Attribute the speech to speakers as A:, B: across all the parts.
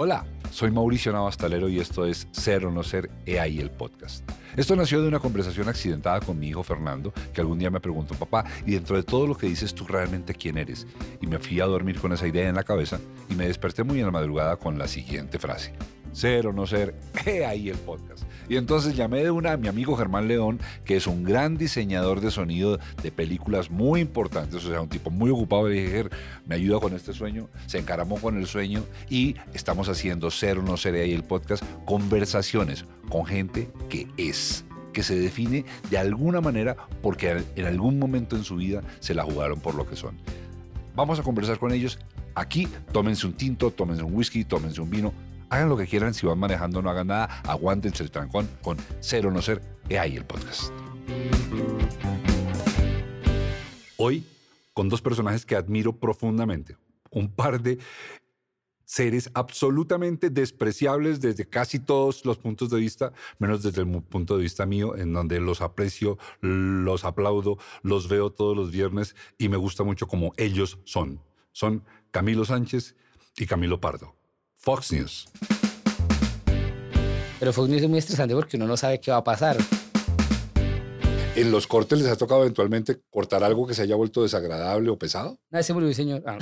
A: Hola, soy Mauricio Navastalero y esto es Ser o No Ser EAI el podcast. Esto nació de una conversación accidentada con mi hijo Fernando, que algún día me preguntó, papá, y dentro de todo lo que dices, ¿tú realmente quién eres? Y me fui a dormir con esa idea en la cabeza y me desperté muy en la madrugada con la siguiente frase. Ser o no ser, EAI el podcast. Y entonces llamé de una a mi amigo Germán León, que es un gran diseñador de sonido de películas muy importantes, o sea, un tipo muy ocupado. Le dije, me ayuda con este sueño, se encaramó con el sueño y estamos haciendo Ser o no ser ahí el podcast, conversaciones con gente que es que se define de alguna manera porque en algún momento en su vida se la jugaron por lo que son. Vamos a conversar con ellos aquí, tómense un tinto, tómense un whisky, tómense un vino, Hagan lo que quieran, si van manejando no hagan nada, aguántense el trancón con Cero No Ser, que hay el podcast. Hoy, con dos personajes que admiro profundamente, un par de seres absolutamente despreciables desde casi todos los puntos de vista, menos desde el punto de vista mío, en donde los aprecio, los aplaudo, los veo todos los viernes y me gusta mucho como ellos son. Son Camilo Sánchez y Camilo Pardo. Fox News.
B: Pero Fox News es muy estresante porque uno no sabe qué va a pasar.
A: ¿En los cortes les ha tocado eventualmente cortar algo que se haya vuelto desagradable o pesado?
B: No, ese murió, señor. Ah.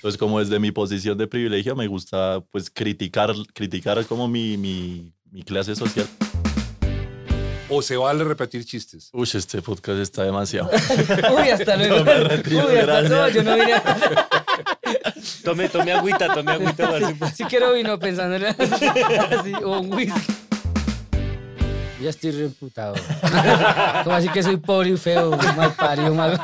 C: Pues como desde mi posición de privilegio me gusta pues criticar, criticar como mi, mi, mi clase social.
A: ¿O se vale repetir chistes?
C: Uy, este podcast está demasiado.
B: Uy, hasta luego.
C: No me retiro,
B: Uy, hasta
C: gracias.
B: luego. Yo no vine.
D: Tome, tome agüita, tome agüita. así.
B: Si quiero vino pensando en así, o un whisky. Ya estoy reputado. Como así que soy pobre y feo, mal parido, mal.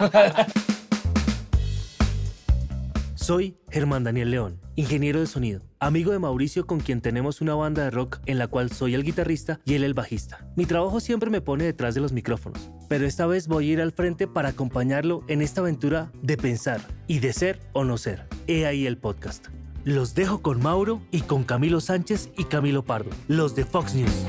D: Soy Germán Daniel León, ingeniero de sonido, amigo de Mauricio con quien tenemos una banda de rock en la cual soy el guitarrista y él el bajista. Mi trabajo siempre me pone detrás de los micrófonos, pero esta vez voy a ir al frente para acompañarlo en esta aventura de pensar y de ser o no ser. He ahí el podcast. Los dejo con Mauro y con Camilo Sánchez y Camilo Pardo, los de Fox News.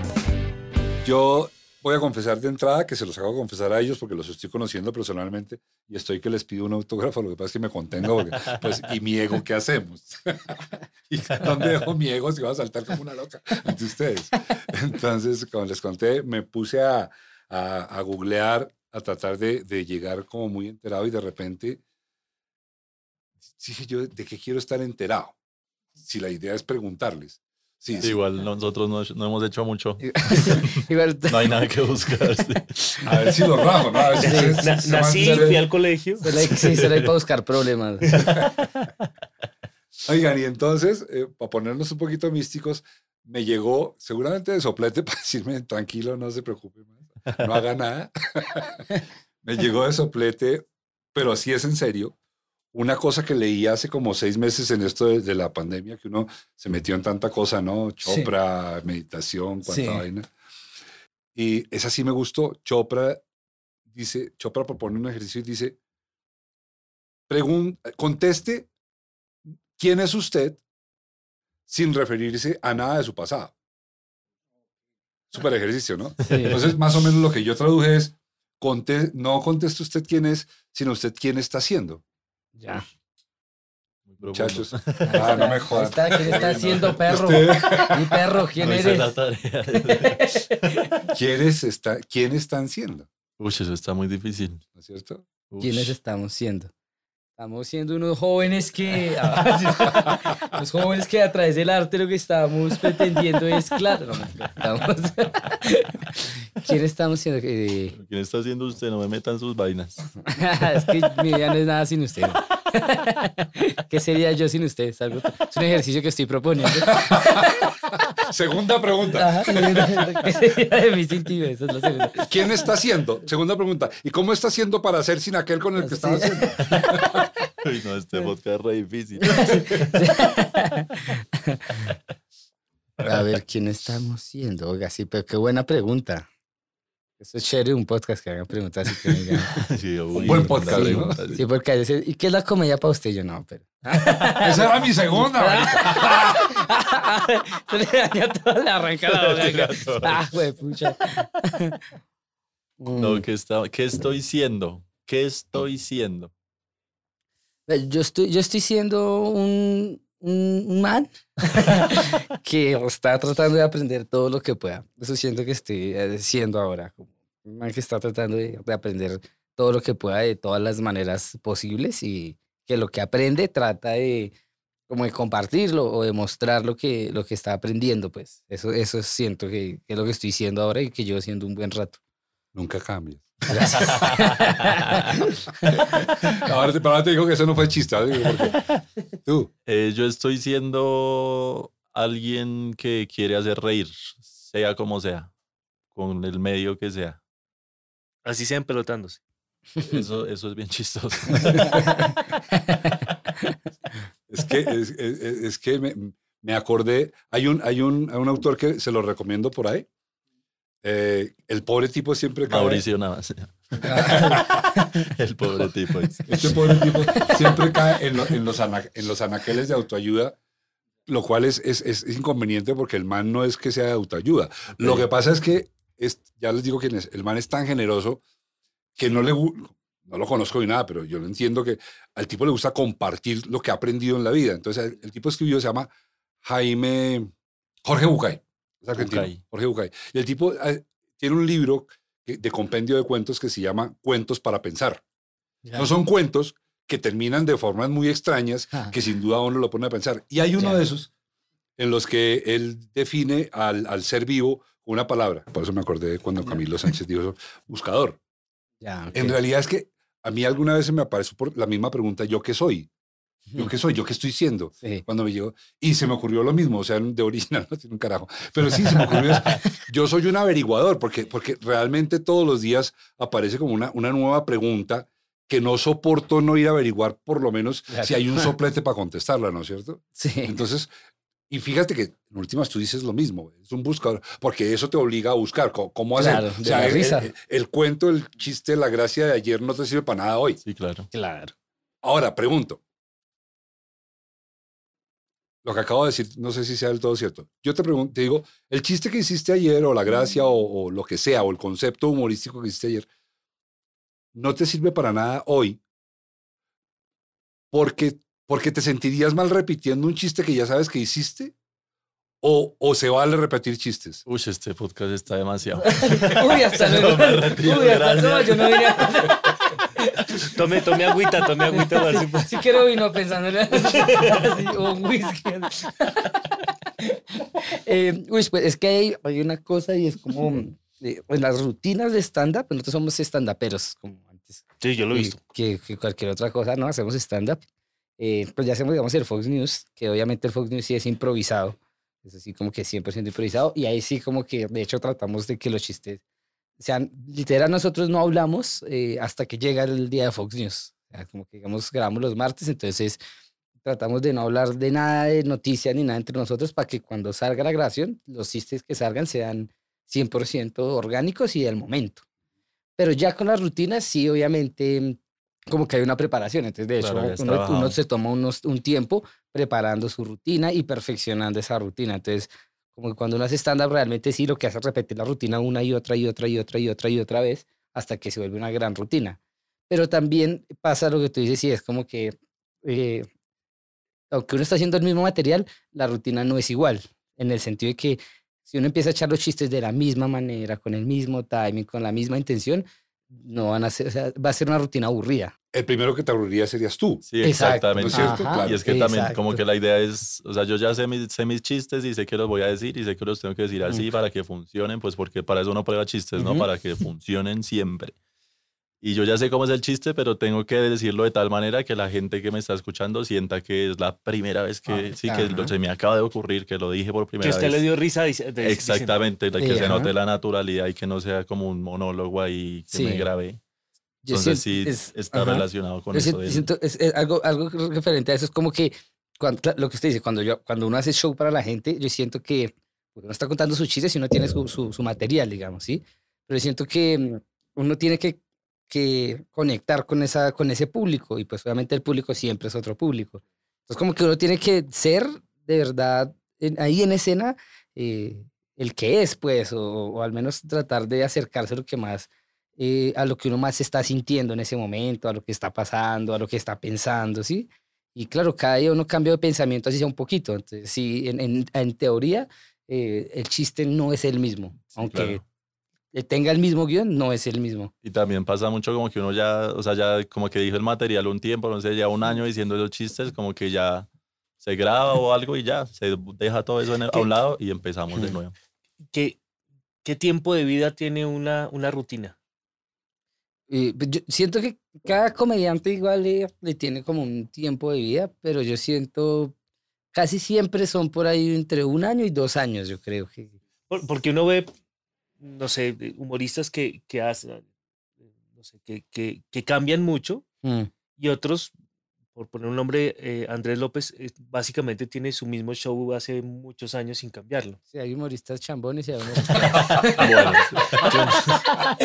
A: Yo voy a confesar de entrada que se los hago confesar a ellos porque los estoy conociendo personalmente y estoy que les pido un autógrafo. Lo que pasa es que me contengo porque, pues, ¿y mi ego qué hacemos? ¿Y dónde dejo mi ego si va a saltar como una loca ante ustedes? Entonces, como les conté, me puse a, a, a googlear, a tratar de, de llegar como muy enterado y de repente dije yo, ¿de qué quiero estar enterado? Si la idea es preguntarles. Sí, sí.
C: Igual nosotros no, no hemos hecho mucho.
B: Igual,
C: No hay nada que buscar. sí.
A: A ver si lo rajo, ¿no? A ver si
B: Sí,
A: se-
D: Na-
A: se van-
D: nací,
A: se-
D: fui al colegio.
B: se la hay, sí, se la hay para buscar problemas.
A: Oigan, y entonces, eh, para ponernos un poquito místicos, me llegó seguramente de soplete para decirme, tranquilo, no se preocupe más, no haga nada. me llegó de soplete, pero así es en serio. Una cosa que leí hace como seis meses en esto de, de la pandemia, que uno se metió en tanta cosa, ¿no? Chopra, meditación, cuánta
B: Sí.
A: vaina. Y esa sí me gustó. Chopra dice, Chopra propone un ejercicio y dice, conteste quién es usted sin referirse a nada de su pasado. Super ejercicio, ¿no?
B: Sí.
A: Entonces, más o menos lo que yo traduje es, conte- no conteste usted quién es, sino usted quién está haciendo.
B: Ya.
A: Muchachos. Ah, no me
B: está, ¿quién está haciendo perro? Mi perro, ¿quién
C: No la
B: eres?
C: tarea.
A: ¿Quiénes, está, ¿Quién están siendo?
C: Uy, eso está muy difícil.
A: ¿No es cierto?
B: ¿Quiénes estamos siendo? Estamos siendo unos jóvenes que. los jóvenes que a través del arte lo que estamos pretendiendo es claro. no, mentira, estamos- ¿Quién estamos siendo? Eh,
C: ¿Quién está haciendo usted? No me metan sus vainas.
B: es que mi vida no es nada sin usted. ¿Qué sería yo sin usted? Es, algo- es un ejercicio que estoy proponiendo.
A: Segunda pregunta.
B: Ajá, ¿Qué sería de mí sin ti? Esa es la segunda.
A: ¿Quién está haciendo? Segunda pregunta. ¿Y cómo está haciendo para hacer sin aquel con el que estaba
B: Sí.
A: haciendo?
C: Uy, no, este podcast es re difícil.
B: A ver, ¿quién estamos siendo? Oiga, sí, pero qué buena pregunta. Eso es chévere, un podcast que hagan preguntas así que me digan.
C: Sí, uy,
A: buen podcast, ¿no?
C: sí.
B: Porque a veces, ¿y qué es la comedia para usted? Yo no, pero.
A: Esa era mi segunda.
B: Se le le arranca la oreja. Ah, güey, pucha.
C: No,
B: Mm,
C: ¿qué, está, ¿qué estoy siendo? ¿Qué estoy siendo?
B: Yo estoy, yo estoy siendo un, un, man que está tratando de aprender todo lo que pueda. Eso siento que estoy eh, siendo ahora. Un man que está tratando de, de aprender todo lo que pueda de todas las maneras posibles y que lo que aprende trata de como de compartirlo o de mostrar lo que, lo que está aprendiendo, pues. Eso, eso siento que, que es lo que estoy siendo ahora y que llevo siendo un buen rato.
A: Nunca cambies. Ahora te, pero ahora te digo que eso no fue qué. Tú.
C: Eh, yo estoy siendo alguien que quiere hacer reír, sea como sea, con el medio que sea.
D: Así sean pelotándose.
C: Eso, eso es bien chistoso.
A: Es que, es, es- es- es que me, me acordé, hay un, hay, un, hay un autor que se lo recomiendo por ahí. Eh, el pobre tipo siempre cae,
C: Mauricio nada más. el pobre tipo.
A: este pobre tipo siempre cae en, lo- en los, ana- en los anaqueles de autoayuda, lo cual es, es, es inconveniente porque el man no es que sea de autoayuda. Lo que pasa es que, es, ya les digo quién es, el man es tan generoso que no le no lo conozco ni nada, pero yo lo entiendo que al tipo le gusta compartir lo que ha aprendido en la vida. Entonces, el, el tipo escribió, se llama Jaime, Jorge Bucay. Es argentino. Jorge Bucay. Y el tipo eh, tiene un libro de compendio de cuentos que se llama Cuentos para Pensar. No son cuentos que terminan de formas muy extrañas
B: Ah.
A: que sin duda uno lo pone a pensar. Y hay uno
B: Ya.
A: de esos en los que él define al, al ser vivo una palabra. Por eso me acordé cuando Camilo Sánchez dijo eso, buscador.
B: Ya,
A: En realidad es que a mí alguna vez se me apareció por la misma pregunta, ¿yo qué soy? ¿Yo qué soy? ¿Yo qué estoy siendo?
B: Sí.
A: Cuando me llegó. Y se me ocurrió lo mismo, o sea, de original no tiene un carajo. Pero sí, se me ocurrió eso. Yo soy un averiguador, porque, porque realmente todos los días aparece como una, una nueva pregunta que no soporto no ir a averiguar, por lo menos
B: Claro.
A: si hay un soplete para contestarla, ¿no es cierto?
B: Sí.
A: Entonces, y fíjate que en últimas tú dices lo mismo, es un buscador, porque eso te obliga a buscar cómo hacer.
B: Claro,
A: o
B: de
A: sea,
B: la
A: el,
B: risa.
A: el- el cuento, el chiste, la gracia de ayer no te sirve para nada hoy.
C: Sí, claro.
B: Claro.
A: Ahora, pregunto. Lo que acabo de decir, no sé si sea del todo cierto. Yo te pregunto, te digo, el chiste que hiciste ayer, o la gracia, o, o lo que sea, o el concepto humorístico que hiciste ayer, no te sirve para nada hoy, porque, porque te sentirías mal repitiendo un chiste que ya sabes que hiciste, o, o se vale repetir chistes.
C: Uy, este podcast está demasiado.
B: Uy, hasta luego.
C: retiro,
B: Uy, hasta luego. Yo no vine a...
D: Tome, tome agüita, tome agüita. si puede-
B: Sí quiero vino pensando en así, o un whisky. Eh, uy, pues es que hay, hay una cosa y es como eh, en las rutinas de stand-up, pues nosotros somos stand-uperos, como antes
D: Sí, yo lo he visto.
B: que, que cualquier otra cosa, ¿no? Hacemos stand-up. Eh, pues ya hacemos, digamos, el Fox News, que obviamente el Fox News sí es improvisado. Es así como que 100% improvisado. Y ahí sí como que, de hecho, tratamos de que los chistes sean, literal, nosotros no hablamos eh, hasta que llega el día de Fox News. O sea, como que, digamos, grabamos los martes, entonces tratamos de no hablar de nada de noticias ni nada entre nosotros para que cuando salga la grabación, los chistes que salgan sean 100% orgánicos y del momento. Pero ya con las rutinas, sí, obviamente, como que hay una preparación. Entonces, de hecho,
C: Claro,
B: uno, uno se toma unos, un tiempo preparando su rutina y perfeccionando esa rutina. Entonces, como cuando uno hace stand-up, realmente sí lo que hace es repetir la rutina una y otra y otra y otra y otra y otra vez hasta que se vuelve una gran rutina. Pero también pasa lo que tú dices, y es como que, eh, aunque uno está haciendo el mismo material, la rutina no es igual, en el sentido de que si uno empieza a echar los chistes de la misma manera, con el mismo timing, con la misma intención, no van a ser, o sea, va a ser una rutina aburrida.
A: El primero que te aburriría serías tú.
C: Sí,
B: Exacto,
C: exactamente.
A: ¿no es cierto?
B: Ajá,
A: Claro.
C: Y es que también como que la idea es, o sea, yo ya sé mis, sé mis chistes y sé que los voy a decir y sé que los tengo que decir así para que funcionen, pues porque para eso uno prueba chistes, ¿no? Para que funcionen siempre. Y yo ya sé cómo es el chiste, pero tengo que decirlo de tal manera que la gente que me está escuchando sienta que es la primera vez que
B: Ah,
C: sí, que lo- se me acaba de ocurrir, que lo dije por
D: Que
C: primera
D: usted
C: vez.
D: le dio risa. dice- de-
C: Exactamente, de que se note la naturalidad y que no sea como un monólogo ahí que me
B: Sí.
C: grabé.
B: Yo
C: Entonces
B: siento-
C: sí
B: es-
C: está
B: ajá.
C: relacionado con
B: Yo
C: eso.
B: siento, es, es algo, algo referente a eso es como que cuando, lo que usted dice, cuando, yo, cuando uno hace show para la gente, yo siento que pues, uno está contando sus chistes y uno tiene su, su, su material, digamos, ¿sí? Pero siento que mm, uno tiene que, que conectar con, esa, con ese público y pues obviamente el público siempre es otro público. Entonces como que uno tiene que ser de verdad en- ahí en escena eh, el que es, pues, o, o al menos tratar de acercarse lo que más eh, a lo que uno más está sintiendo en ese momento, a lo que está pasando, a lo que está pensando, ¿sí? Y claro, cada día uno cambia de pensamiento así sea un poquito. Entonces, sí, en, en, en teoría, eh, el chiste no es el mismo. aunque
C: claro.
B: Eh, tenga el mismo guion, no es el mismo.
C: Y también pasa mucho como que uno ya, o sea, ya como que dijo el material un tiempo, no sé, ya un año diciendo esos chistes, como que ya se graba o algo y ya, se deja todo eso en el- a un lado y empezamos de nuevo.
D: ¿Qué, qué tiempo de vida tiene una, una rutina?
B: Eh, pues yo siento que cada comediante igual le, le tiene como un tiempo de vida, pero yo siento casi siempre son por ahí entre un año y dos años, yo creo que.
D: Por- Porque uno ve, no sé, de humoristas que, que hacen, eh, no sé, que, que, que cambian mucho
B: Mm.
D: y otros, por poner un nombre, eh, Andrés López, eh, básicamente tiene su mismo show hace muchos años sin cambiarlo.
B: Sí, hay humoristas chambones y hay humoristas.
C: Bueno,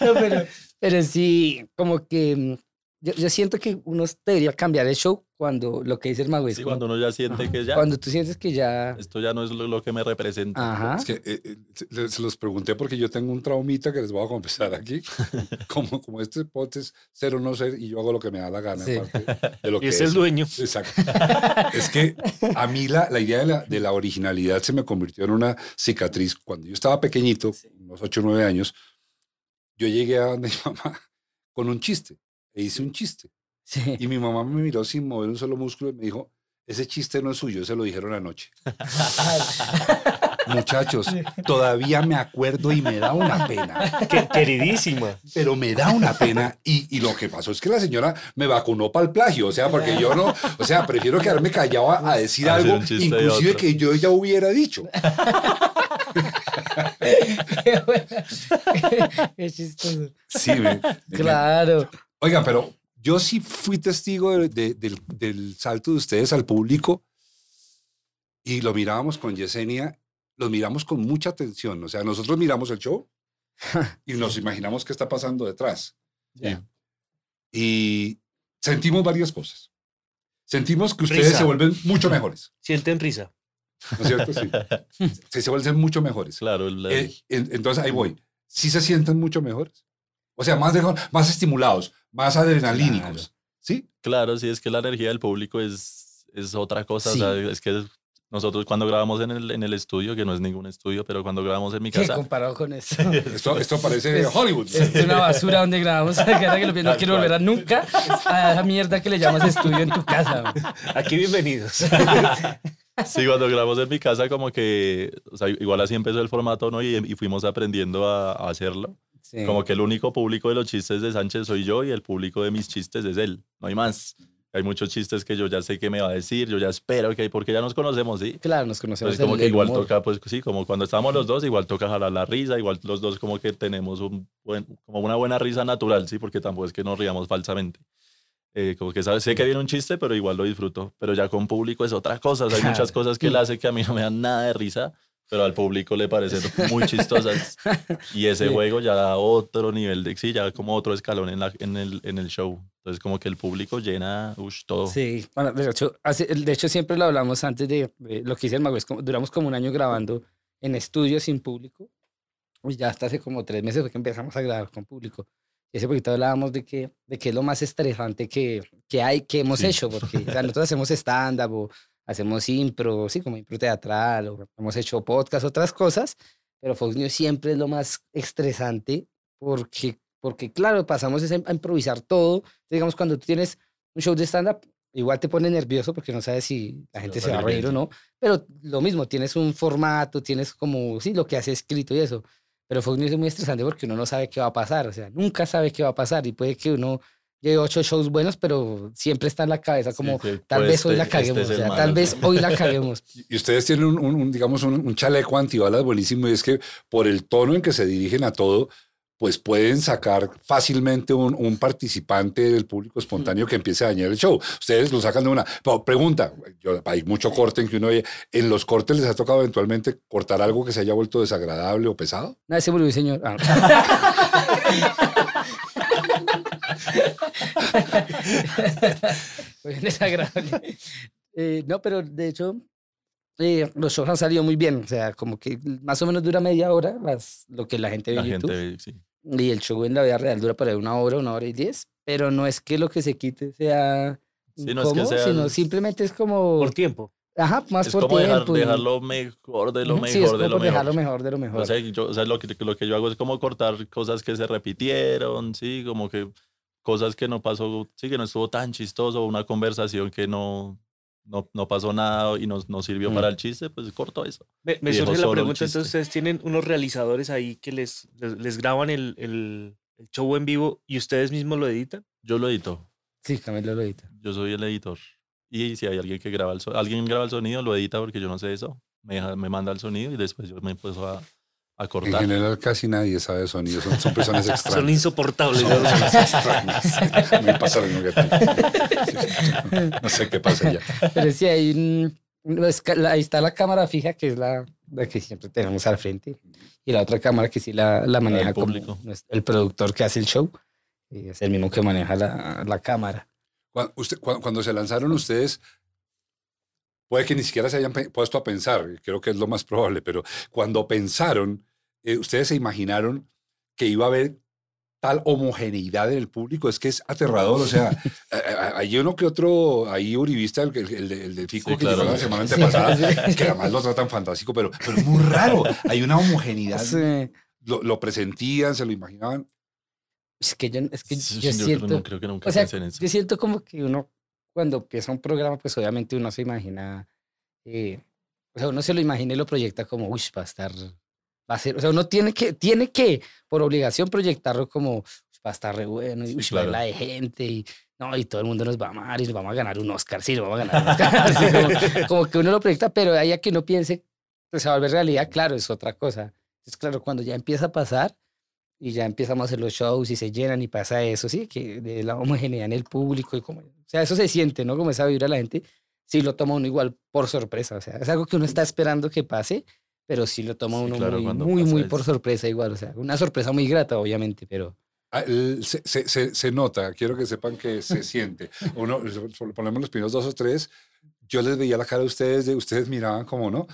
B: No, pero, pero sí, como que mm, yo, yo siento que uno debería cambiar el show cuando lo que dice el mago es
C: sí,
B: como
C: cuando uno ya siente que ya,
B: cuando tú sientes que ya.
C: esto ya no es lo, lo que me representa.
B: Ajá.
A: Es que eh, eh, se- los pregunté porque yo tengo un traumita que les voy a confesar aquí. Como, como este podcast es ser o no ser y yo hago lo que me da la gana.
B: Sí.
A: aparte de lo
D: Y
A: que
D: es el dueño.
A: Exacto. es que a mí la, la idea de la, de la originalidad se me convirtió en una cicatriz. Cuando yo estaba pequeñito, unos 8 o 9 años, yo llegué a mi mamá con un chiste e hice un chiste.
B: Sí.
A: Y mi mamá me miró sin mover un solo músculo y me dijo, ese chiste no es suyo, se lo dijeron anoche. Muchachos, todavía me acuerdo y me da una pena,
D: Que- queridísima.
A: pero me da una pena. Y, y lo que pasó es que la señora me vacunó para el plagio, o sea, porque yo no, o sea, prefiero quedarme callado a, a decir
C: hacer
A: algo, inclusive que yo ya hubiera dicho.
B: Qué buena. Qué chistoso.
A: Sí, me- me-
B: Claro.
A: Oiga, pero yo sí fui testigo de- de- del, del salto de ustedes al público y lo mirábamos con Yesenia, lo miramos con mucha atención. O sea, nosotros miramos el show y nos imaginamos qué está pasando detrás.
B: Ya.
A: Y sentimos varias cosas. Sentimos que ustedes
D: Risa.
A: se vuelven mucho mejores.
D: Sienten risa.
A: ¿No es cierto? Sí. Sí, se vuelven mucho mejores.
C: Claro, el-
A: Eh, en- entonces ahí voy. ¿Sí se sienten mucho mejores? O sea, más, de- más estimulados, más adrenalínicos. ¿Sí?
C: Claro, sí, es que la energía del público es, es otra cosa.
B: Sí.
C: O sea, es que nosotros cuando grabamos en el, en el estudio, que no es ningún estudio, pero cuando grabamos en mi
B: ¿Qué
C: casa,
B: comparado con eso?
A: Esto, esto parece
B: Es-
A: Hollywood.
B: Es una basura donde grabamos. que lo pienso, no quiero volver a nunca a esa mierda que le llamas estudio en tu casa.
D: Aquí bienvenidos.
C: sí, cuando grabamos en mi casa, como que, o sea, igual así empezó el formato, ¿no? Y, y fuimos aprendiendo a, a hacerlo.
B: Sí.
C: Como que el único público de los chistes de Sánchez soy yo y el público de mis chistes es él. No hay más. Hay muchos chistes que yo ya sé qué me va a decir, yo ya espero que, porque ya nos conocemos, ¿sí?
B: Claro, nos conocemos.
C: Entonces como que igual
B: humor.
C: toca, pues sí, como cuando estamos los dos, igual toca jalar la risa, igual los dos como que tenemos un buen, como una buena risa natural, sí, porque tampoco es que nos riamos falsamente. Eh, como que sabe, sé que viene un chiste, pero igual lo disfruto. Pero ya con público es otra cosa. o sea, hay muchas cosas que él hace que a mí no me dan nada de risa, pero al público le parecen muy chistosas. Y ese
B: Sí.
C: juego ya da otro nivel de, sí, ya como otro escalón en, la, en, el, en el show. Entonces como que el público llena ush, todo.
B: Sí, bueno, de hecho, hace- de hecho siempre lo hablamos antes de, de lo que dice el mago, es como, duramos como un año grabando en estudio sin público y ya hasta hace como tres meses fue que empezamos a grabar con público. Y hace poquito hablábamos de que, de que es lo más estresante que, que hay, que hemos
C: Sí.
B: hecho, porque o sea, nosotros hacemos stand-up o hacemos impro, sí, como impro teatral, o hemos hecho podcast, otras cosas, pero Fox News siempre es lo más estresante porque, porque claro, pasamos a improvisar todo. Digamos, cuando tú tienes un show de stand-up, igual te pone nervioso porque no sabes si la gente se va a reír o no, pero lo mismo, tienes un formato, tienes como, sí, lo que hace escrito y eso. Pero Fox News es muy estresante porque uno no sabe qué va a pasar, o sea, nunca sabe qué va a pasar y puede que uno lleve ocho shows buenos, pero siempre está en la cabeza
C: Sí,
B: como, tal
C: pues,
B: vez hoy la
C: este- este
B: caguemos,
C: es
B: o
C: el
B: sea,
C: malo,
B: tal vez hoy la caguemos.
A: Y ustedes tienen un, un- un, digamos, un, un chaleco antibalas buenísimo y es que por el tono en que se dirigen a todo, pues pueden sacar fácilmente un, un participante del público espontáneo que empiece a dañar el show. Ustedes lo sacan de una. Pero pregunta, yo, hay mucho corte en que uno oye, ¿en los cortes les ha tocado eventualmente cortar algo que se haya vuelto desagradable o pesado?
B: Nadie se murió, señor. Ah. Fue bien desagradable. Eh, no, pero de hecho, eh, los shows han salido muy bien. O sea, como que más o menos dura media hora las, lo que la gente ve
C: La
B: en YouTube.
C: gente, sí.
B: Y el show en la vida real dura para ahí una hora, una hora y diez. Pero no es que lo que se quite sea
C: Sí, no es que sea-
B: sino simplemente es como...
D: Por tiempo.
B: Ajá, más
C: Es
B: por
C: como dejar,
B: tiempo. y-
C: dejar lo mejor de lo mejor
B: sí, es
C: de
B: como dejar lo
C: mejor.
B: mejor de lo mejor.
C: O sea, yo, o sea, lo, que, lo que yo hago es como cortar cosas que se repitieron, sí, como que cosas que no pasó, sí, que no estuvo tan chistoso, una conversación que no, no, no pasó nada y no, no sirvió
B: Mm.
C: para el chiste, pues corto eso.
D: Me, me surge la pregunta, entonces ustedes tienen unos realizadores ahí que les, les, les graban el, el, el show en vivo y ustedes mismos lo editan.
C: Yo lo edito,
B: Sí, Camilo lo edita.
C: yo soy el editor. Y si hay alguien que graba el sonido, alguien graba el sonido, lo edita porque yo no sé eso. Me, deja- me manda el sonido y después yo me empiezo a, a
A: En
C: cortar.
A: general casi nadie sabe de sonido, son, son personas
D: Son
A: extrañas.
D: insoportables.
A: Son
D: ¿no?
A: personas extrañas. Me pasa lo mismo que a ti. No sé qué pasa ya.
B: Pero sí, hay un- ahí está la cámara fija, que es la, la que siempre tenemos al frente. Y la otra cámara que sí la, la maneja como
C: público.
B: nues- el productor que hace el show. Y es el mismo que maneja la, la cámara.
A: Cuando, usted- cuando- cuando se lanzaron ustedes, puede que ni siquiera se hayan puesto a pensar, creo que es lo más probable, pero cuando pensaron, eh, ustedes se imaginaron que iba a haber tal homogeneidad en el público, es que es aterrador, o sea, hay uno que otro, ahí Uribista, el, el, el, de- Fico
C: Sí,
A: que llegó
C: claro.
A: la semana antepasada,
B: sí.
A: que además lo tratan fantástico, pero, pero es muy raro, hay una homogeneidad,
B: Sí.
A: lo, lo presentían, se lo imaginaban,
B: Es que yo, es que
C: Sí,
B: yo
C: creo-
B: siento...
C: no creo que nunca
B: o sea,
C: en eso.
B: yo siento como que uno, cuando empieza un programa, pues obviamente uno se imagina, eh, o sea, uno se lo imagina y lo proyecta como, uy, va a estar, va a ser, o sea, uno tiene que, tiene que, por obligación, proyectarlo como, "Ush, va a estar re bueno, y uy,
C: claro.
B: baila de gente, y no, y todo el mundo nos va a amar, y nos vamos a ganar un Oscar, sí, nos vamos a ganar un Oscar, así como, como que uno lo proyecta, pero ahí a que uno piense, pues se va a volver realidad, claro, es otra cosa. Entonces, claro, cuando ya empieza a pasar, y ya empezamos a hacer los shows y se llenan y pasa eso, sí, que de la homogeneidad en el público y como, o sea, eso se siente, ¿no? Como esa vibra la gente, sí lo toma uno igual por sorpresa, o sea, es algo que uno está esperando que pase, pero sí lo toma
C: Sí,
B: uno
C: claro,
B: muy, muy, muy por sorpresa igual, o sea, una sorpresa muy grata, obviamente, pero
A: Ah, Se, se- se- se nota, quiero que sepan que se siente. Uno, por- ponemos los primeros dos o tres, yo les veía la cara de ustedes, de ustedes miraban como, ¿no?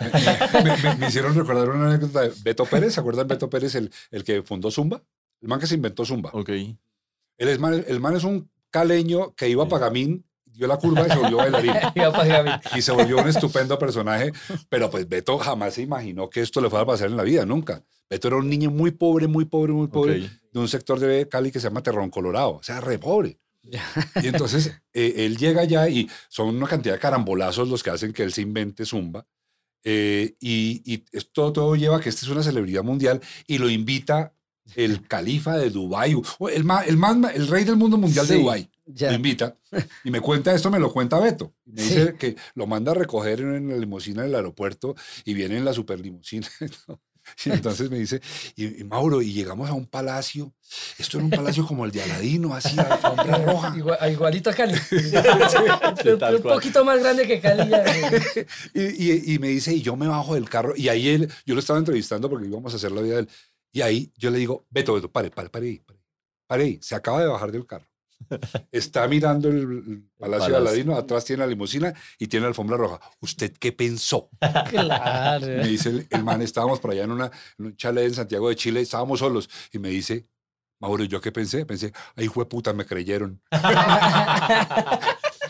A: Me, me- me- me hicieron recordar una anécdota de Beto Pérez, ¿se acuerdan Beto Pérez, el, el que fundó Zumba? El man que se inventó Zumba.
C: Ok.
A: El, es man, el man es un caleño que iba a Pagamín, dio la curva y se volvió bailarín. Y se volvió un estupendo personaje, pero pues Beto jamás se imaginó que esto le fuera a pasar en la vida, nunca. Beto era un niño muy pobre, muy pobre, muy pobre de un sector de Cali que se llama Terrón Colorado, o sea, re pobre. Y entonces eh, él llega allá y son una cantidad de carambolazos los que hacen que él se invente Zumba. eh, y y esto todo lleva a que este es una celebridad mundial y lo invita el califa de Dubái, el, ma- el, rey del mundo mundial de Dubái. Lo
B: Ya.
A: invita y me cuenta esto, me lo cuenta Beto. Me
B: Sí.
A: dice que lo manda a recoger en la limusina del aeropuerto y viene en la super limusina. Y entonces me dice, y, y Mauro, y llegamos a un palacio. Esto era un palacio como el de Aladino, así, alfombra roja.
B: Igual- igualito a Cali. un poquito más grande que Cali. ya.
A: Y, y- y me dice, y yo me bajo del carro. Y ahí él, yo lo estaba entrevistando porque íbamos a hacer la vida de él. Y ahí yo le digo, Beto, Beto, pare, pare, pare pare, pare ahí. Se acaba de bajar del carro. Está mirando el, el Palacio de. Aladino, atrás tiene la limusina y tiene la alfombra roja. ¿Usted qué pensó?
B: Claro.
A: Me dice el, el man, estábamos por allá en, una, en un chalet en Santiago de Chile, estábamos solos. Y me dice, Mauro, ¿yo qué pensé? Pensé, ay, fue puta, me creyeron.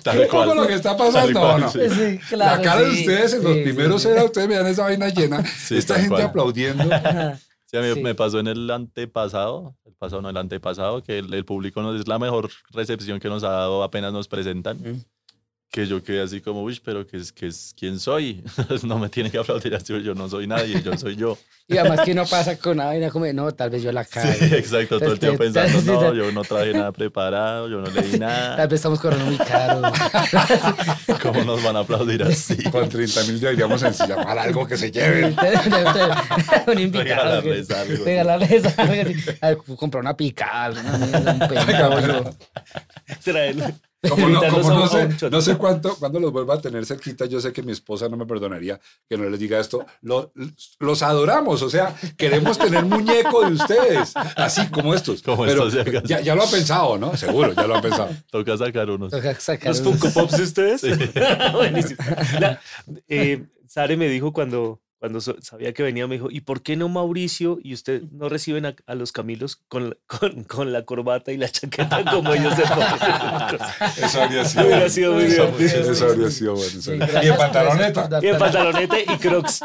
C: Tal
A: ¿Un poco
C: cual.
A: lo que está pasando o
C: cual,
A: no?
C: sí.
B: Sí, claro,
A: la cara de ustedes en los primeros
B: sí.
A: era, ustedes vean esa vaina llena,
C: Sí,
A: esta gente
C: cual.
A: aplaudiendo.
C: Sí, a mí
B: Sí.
C: me pasó en el antepasado, pasado no, el antepasado, que el, público nos es la mejor recepción que nos ha dado apenas nos presentan.
B: Mm.
C: Que yo quedé así como, uy, pero que es, que es, ¿quién soy? no me tiene que aplaudir así, yo no soy nadie, yo soy yo.
B: Y además que uno pasa con una vaina como, no, tal vez yo la
C: Sí,
B: cague.
C: exacto, todo el tiempo pensando,
B: sí,
C: no, yo no traje nada preparado, yo no leí
B: Tal
C: nada,
B: vez estamos corriendo muy caro.
C: ¿cómo nos van a aplaudir así?
A: Con 30 mil deberíamos en- llamar algo que se lleven.
B: un invitado.
C: Regalarles algo.
B: Regalarles algo. A Comprar una picada, alguna mierda, un pedo, yo.
D: Traerle,
A: Como no, como no sé, no sé cuánto, cuando los vuelva a tener cerquita, yo sé que mi esposa no me perdonaría que no les diga esto. Lo- los adoramos, o sea, queremos tener muñeco de ustedes, así como estos.
C: Como
A: Pero
C: estos
A: ya, ya lo ha pensado, ¿no? Seguro, ya lo ha pensado.
C: Toca sacar unos.
B: Toca sacar
D: ¿Los
B: unos-
D: Funko Pops de ustedes? Buenísimo. La- eh, Sare me dijo cuando, cuando sabía que venía, me dijo, ¿y por qué no Mauricio y usted no reciben a, a los Camilos con, la- con, con la corbata y la chaqueta como ellos se ponen?
A: Eso habría sido
D: Hubiera sido muy
A: Eso-
D: divertido.
A: Eso habría sido bueno.
B: Sí,
A: Y en pantaloneta.
D: Y en pantaloneta y crocs.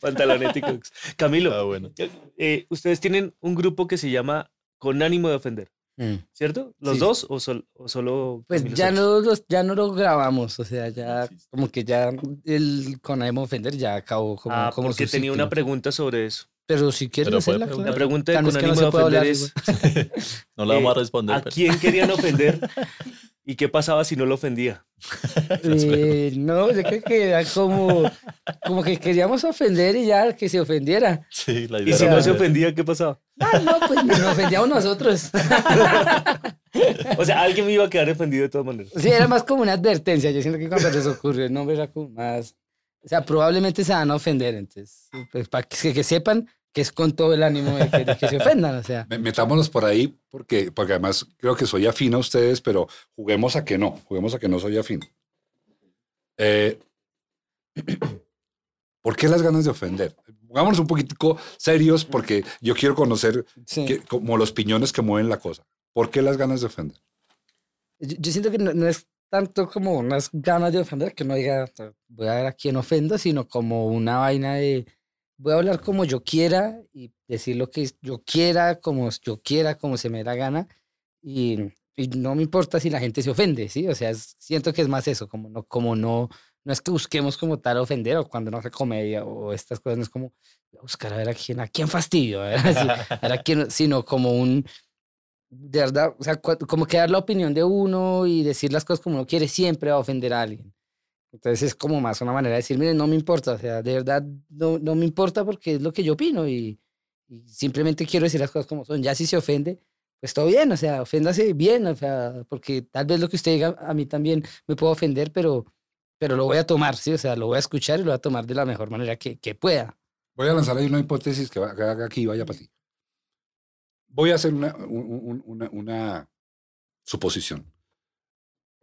D: pantaloneta y crocs. Camilo,
C: Ah, bueno.
D: eh, ustedes tienen un grupo que se llama Con ánimo de ofender,
B: Mm.
D: ¿cierto? ¿Los
B: Sí.
D: dos o, sol- o solo
B: Pues
D: Camilo
B: ya no, los- ya no lo grabamos, o sea, ya como que ya el con Ánimo de Ofender ya acabó como,
D: Ah,
B: como
D: porque tenía una pregunta sobre eso.
B: Pero si quieres
C: Pero
B: hacerla.
D: La pregunta de
B: Tan
D: Con
B: es que no hablar,
D: es...
C: No la vamos
D: Eh,
C: a responder.
D: ¿A
C: pero-
D: quién querían ofender? ¿Y qué pasaba si no lo ofendía?
B: Eh, no, yo creo que era como, como que queríamos ofender y ya que se ofendiera.
C: Sí, la
D: Y
C: idea
D: si
C: era
D: no se ofendía, ¿qué pasaba?
B: Ah, no, pues nos ofendíamos nosotros.
D: O sea, alguien me iba a quedar ofendido de todas maneras.
B: Sí, era más como una advertencia. Yo siento que cuando les ocurrió el nombre era como más. O sea, probablemente se van a ofender. Entonces, pues para que, que sepan que es con todo el ánimo de que, de que se ofendan. O sea,
A: Me- Metámonos por ahí porque, porque además creo que soy afín a ustedes, pero juguemos a que no, juguemos a que no soy afín. Eh, ¿Por qué las ganas de ofender? Pongámonos un poquitico serios porque yo quiero conocer
B: sí.
A: que- como los piñones que mueven la cosa. ¿Por qué las ganas de ofender?
B: Yo, yo siento que no, no es tanto como unas ganas de ofender, que uno diga, voy a ver a quién ofendo, sino como una vaina de, voy a hablar como yo quiera y decir lo que yo quiera, como yo quiera, como se me dé la gana. Y, y no me importa si la gente se ofende, ¿sí? O sea, es- siento que es más eso, como no, como no, no es que busquemos como tal ofender o cuando no hace comedia o estas cosas, no es como buscar a ver a quién, a quién fastidio, a ver, a ver a quién, sino como un, de verdad, o sea, como que dar la opinión de uno y decir las cosas como uno quiere siempre va a ofender a alguien. Entonces es como más una manera de decir, miren, no me importa, o sea, de verdad no, no me importa porque es lo que yo opino y, y simplemente quiero decir las cosas como son. Ya si se ofende, pues todo bien, o sea, oféndase bien, o sea, porque tal vez lo que usted diga a mí también me puede ofender, pero, pero lo voy a tomar, ¿sí? O sea, lo voy a escuchar y lo voy a tomar de la mejor manera que, que pueda.
A: Voy a lanzar ahí una hipótesis que va- que aquí vaya para ti. Voy a hacer una, un- un- una, una suposición.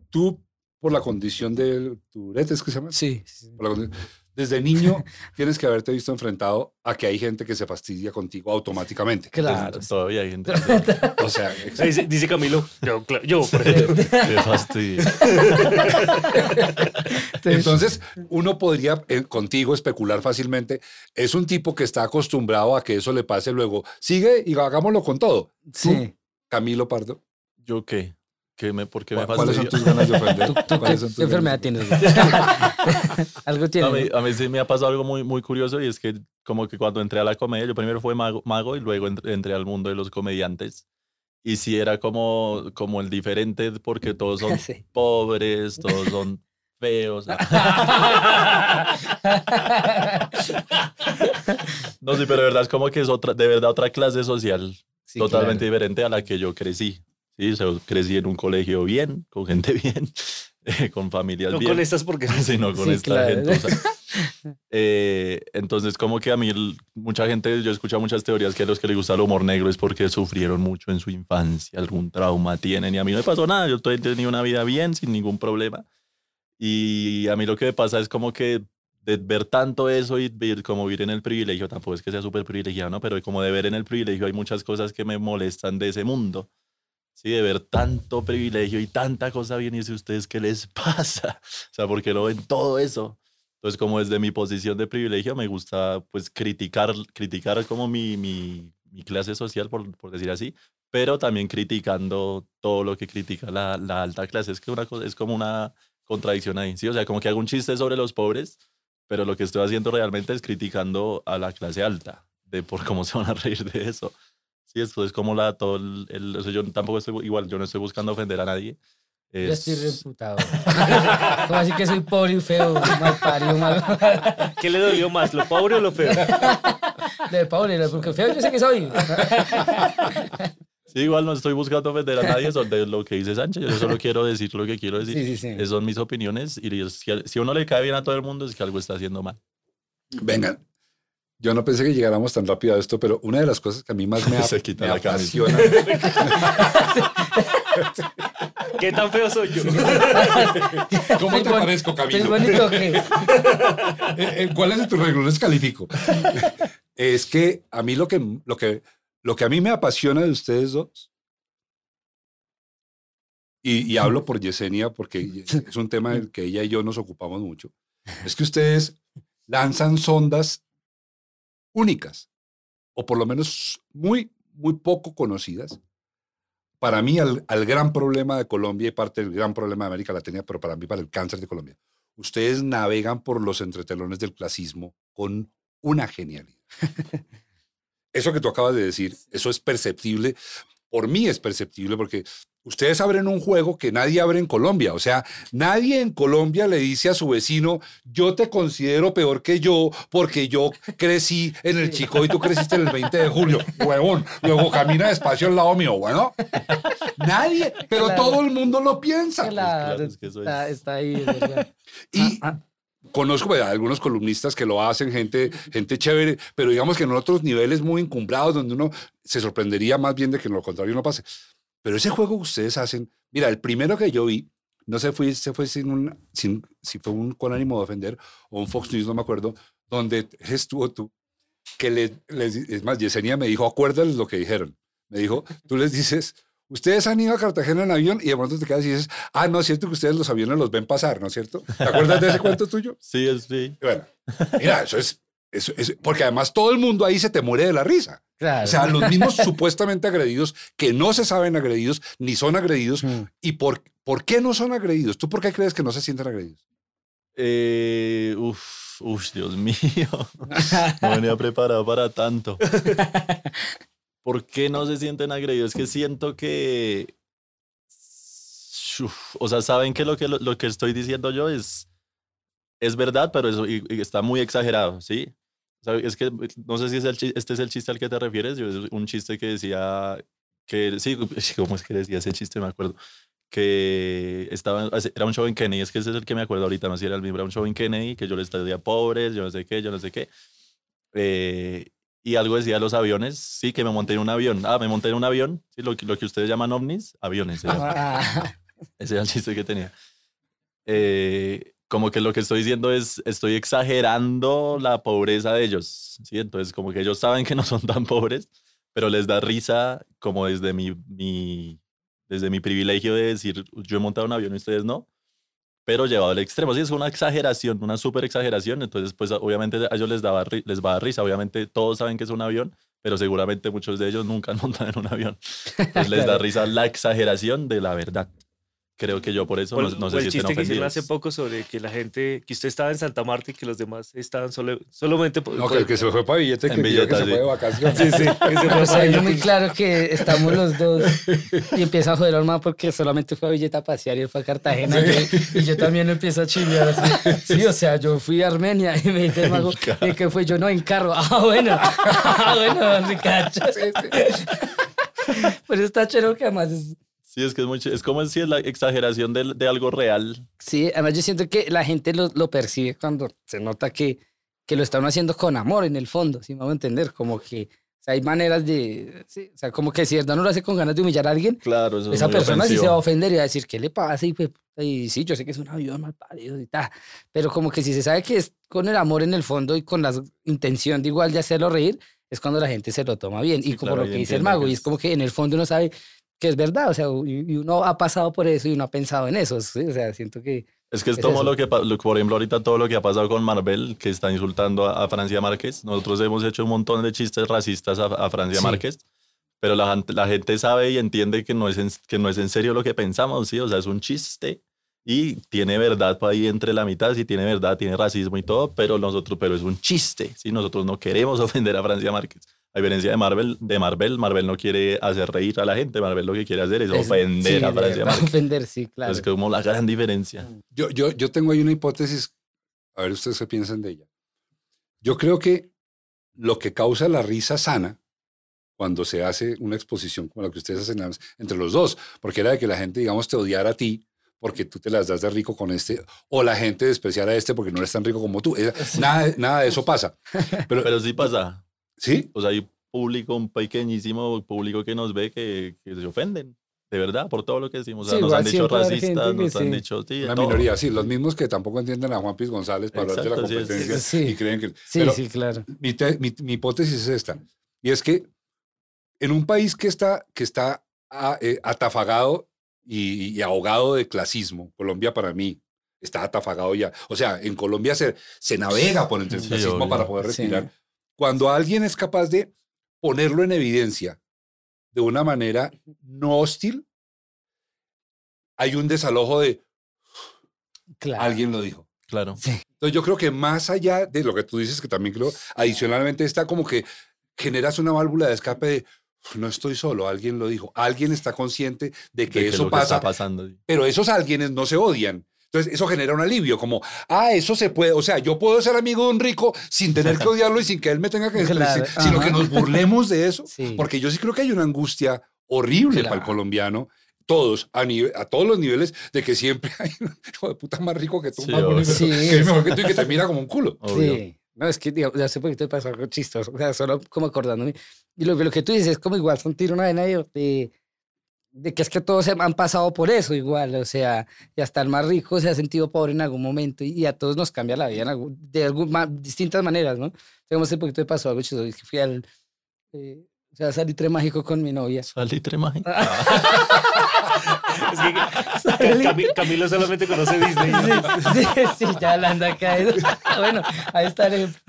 A: Tú, por la condición del Tourette, ¿es que se llama?
B: Sí.
A: Por la condi- desde niño tienes que haberte visto enfrentado a que hay gente que se fastidia contigo automáticamente.
B: Claro.
C: Entonces, Todavía hay gente.
A: O sea,
D: Dice, dice Camilo, yo, yo, por ejemplo.
C: Qué fastidio.
A: entonces uno podría eh, contigo especular fácilmente. Es un tipo que está acostumbrado a que eso le pase luego. Sigue y hagámoslo con todo.
B: Sí.
A: Camilo Pardo.
C: ¿Yo qué? ¿Qué me, ¿Por qué me
A: ¿cu- ¿Cuáles son tus ganas de ofender?
B: ¿Tú, tú qué,
A: ¿Cuáles son tus
B: qué enfermedad tienes? Algo
C: A
B: tienes.
C: mí,
B: ¿no?
C: a mí sí me ha pasado algo muy, muy curioso y es que como que cuando entré a la comedia, yo primero fui mago, mago y luego entré, entré al mundo de los comediantes. Y sí era como, como el diferente porque todos son
B: Sí.
C: pobres, todos son feos. No, sí, pero de verdad es como que es otra, de verdad otra clase social
B: Sí,
C: totalmente
B: claro.
C: diferente a la que yo crecí. Sí, o sea, crecí en un colegio bien, con gente bien, eh, con familias
D: No
C: bien.
D: con estas porque
C: sino con
B: Sí,
C: esta
B: claro.
C: gente. o sea. Eh, entonces, como que a mí, mucha gente, yo he escuchado muchas teorías que a los que les gusta el humor negro es porque sufrieron mucho en su infancia, algún trauma tienen, y a mí no me pasó nada, yo he tenido una vida bien, sin ningún problema. Y a mí lo que me pasa es como que de ver tanto eso y como vivir en el privilegio, tampoco es que sea súper privilegiado, ¿no? Pero como de ver en el privilegio hay muchas cosas que me molestan de ese mundo. Sí, de ver tanto privilegio y tanta cosa bien y dice ustedes, ¿qué les pasa? O sea, porque lo ven todo eso. Entonces, como desde mi posición de privilegio, me gusta pues criticar, criticar como mi, mi, mi clase social, por, por decir así, pero también criticando todo lo que critica la, la alta clase. Es que una cosa, es como una contradicción ahí, ¿sí? O sea, como que hago un chiste sobre los pobres, pero lo que estoy haciendo realmente es criticando a la clase alta, de por cómo se van a reír de eso. Sí, esto es como la, todo el, el- o sea, yo tampoco estoy, igual, yo no estoy buscando ofender a nadie.
B: Yo
C: Es-
B: estoy reputado. ¿Cómo así que soy pobre y feo? Mal parido, mal.
D: ¿Qué le dolió más, lo pobre o lo feo?
B: De pobre, porque feo yo sé que soy.
C: Sí, igual no estoy buscando ofender a nadie sobre lo que dice Sánchez. Yo solo quiero decir lo que quiero decir.
B: Sí, sí, sí.
C: Esas son mis opiniones. Y si, si a uno le cae bien a todo el mundo, es que algo está haciendo mal.
A: Vengan, yo no pensé que llegáramos tan rápido a esto, pero una de las cosas que a mí más me,
C: Se quita
A: me
C: la camisa.
A: apasiona.
D: ¿Qué tan feo soy yo?
A: ¿Cómo
B: Soy
A: te
B: bon-
A: parezco, Camilo?
B: bonito que.
A: Eh, eh, ¿Cuál es tu regla? Les califico. es que a mí lo que, lo, que, lo que a mí me apasiona de ustedes dos, y, y hablo por Yesenia porque es un tema del que ella y yo nos ocupamos mucho, es que ustedes lanzan sondas únicas, o por lo menos muy, muy poco conocidas, para mí al, al gran problema de Colombia y parte del gran problema de América Latina, pero para mí para el cáncer de Colombia. Ustedes navegan por los entretelones del clasismo con una genialidad. Eso que tú acabas de decir, eso es perceptible. Por mí es perceptible porque ustedes abren un juego que nadie abre en Colombia. O sea, nadie en Colombia le dice a su vecino, yo te considero peor que yo porque yo crecí en el Chico y tú creciste en el 20 de julio. Huevón, luego camina despacio al lado mío. Bueno, nadie, pero
B: Claro.
A: todo el mundo lo piensa.
B: Claro,
C: es que eso
B: está,
C: es-
B: está ahí, es verdad.
A: Y
B: Ah,
A: conozco pues, a algunos columnistas que lo hacen, gente, gente chévere, pero digamos que en otros niveles muy encumbrados, donde uno se sorprendería más bien de que en lo contrario no pase. Pero ese juego que ustedes hacen, mira, el primero que yo vi, no sé fue, se fue sin un, sin, si fue un con ánimo de ofender o un Fox News, no me acuerdo, donde estuvo tú, que le, les, es más, Yesenia me dijo, acuérdales lo que dijeron. Me dijo, tú les dices, ustedes han ido a Cartagena en avión y de pronto te quedas y dices, ah, no, es cierto que ustedes los aviones los ven pasar, ¿no es cierto? ¿Te acuerdas de ese cuento tuyo?
C: Sí, es, sí.
A: Bueno, mira, eso es, eso porque además todo el mundo ahí se te muere de la risa.
B: claro.
A: O sea, los mismos supuestamente agredidos que no se saben agredidos ni son agredidos.
B: Mm.
A: ¿Y por, por qué no son agredidos? ¿Tú por qué crees que no se sienten agredidos?
C: Eh, uf, uf, Dios mío. No venía preparado para tanto. ¿Por qué no se sienten agredidos? Es que siento que. uf, o sea, saben que lo que, lo, lo que estoy diciendo yo es, es verdad, pero eso está muy exagerado, ¿sí? O sea, es que no sé si es el, chi- este es el chiste al que te refieres. Yo, es un chiste que decía que. Sí, ¿cómo es que decía ese chiste? Me acuerdo que estaba, era un show en Kennedy, es que ese es el que me acuerdo ahorita, no sé si era el mismo, era un show en Kennedy, que yo les traía pobres, yo no sé qué, yo no sé qué. Eh, y algo decía de los aviones, sí, que me monté en un avión. Ah, me monté en un avión, sí, lo, que- lo que ustedes llaman ovnis, aviones. llama.
B: Ah,
C: Ese era el chiste que tenía. Eh, como que lo que estoy diciendo es, estoy exagerando la pobreza de ellos, ¿sí? Entonces, como que ellos saben que no son tan pobres, pero les da risa como desde mi, mi, desde mi privilegio de decir, yo he montado un avión y ustedes no, pero llevado al extremo. Sí, es una exageración, una súper exageración. Entonces, pues obviamente a ellos les, daba, les va a dar risa. Obviamente todos saben que es un avión, pero seguramente muchos de ellos nunca han montado en un avión. Entonces les da risa la exageración de la verdad. Creo que yo por eso
D: O
C: no, no sé
D: el
C: si estén
D: chiste que hicieron hace poco sobre que la gente, que usted estaba en Santa Marta y que los demás estaban solo, solamente por,
A: No, que
D: por-
A: el que se fue para billete, que
C: En
A: creyó que
C: billeta,
A: se
C: sí.
A: fue de vacaciones.
D: Sí, sí, que se
B: Pero
D: fue para
B: muy claro que estamos los dos y empieza a joder al porque solamente fue a Villeta a pasear y él fue a Cartagena y yo- y yo también empiezo a chilear así. Sí, o sea, yo fui a Armenia y me dice el mago, ¿y qué fue? Yo no, en carro. Ah, bueno, ah, bueno, Ricacho. Pues está chévere que además es...
C: Sí, es que es, muy, ch- es como si es la exageración de, de algo real.
B: Sí, además yo siento que la gente lo, lo percibe cuando se nota que, que lo están haciendo con amor en el fondo, si me hago entender, como que o sea, hay maneras de, sí, o sea, como que si verdad no lo hace con ganas de humillar a alguien,
C: Claro, eso es
B: esa
C: muy
B: persona sí se
C: ofensivo.
B: va a ofender y va a decir, ¿qué le pasa? Y, pues, y sí, yo sé que es un avión mal parido y tal, pero como que si se sabe que es con el amor en el fondo y con la intención de igual de hacerlo reír, es cuando la gente se lo toma bien.
C: Sí,
B: y como
C: claro,
B: lo
C: y
B: que dice el mago,
C: que
B: y es
C: es-
B: como que en el fondo uno sabe que es verdad, o sea, y, uno ha pasado por eso y uno ha pensado en eso, ¿sí? o sea, siento que...
C: Es que es
B: Es
C: como
B: eso.
C: lo que, por ejemplo, ahorita todo lo que ha pasado con Marvel, que está insultando a, a Francia Márquez. Nosotros hemos hecho un montón de chistes racistas a, a Francia
B: Sí.
C: Márquez, pero la, gente- la gente sabe y entiende que no, es en, que no es en serio lo que pensamos, ¿sí? O sea, es un chiste y tiene verdad ahí entre la mitad, sí tiene verdad, tiene racismo y todo, pero nosotros, pero es un chiste, ¿sí? Nosotros no queremos ofender a Francia Márquez. A diferencia de Marvel, de Marvel, Marvel no quiere hacer reír a la gente, Marvel lo que quiere hacer es,
B: es-
C: ofender
B: sí,
C: a Francia.
B: Ofender, sí, claro.
C: Es como la gran diferencia.
A: Yo, yo, yo tengo ahí una hipótesis, a ver ustedes qué piensan de ella. Yo creo que lo que causa la risa sana, cuando se hace una exposición como la que ustedes hacen entre los dos, porque era de que la gente, digamos, te odiara a ti porque tú te las das de rico con este, o la gente despreciar a este porque no eres tan rico como tú. Nada, nada de eso pasa.
C: Pero, Pero sí pasa.
A: ¿Sí?
C: O sea, hay público, un pequeñísimo público que nos ve que, que se ofenden. De verdad, por todo lo que decimos. O sea, nos han dicho racistas, nos han dicho... Sí,
A: Una minoría, sí. Los mismos que tampoco entienden a Juan Piz González para hablar de la competencia sí, y creen que...
B: Sí, sí, claro.
A: Mi, mi, hipótesis es esta. Y es que en un país que está, que está ah, eh, atafagado y, ahogado de clasismo. Colombia para mí está atafagado ya. O sea, en Colombia se, se navega por entre el clasismo para poder respirar. Cuando alguien es capaz de ponerlo en evidencia de una manera no hostil, hay un desalojo de alguien lo dijo.
C: Claro.
A: Entonces yo creo que más allá de lo que tú dices, que también creo, adicionalmente está como que generas una válvula de escape de no estoy solo, alguien lo dijo, alguien está consciente de que, eso pasa,
C: pasando.
A: pero esos alguienes no se odian. Entonces eso genera un alivio, como, ah, eso se puede, o sea, yo puedo ser amigo de un rico sin tener que odiarlo y sin que él me tenga que claro. sino que nos burlemos de eso, porque yo sí creo que hay una angustia horrible para el colombiano todos, a, a todos los niveles, de que siempre hay un hijo de puta más rico que tú, más bonito, que es mejor que tú y que te mira como un culo.
B: Sí. No, es que digamos, hace poquito pasó algo chistoso, o sea, solo como acordándome. Y lo, lo que tú dices es como igual sentir una vena de, de, que es que todos han pasado por eso igual, o sea, y hasta el más rico se ha sentido pobre en algún momento y, a todos nos cambia la vida de algunas distintas maneras, ¿no? Digamos, hace poquito me pasó algo es que fui al... Eh, o sea, salitre mágico con mi novia.
C: Salitre mágico.
D: es que Camilo solamente conoce Disney.
B: Sí, sí, sí, ya la anda caído. bueno, ahí está el ejemplo.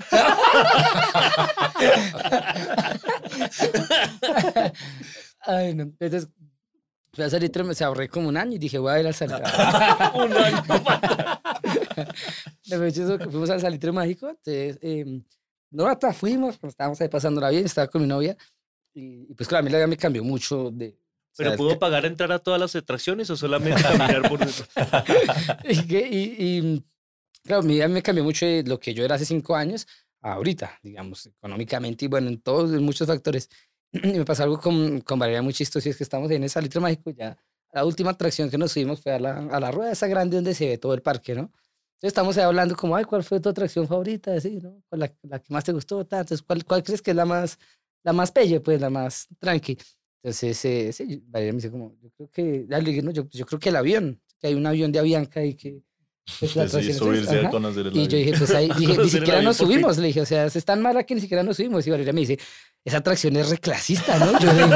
B: Ay, no. Entonces, fui a Salitre, me se ahorré como un año y dije, voy a ir al Salitre.
D: un año.
B: fuimos al Salitre Mágico. Entonces, eh, no, hasta fuimos, estábamos ahí pasándola bien, estaba con mi novia. Y, pues claro, a mí la vida me cambió mucho de...
D: ¿Pero pudo pagar entrar a todas las atracciones o solamente caminar por eso?
B: y, y, claro, a mí me cambió mucho de lo que yo era hace cinco años a ahorita, digamos, económicamente y bueno, en todos, en muchos factores. Y me pasó algo con, con Valeria muy chistoso y es que estamos en ese salitre mágico ya. La última atracción que nos subimos fue a la, a la rueda esa grande donde se ve todo el parque, ¿no? Entonces estamos ahí hablando como, ay, ¿cuál fue tu atracción favorita? Así, ¿no? La, la que más te gustó? Entonces, ¿cuál, ¿cuál crees que es la más, la más pelle, pues la más tranqui. Entonces, eh, sí, Valeria me dice como, yo creo que, dale, no, yo, yo creo que el avión, que hay un avión de Avianca y que...
C: Pues, la sí, subirse a conocer el
B: Y yo dije, pues ahí, dije, ni siquiera nos subimos, le dije, o sea, es tan mala que ni siquiera nos subimos. Y Valeria me dice, esa atracción es reclasista, ¿no? Yo le digo,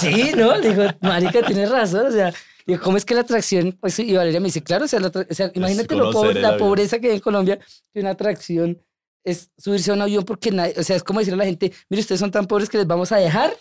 B: sí, ¿no? Le digo, marica, tienes razón, o sea, digo, ¿cómo es que la atracción? Pues, y Valeria me dice, claro, o sea, o sea imagínate lo pobre, la pobreza que hay en Colombia, que una atracción es subirse a un avión porque nadie, o sea, es como decirle a la gente, mire, ustedes son tan pobres que les vamos a dejar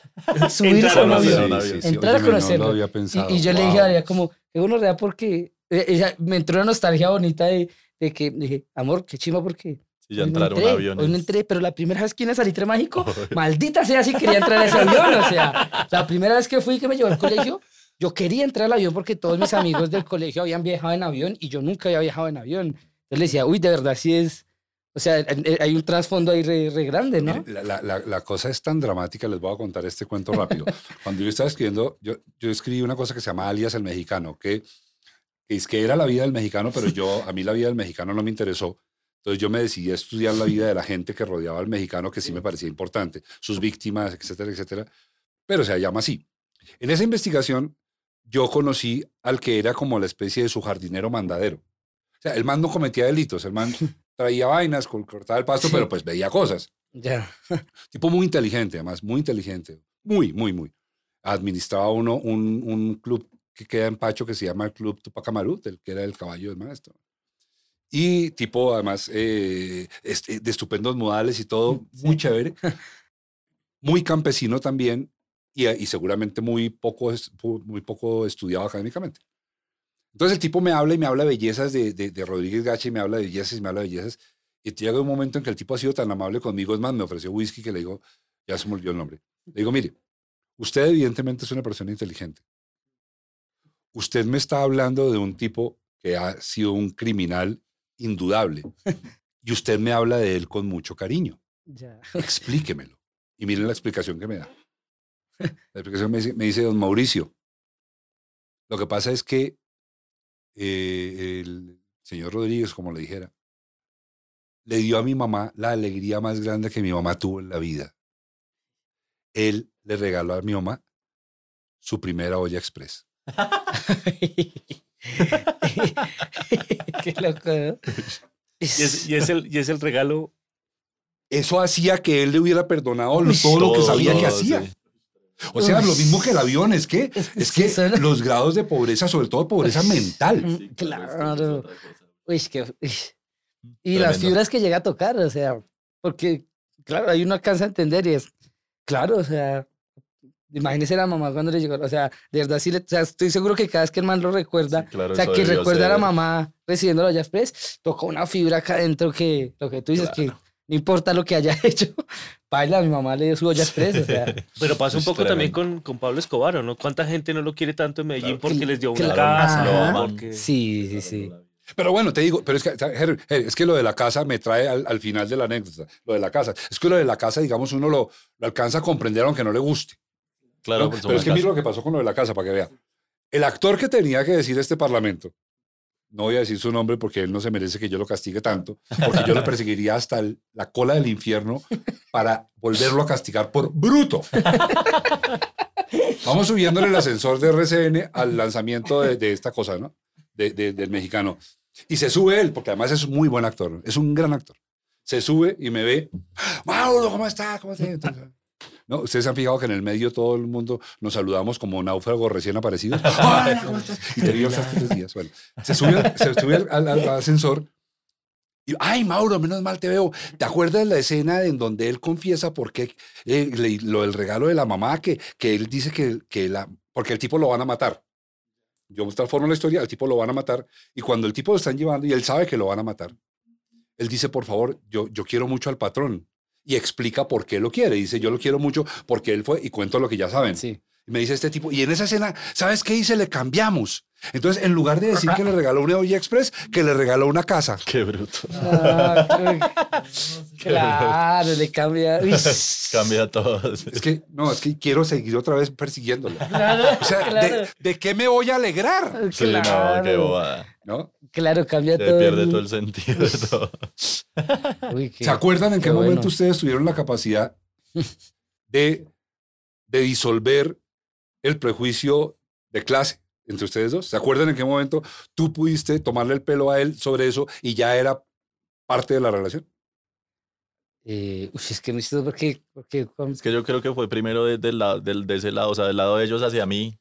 B: subirse a un avión, entrar a conocerlo. y, yo le dije a ella como, qué bueno, porque eh, ella, me entró una nostalgia bonita de, de que dije, amor, qué chima porque
C: Sí, ya entraron no entré, aviones.
B: Hoy no entré, pero la primera vez que iba a Salitre Mágico, maldita sea si quería entrar a ese avión. O sea, la primera vez que fui que me llevó al colegio, yo quería entrar al avión porque todos mis amigos del colegio habían viajado en avión y yo nunca había viajado en avión. Entonces le decía, uy, de verdad, sí es, o sea, hay un trasfondo ahí re, grande, ¿no?
A: La, la, la, cosa es tan dramática, les voy a contar este cuento rápido. Cuando yo estaba escribiendo, yo, yo escribí una cosa que se llama Alias el Mexicano, que, que es que era la vida del mexicano, pero yo, a mí la vida del mexicano no me interesó. Entonces yo me decidí a estudiar la vida de la gente que rodeaba al mexicano, que sí me parecía importante, sus víctimas, etcétera, etcétera. Pero se llama así. En esa investigación yo conocí al que era como la especie de su jardinero mandadero. O sea, el man no cometía delitos, el man traía vainas, cortaba el pasto, pero pues veía cosas.
B: Ya.
A: tipo muy inteligente, además, muy inteligente. Muy, muy, muy. Administraba uno un, un club que queda en Pacho que se llama el Club Tupac Amaru, el que era el caballo del maestro. Y tipo, además, eh, este, de estupendos modales y todo, muy chévere. Muy campesino también y, y, seguramente muy poco, muy poco estudiado académicamente. Entonces el tipo me habla y me habla de bellezas de, de, Rodríguez Gacha y me habla de bellezas y me habla de bellezas. Y llega un momento en que el tipo ha sido tan amable conmigo, es más, me ofreció whisky que le digo, ya se me olvidó el nombre. Le digo, mire, usted evidentemente es una persona inteligente. Usted me está hablando de un tipo que ha sido un criminal indudable. y usted me habla de él con mucho cariño.
B: Ya.
A: Explíquemelo. Y miren la explicación que me da. La explicación me dice, me dice don Mauricio. Lo que pasa es que eh, el señor Rodríguez, como le dijera, le dio a mi mamá la alegría más grande que mi mamá tuvo en la vida. Él le regaló a mi mamá su primera olla express.
B: Qué loco, ¿no?
D: Y es, y es el, y es el regalo.
A: Eso hacía que él le hubiera perdonado lo- todo lo que
C: Todo,
A: sabía que
C: todo,
A: hacía.
C: sí.
A: O sea,
B: Uy.
A: lo mismo que el avión, es que, es
B: Sí,
A: que
B: son-
A: los grados de pobreza, sobre todo pobreza mental.
B: Mm,
C: Sí,
B: Claro. Uy, que, uy. Y las
C: Tremendo.
B: fibras que llega a tocar, o sea, porque, claro, ahí uno alcanza a entender y es, claro, o sea, imagínese la mamá cuando le llegó, o sea, de verdad, sí, le- o sea, estoy seguro que cada vez que el man lo recuerda,
C: Sí, claro,
B: o sea, que recuerda a la mamá recibiendo la Express, tocó una fibra acá adentro que, lo que tú dices, que no importa lo que haya hecho, baila, mi mamá le dio su olla express, o sea,
D: Pero pasa un poco también con, con Pablo Escobar, ¿o ¿no? ¿Cuánta gente no lo quiere tanto en Medellín
C: Claro.
D: porque les dio una
B: Claro.
D: casa?
B: Ajá.
C: aman.
D: porque-
B: sí, sí, sí.
A: Pero bueno, te digo, pero es que, es que lo de la casa me trae al, al final de la anécdota, lo de la casa. Es que lo de la casa, digamos, uno lo, lo alcanza a comprender aunque no le guste.
C: Claro,
A: ¿no? Pero es que mira lo que pasó con lo de la casa, para que vea. El actor que tenía que decir este parlamento, no voy a decir su nombre porque él no se merece que yo lo castigue tanto, porque yo lo perseguiría hasta el- la cola del infierno para volverlo a castigar por bruto. Vamos subiéndole el ascensor de RCN al lanzamiento de, de esta cosa, ¿no? De- de- del mexicano. Y se sube él, porque además es un muy buen actor, es un gran actor. Se sube y me ve, Mauro, ¿cómo está? ¿Cómo está? ¿No? Ustedes se han fijado que en el medio todo el mundo nos saludamos como náufragos recién aparecidos. ¡Ay, ¿cómo estás? Y te vi hasta tres días. Bueno, se sube, al- se sube al, al- al ascensor y, ay, Mauro, menos mal te veo. ¿Te acuerdas de la escena en donde él confiesa por qué eh, le- lo del regalo de la mamá, que, que él dice que, que la, porque el tipo lo van a matar? Yo transformo la historia, al tipo lo van a matar y cuando el tipo lo están llevando y él sabe que lo van a matar, él dice, por favor, yo, yo quiero mucho al patrón. Y explica por qué lo quiere. Dice, yo lo quiero mucho porque él fue, y cuento lo que ya saben.
B: Sí.
A: Y me dice este tipo, y en esa escena, ¿sabes qué hice? Le cambiamos. Entonces, en lugar de decir que le regaló una olla express, que le regaló una casa.
C: Qué bruto.
B: Ah, qué- claro, le cambia.
C: Cambia todo.
A: Es que, no, es que quiero seguir otra vez persiguiéndolo.
B: Claro,
A: O sea,
B: claro,
A: ¿de, de qué me voy a alegrar?
C: Sí, no, qué bobada.
A: ¿No?
B: Claro, cambia
C: Se
B: todo.
C: pierde
B: el-
C: todo el sentido de todo.
B: Uy, qué-
A: ¿Se acuerdan en qué,
B: qué
A: momento
B: bueno.
A: ustedes tuvieron la capacidad de, de disolver el prejuicio de clase entre ustedes dos? ¿Se acuerdan en qué momento tú pudiste tomarle el pelo a él sobre eso y ya era parte de la relación?
B: Eh, uy, es que no sé por qué.
C: Es que yo creo que fue primero de, del lado- del- de ese lado, o sea, del lado de ellos hacia mí.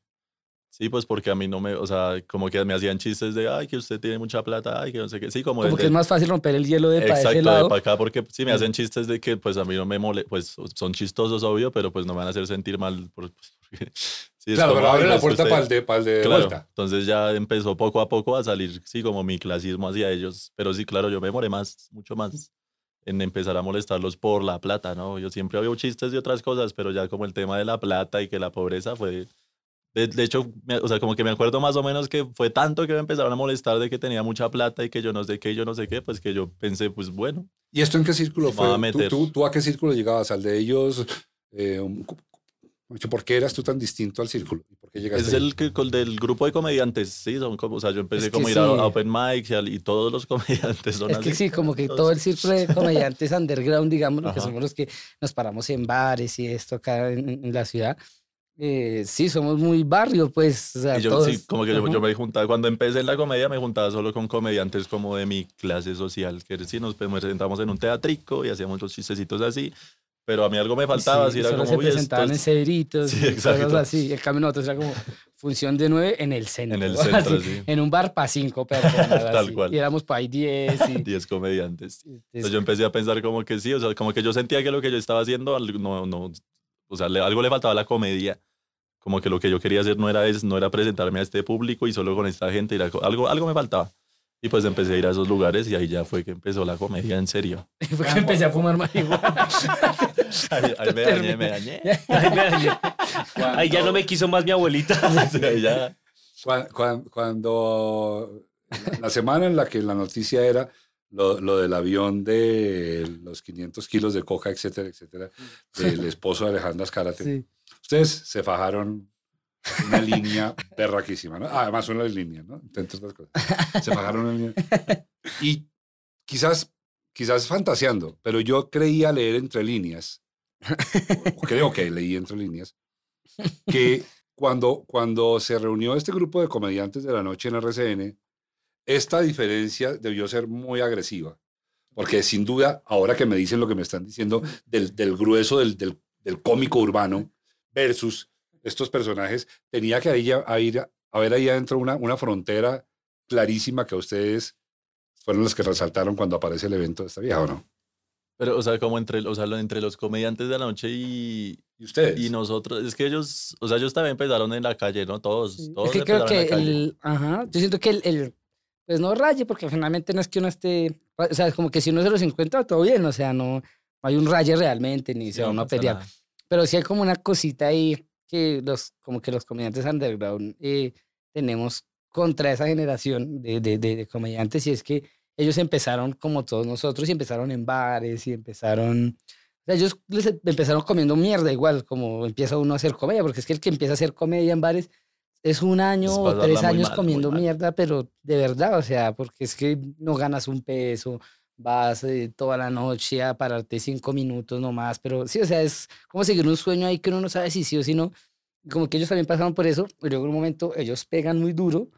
C: Sí, pues porque a mí no me, o sea, como que me hacían chistes de, ay, que usted tiene mucha plata, ay, que no sé qué. Sí, como,
B: como
C: desde-
B: que es más fácil romper el hielo de para
C: Exacto,
B: ese
C: de
B: lado.
C: para acá, porque sí me
B: Mm.
C: hacen chistes de que pues a mí no me mole, pues son chistosos, obvio, pero pues no me van a hacer sentir mal. por- pues, porque, sí, es
A: claro,
C: como,
A: pero abre
C: "Ay,
A: la
C: pues,
A: puerta
C: usted-".
A: para el de, para el de
C: Claro,
A: vuelta.
C: entonces ya empezó poco a poco a salir, sí, como mi clasismo hacia ellos, pero sí, claro, yo me demoré más, mucho más en empezar a molestarlos por la plata, ¿no? Yo siempre había chistes de otras cosas, pero ya como el tema de la plata y que la pobreza fue... De, de hecho, me- o sea, como que me acuerdo más o menos que fue tanto que me empezaron a molestar de que tenía mucha plata y que yo no sé qué, yo no sé qué, pues que yo pensé, pues bueno,
A: ¿Y esto en qué círculo
C: va a
A: fue? ¿Tú,
C: meter.
A: tú, tú a qué círculo llegabas? ¿Al de ellos? Eh, ¿Por qué eras tú tan distinto al círculo? ¿Y ¿Por qué llegaste
C: Es el que, con- del grupo de comediantes, sí, son como, o sea, yo empecé
B: Es que
C: como a ir a,
B: sí.
C: a open mics y, al- y todos los comediantes son
B: Es
C: así.
B: que sí, como que todo el círculo de comediantes underground, digamos, que somos los que nos paramos en bares y esto acá en, en la ciudad. Eh, sí, somos muy barrio, pues. O sea,
C: Y yo,
B: todos-
C: sí, como que yo, yo me juntaba, cuando empecé en la comedia me juntaba solo con comediantes como de mi clase social, que sí, nos presentamos en un teatrico y hacíamos los chistecitos así, pero a mí algo me faltaba,
B: Sí,
C: así era como,
B: se
C: "Uy, esto
B: presentaban en
C: es-".
B: cedritos
C: Sí,
B: cosas así. El cambio nosotros era como función de nueve en el centro.
C: En el centro,
B: así,
C: sí.
B: En un bar para cinco personas.
C: Tal
B: así,
C: cual.
B: Y éramos para ahí diez. Y,
C: 10 comediantes.
B: entonces,
C: yo empecé a pensar como que sí, o sea, como que yo sentía que lo que yo estaba haciendo, no, no, o sea, le- algo le faltaba a la comedia. Como que lo que yo quería hacer no era, es, no era presentarme a este público y solo con esta gente, ir a co- algo, algo me faltaba. Y pues empecé a ir a esos lugares y ahí ya fue que empezó la comedia en serio.
B: fue que empecé a fumar marihuana.
C: Ahí, ahí me dañé, me dañé.
D: Ay, me dañé. Ay, ya no me quiso más mi abuelita.
C: Sí, ahí ya.
A: Cuan- cuan- Cuando, la semana en la que la noticia era lo, lo del avión de los 500 kilos de coca, etcétera, etcétera, del esposo de Alejandra Escárate,
B: Sí.
A: Ustedes se fajaron una línea berraquísima, ¿no? Ah, además una línea, ¿no? Entre otras cosas. Se fajaron una línea. Y quizás, quizás fantaseando, pero yo creía leer entre líneas, o creo que leí entre líneas, que cuando, cuando se reunió este grupo de comediantes de la noche en RCN, esta diferencia debió ser muy agresiva. Porque sin duda, ahora que me dicen lo que me están diciendo del, del grueso del, del, del cómico urbano versus estos personajes, tenía que ahí, haber, haber ahí adentro una, una frontera clarísima que ustedes fueron los que resaltaron cuando aparece el evento de esta vieja, ¿o no?
C: Pero, o sea, como entre, o sea, entre los comediantes de la noche y,
A: ¿Y ustedes?
C: y nosotros, es que ellos, o sea, ellos también empezaron en la calle, ¿no? Todos,
B: Sí.
C: todos
B: Es que creo que
C: en la calle.
B: el, ajá, yo siento que el, el- pues no raye, porque finalmente no es que uno esté, o sea, como que si uno se los encuentra, todo bien, o sea, no, no hay un raye realmente, ni
C: Sí,
B: se va
C: no
B: uno a pelear.
C: nada.
B: Pero sí hay como una cosita ahí que los, como que los comediantes underground eh, tenemos contra esa generación de, de, de, de comediantes y es que ellos empezaron como todos nosotros y empezaron en bares y empezaron, o sea, ellos les em- empezaron comiendo mierda igual como empieza uno a hacer comedia, porque es que el que empieza a hacer comedia en bares es un año o tres años
C: mal,
B: comiendo mierda, pero de verdad, o sea, porque es que no ganas un peso, vas eh, toda la noche a pararte cinco minutos nomás, pero sí, o sea, es como seguir un sueño ahí que uno no sabe si sí o si no. Como que ellos también pasaron por eso, y luego en un momento ellos pegan muy duro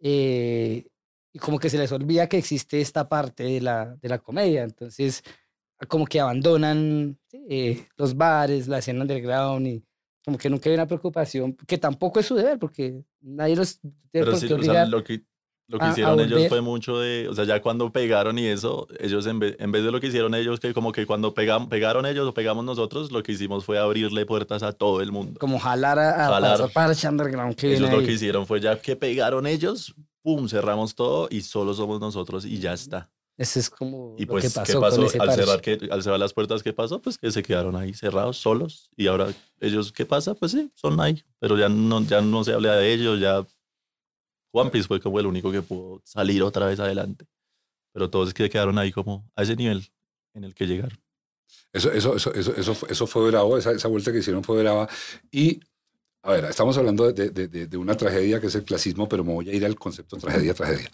B: eh, y como que se les olvida que existe esta parte de la, de la comedia, entonces como que abandonan eh, los bares, la escena underground y como que nunca hay una preocupación, que tampoco es su deber, porque nadie los tiene
C: Pero
B: por
C: sí,
B: qué
C: o sea, lo que, lo que
B: a- a
C: hicieron ellos fue mucho de, o sea, ya cuando pegaron y eso, ellos en vez, en vez de lo que hicieron ellos, que como que cuando pegam- pegaron ellos o pegamos nosotros, lo que hicimos fue abrirle puertas a todo el mundo.
B: como jalar a, a
C: Jalar.
B: para el underground que
C: Ellos lo que hicieron fue ya que pegaron ellos, pum, cerramos todo y solo somos nosotros y ya está.
B: Ese es como
C: Y
B: lo
C: pues,
B: que
C: ¿qué
B: pasó,
C: pasó?
B: con ese
C: Al cerrar, que, al cerrar las puertas, ¿qué pasó? Pues que se quedaron ahí cerrados, solos. Y ahora ellos, ¿qué pasa? Pues sí, son ahí. Pero ya no, ya no se habla de ellos, ya One Piece fue como el único que pudo salir otra vez adelante. Pero todos que quedaron ahí como a ese nivel en el que llegaron.
A: Eso, eso, eso, eso, eso, fue- eso fue bravo, esa, esa vuelta que hicieron fue brava. Y, a ver, estamos hablando de, de- de- de una tragedia que es el clasismo, pero me voy a ir al concepto tragedia, tragedia.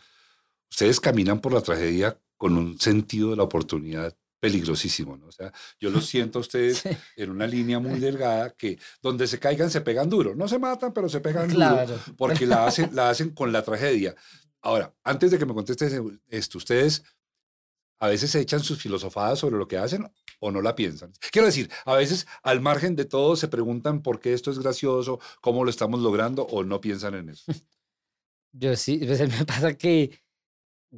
A: Ustedes caminan por la tragedia con un sentido de la oportunidad peligrosísimo, ¿no? O sea, yo los siento a ustedes
B: Sí,
A: en una línea muy delgada que donde se caigan se pegan duro. No se matan, pero se pegan duro
B: claro.
A: porque la hacen, la hacen con la tragedia. Ahora, antes de que me contestes esto, ¿ustedes a veces se echan sus filosofadas sobre lo que hacen o no la piensan? Quiero decir, a veces al margen de todo se preguntan por qué esto es gracioso, cómo lo estamos logrando o no piensan en eso.
B: Yo sí, pues me pasa que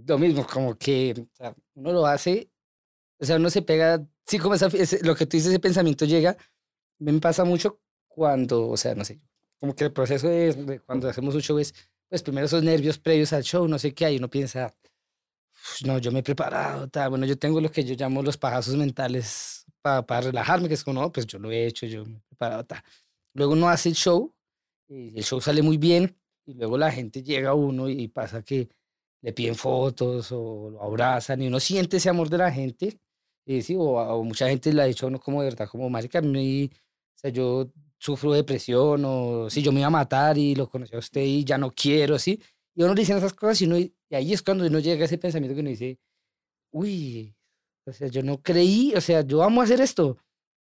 B: lo mismo, como que o sea, uno lo hace, o sea, uno se pega, sí, como esa, ese- lo que tú dices, ese pensamiento llega, me pasa mucho cuando, o sea, no sé, como que el proceso de, de cuando hacemos un show es, pues primero esos nervios previos al show, no sé qué, hay uno piensa, "Uf, no, yo me he preparado, tal, bueno, yo tengo lo que yo llamo los pajazos mentales para relajarme, que es como, no, pues yo lo he hecho, yo me he preparado, tal. Luego uno hace el show, y el show sale muy bien, y luego la gente llega a uno y pasa que le piden fotos o lo abrazan y uno siente ese amor de la gente. Y sí, o, o mucha gente le ha dicho a uno como de verdad, como marica, a mí, o sea, yo sufro depresión o si yo me iba a matar y lo conocí a usted y ya no quiero, ¿sí? Y uno le dicen esas cosas y, uno, y ahí es cuando uno llega a ese pensamiento que uno dice, uy, o sea, yo no creí, o sea, yo amo hacer esto,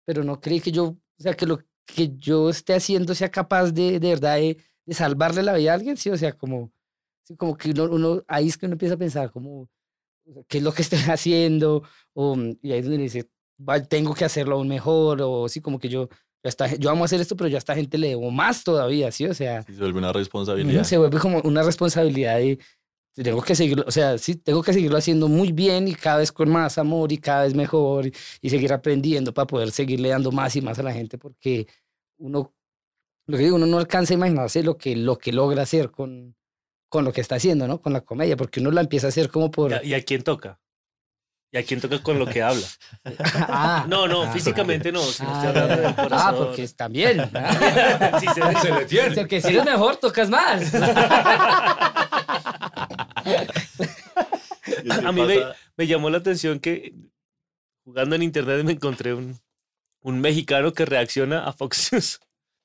B: pero no creí que yo, o sea, que lo que yo esté haciendo sea capaz de, de verdad de, de salvarle la vida a alguien, sí, o sea, como, sí, como que uno, uno, ahí es que uno empieza a pensar como, ¿qué es lo que estoy haciendo? O, mm, y ahí es donde dice, "Va, tengo que hacerlo aún mejor, o sí, como que yo, yo, a esta gen- yo amo hacer esto, pero yo a esta gente le debo más todavía, sí, o sea,
C: Sí, se vuelve una responsabilidad.
B: se vuelve como una responsabilidad de, tengo que seguirlo, o sea, sí, tengo que seguirlo haciendo muy bien y cada vez con más amor y cada vez mejor y, y seguir aprendiendo para poder seguirle dando más y más a la gente porque uno, lo que digo, uno no alcanza a imaginarse lo que, lo que logra hacer con, con lo que está haciendo, ¿no? Con la comedia, porque uno la empieza a hacer como por...
D: ¿Y a, quién toca? ¿Y a quién toca con lo que habla?
B: ah,
D: No, no,
B: ah,
D: físicamente no. Si no
B: ah,
D: estoy hablando del
B: ah,
D: corazón.
B: porque es también. ¿ah?
D: Sí, se-
A: Se le tiene.
B: Porque si eres mejor, tocas más.
D: A mí me, llamó la atención que jugando en internet me encontré un, un mexicano que reacciona a Fox News.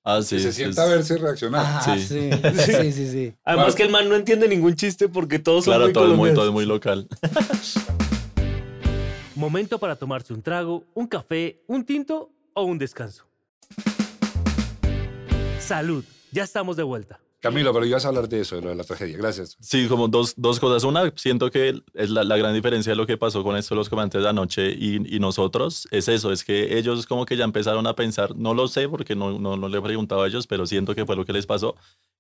C: Ah, sí.
A: que se sienta a verse reaccionar.
B: Ah,
C: Sí.
B: sí, sí, sí, sí.
D: Además que el man no entiende ningún chiste porque todos son
C: Claro,
D: muy
C: todo es, muy, todo es muy local.
D: Momento para tomarse un trago, un café, un tinto o un descanso. Salud, ya estamos de vuelta.
A: Camilo, pero ibas a hablar de eso, de lo de la tragedia. Gracias.
C: Sí, como dos, dos cosas. Una, siento que es la, la gran diferencia de lo que pasó con esto los comandantes de anoche y, y nosotros es eso, es que ellos como que ya empezaron a pensar, no lo sé porque no, no, no le he preguntado a ellos, pero siento que fue lo que les pasó,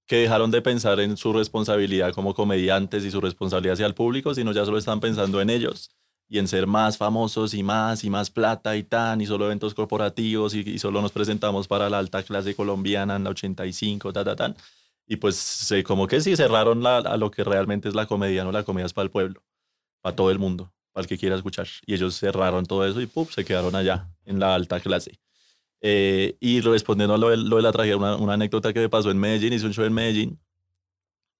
C: que dejaron de pensar en su responsabilidad como comediantes y su responsabilidad hacia el público, sino ya solo están pensando en ellos y en ser más famosos y más y más plata y tan y solo eventos corporativos y, y solo nos presentamos para la alta clase colombiana en la 85, ta, ta, tan. Y pues se- como que sí cerraron la- a lo que realmente es la comedia, ¿no? La comedia es para el pueblo, para todo el mundo, para el que quiera escuchar. Y ellos cerraron todo eso y ¡pum! se quedaron allá, en la alta clase. Eh, y respondiendo a lo de, lo de la tragedia, una, una anécdota que me pasó en Medellín, hice un show en Medellín.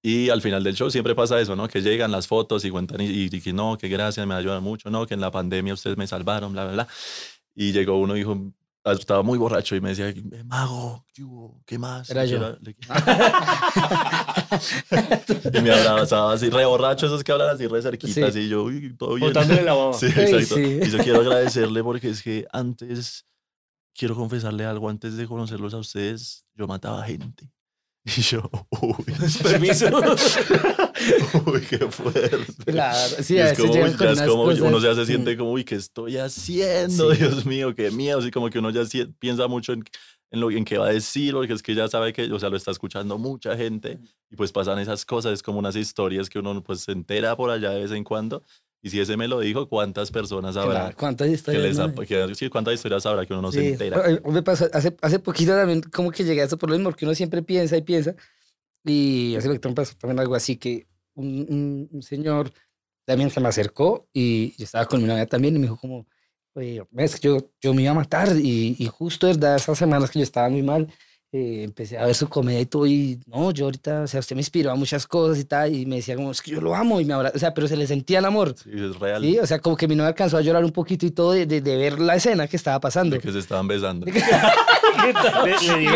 C: Y al final del show siempre pasa eso, ¿no? Que llegan las fotos y cuentan y, que no, que gracias, me ayudan mucho, ¿no? Que en la pandemia ustedes me salvaron, bla, bla, bla. Y llegó uno y dijo, estaba muy borracho y me decía, "Eh, mago, ¿qué, hubo? ¿Qué más?
B: Era yo.
C: y me abrazaba así, re borracho, esos que hablan así, re cerquita,
B: Sí.
C: así, yo, uy, todo bien.
D: Botándole la.
C: Sí, exacto.
B: sí.
C: Y yo quiero agradecerle porque es que antes, quiero confesarle algo, antes de conocerlos a ustedes, yo mataba gente. Y yo, uy,
D: Permiso.
C: uy, qué fuerte.
B: Claro, sí,
C: Y es como, uy,
B: con
C: ya es
B: unas
C: como, uno
B: cosas,
C: ya se
B: mm.
C: siente como, uy, ¿qué estoy haciendo?
B: Sí.
C: Dios mío, qué miedo. Así como que uno ya piensa mucho en, en lo en qué va a decir, porque es que ya sabe que, o sea, lo está escuchando mucha gente y pues pasan esas cosas, es como unas historias que uno pues se entera por allá de vez en cuando. Y si ese me lo dijo, ¿cuántas personas habrá?
B: Claro, ¿Cuántas
C: que
B: historias?
C: ha-
B: no?
C: que- ¿Cuántas historias habrá que uno no se
B: Sí,
C: entera?
B: a- a- Me pasó hace, hace poquito también, como que llegué a eso por lo mismo, porque uno siempre piensa y piensa. Y hace poquito me pasó también algo así que un, un- un señor también se me acercó y yo estaba con mi novia también y me dijo como, oye, ves que yo, yo me iba a matar y, y justo, ¿verdad? Esas semanas que yo estaba muy mal, eh, empecé a ver su comedia y todo y no, yo ahorita, o sea, usted me inspiró a muchas cosas y tal y me decía como, es que yo lo amo y me abra, o sea, pero se le sentía el amor.
C: Sí, es real.
B: Sí, o sea, como que mi novia alcanzó a llorar un poquito y todo de, de, de ver la escena que estaba pasando.
C: de que se estaban besando.
D: Le, le dio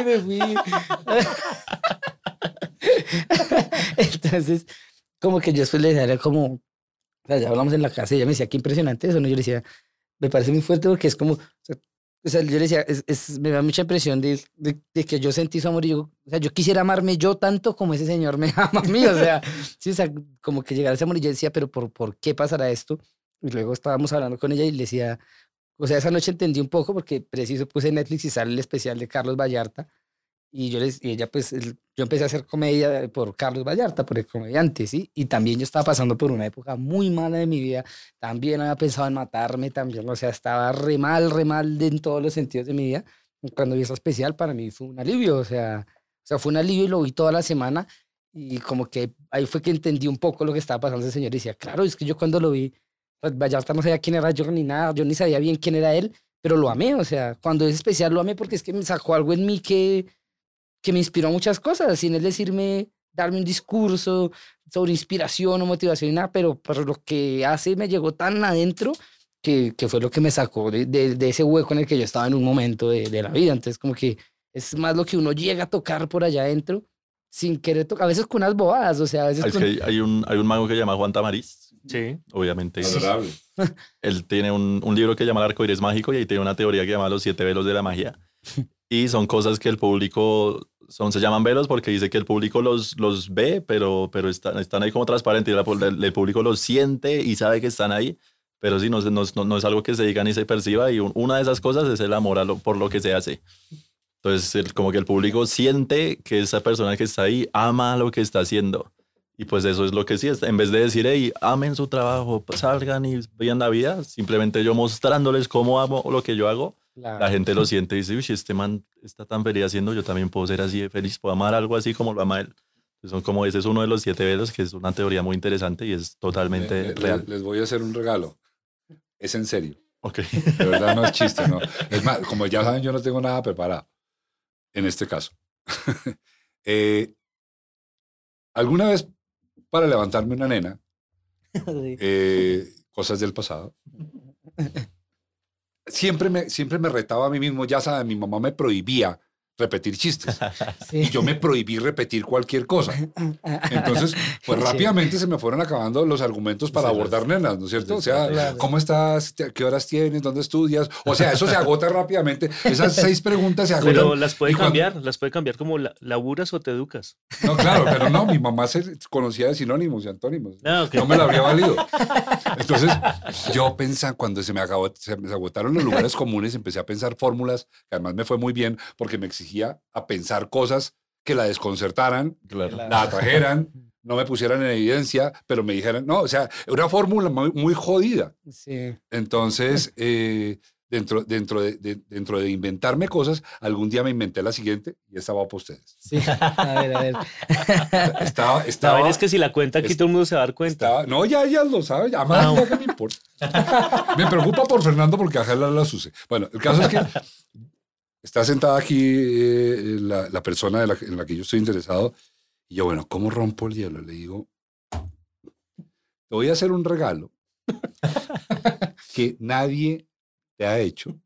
D: y
B: me fui. Entonces, como que yo después le decía, era como, o sea, ya hablamos en la casa y ella me decía, qué impresionante eso, ¿no? Yo le decía, me parece muy fuerte porque es como, o sea, o sea, yo le decía, es, es- me da mucha impresión de, de, de que yo sentí su amor y yo, o sea, yo quisiera amarme yo tanto como ese señor me ama a mí, o sea, sí, o sea, como que llegar a ese amor y yo decía, pero ¿por, ¿por qué pasará esto? Y luego estábamos hablando con ella y le decía, o sea, esa noche entendí un poco porque preciso puse Netflix y sale el especial de Carlos Vallarta y yo les, y ella pues, el- yo empecé a hacer comedia por Carlos Vallarta, por el comediante, ¿sí? Y también yo estaba pasando por una época muy mala de mi vida, también había pensado en matarme, también, o sea, estaba re mal, re mal en todos los sentidos de mi vida. Cuando vi ese especial para mí fue un alivio, o sea, o sea, fue un alivio y lo vi toda la semana y como que ahí fue que entendí un poco lo que estaba pasando ese señor y decía, claro, es que yo cuando lo vi, pues, Vallarta no sabía quién era yo ni nada, yo ni sabía bien quién era él, pero lo amé, o sea, cuando es especial lo amé porque es que me sacó algo en mí que, que me inspiró a muchas cosas, sin él decirme, darme un discurso sobre inspiración o motivación y nada, pero, pero lo que hace me llegó tan adentro que, que fue lo que me sacó de, de, de ese hueco en el que yo estaba en un momento de, de la vida. Entonces, como que es más lo que uno llega a tocar por allá adentro sin querer tocar, a veces con unas bobadas, o sea, a veces
C: Es
B: con...
C: que hay- hay un, hay un mago que se llama Juan Tamariz,
D: Sí.
C: obviamente.
A: Adorable.
C: Él tiene un, un libro que se llama El arcoíris mágico y ahí tiene una teoría que se llama Los siete velos de la magia. Y son cosas que el público, son, se llaman velos porque dice que el público los, los ve, pero, pero están, están ahí como transparentes. El, el público los siente y sabe que están ahí, pero sí, no, no, no- es algo que se diga ni se perciba. Y un- una de esas cosas es el amor lo- por lo que se hace. Entonces, el- como que el público siente que esa persona que está ahí ama lo que está haciendo. Y pues eso es lo que sí, es, en vez de decir, hey, amen su trabajo, salgan y vean la vida, simplemente yo mostrándoles cómo amo lo que yo hago,
B: Claro.
C: la gente lo siente y dice, uy, si este man está tan feliz haciendo, yo también puedo ser así de feliz, puedo amar algo así como lo ama él. Entonces, son como, ese es uno de los siete velos, que es una teoría muy interesante y es totalmente
A: Le- le-
C: real.
A: Les voy a hacer un regalo. Es en serio.
C: Ok.
A: De verdad no es chiste, ¿no? Es más, como ya saben, yo no tengo nada preparado en este caso. Eh, Alguna vez para levantarme una nena,
B: Sí.
A: eh, cosas del pasado, siempre me, siempre me retaba a mí mismo, ya saben, mi mamá me prohibía repetir chistes.
B: Sí.
A: Y yo me prohibí repetir cualquier cosa. Entonces, pues
B: Sí.
A: rápidamente se me fueron acabando los argumentos para
C: Sí,
A: abordar nenas, ¿no es cierto? O sea,
B: Claro.
A: ¿cómo estás? ¿Te- ¿Qué horas tienes? ¿Dónde estudias? O sea, eso se agota rápidamente. Esas seis preguntas se agotan.
D: Pero las puede
A: cuando-
D: cambiar, las puede cambiar como la- laburas o te educas.
A: No, claro, pero no, mi mamá se conocía de sinónimos y antónimos.
D: Ah.
A: No me la habría valido. Entonces, yo pensaba, cuando se me, acabó, se me agotaron los lugares comunes, empecé a pensar fórmulas, que además me fue muy bien, porque me exigía a pensar cosas que la desconcertaran,
C: Claro.
A: la atrajeran, no me pusieran en evidencia, pero me dijeran, no, o sea, una fórmula muy, muy jodida.
B: Sí.
A: Entonces, eh, dentro, dentro, de, de- dentro de inventarme cosas, algún día me inventé la siguiente y esta va para ustedes.
B: Sí. A ver, a ver.
A: Estaba,
D: La
A: estaba,
D: vaina es que si la cuenta aquí
A: es-
D: todo el mundo se va a dar cuenta.
A: estaba- no, ya, ya lo sabe, ya, más
D: Ah,
A: ya que me importa. me preocupa por Fernando porque a la las use. Bueno, el caso es que está sentada aquí eh, la, la persona de la, que- en la que yo estoy interesado y yo, bueno, ¿cómo rompo el hielo? Le digo, te voy a hacer un regalo que nadie te ha hecho,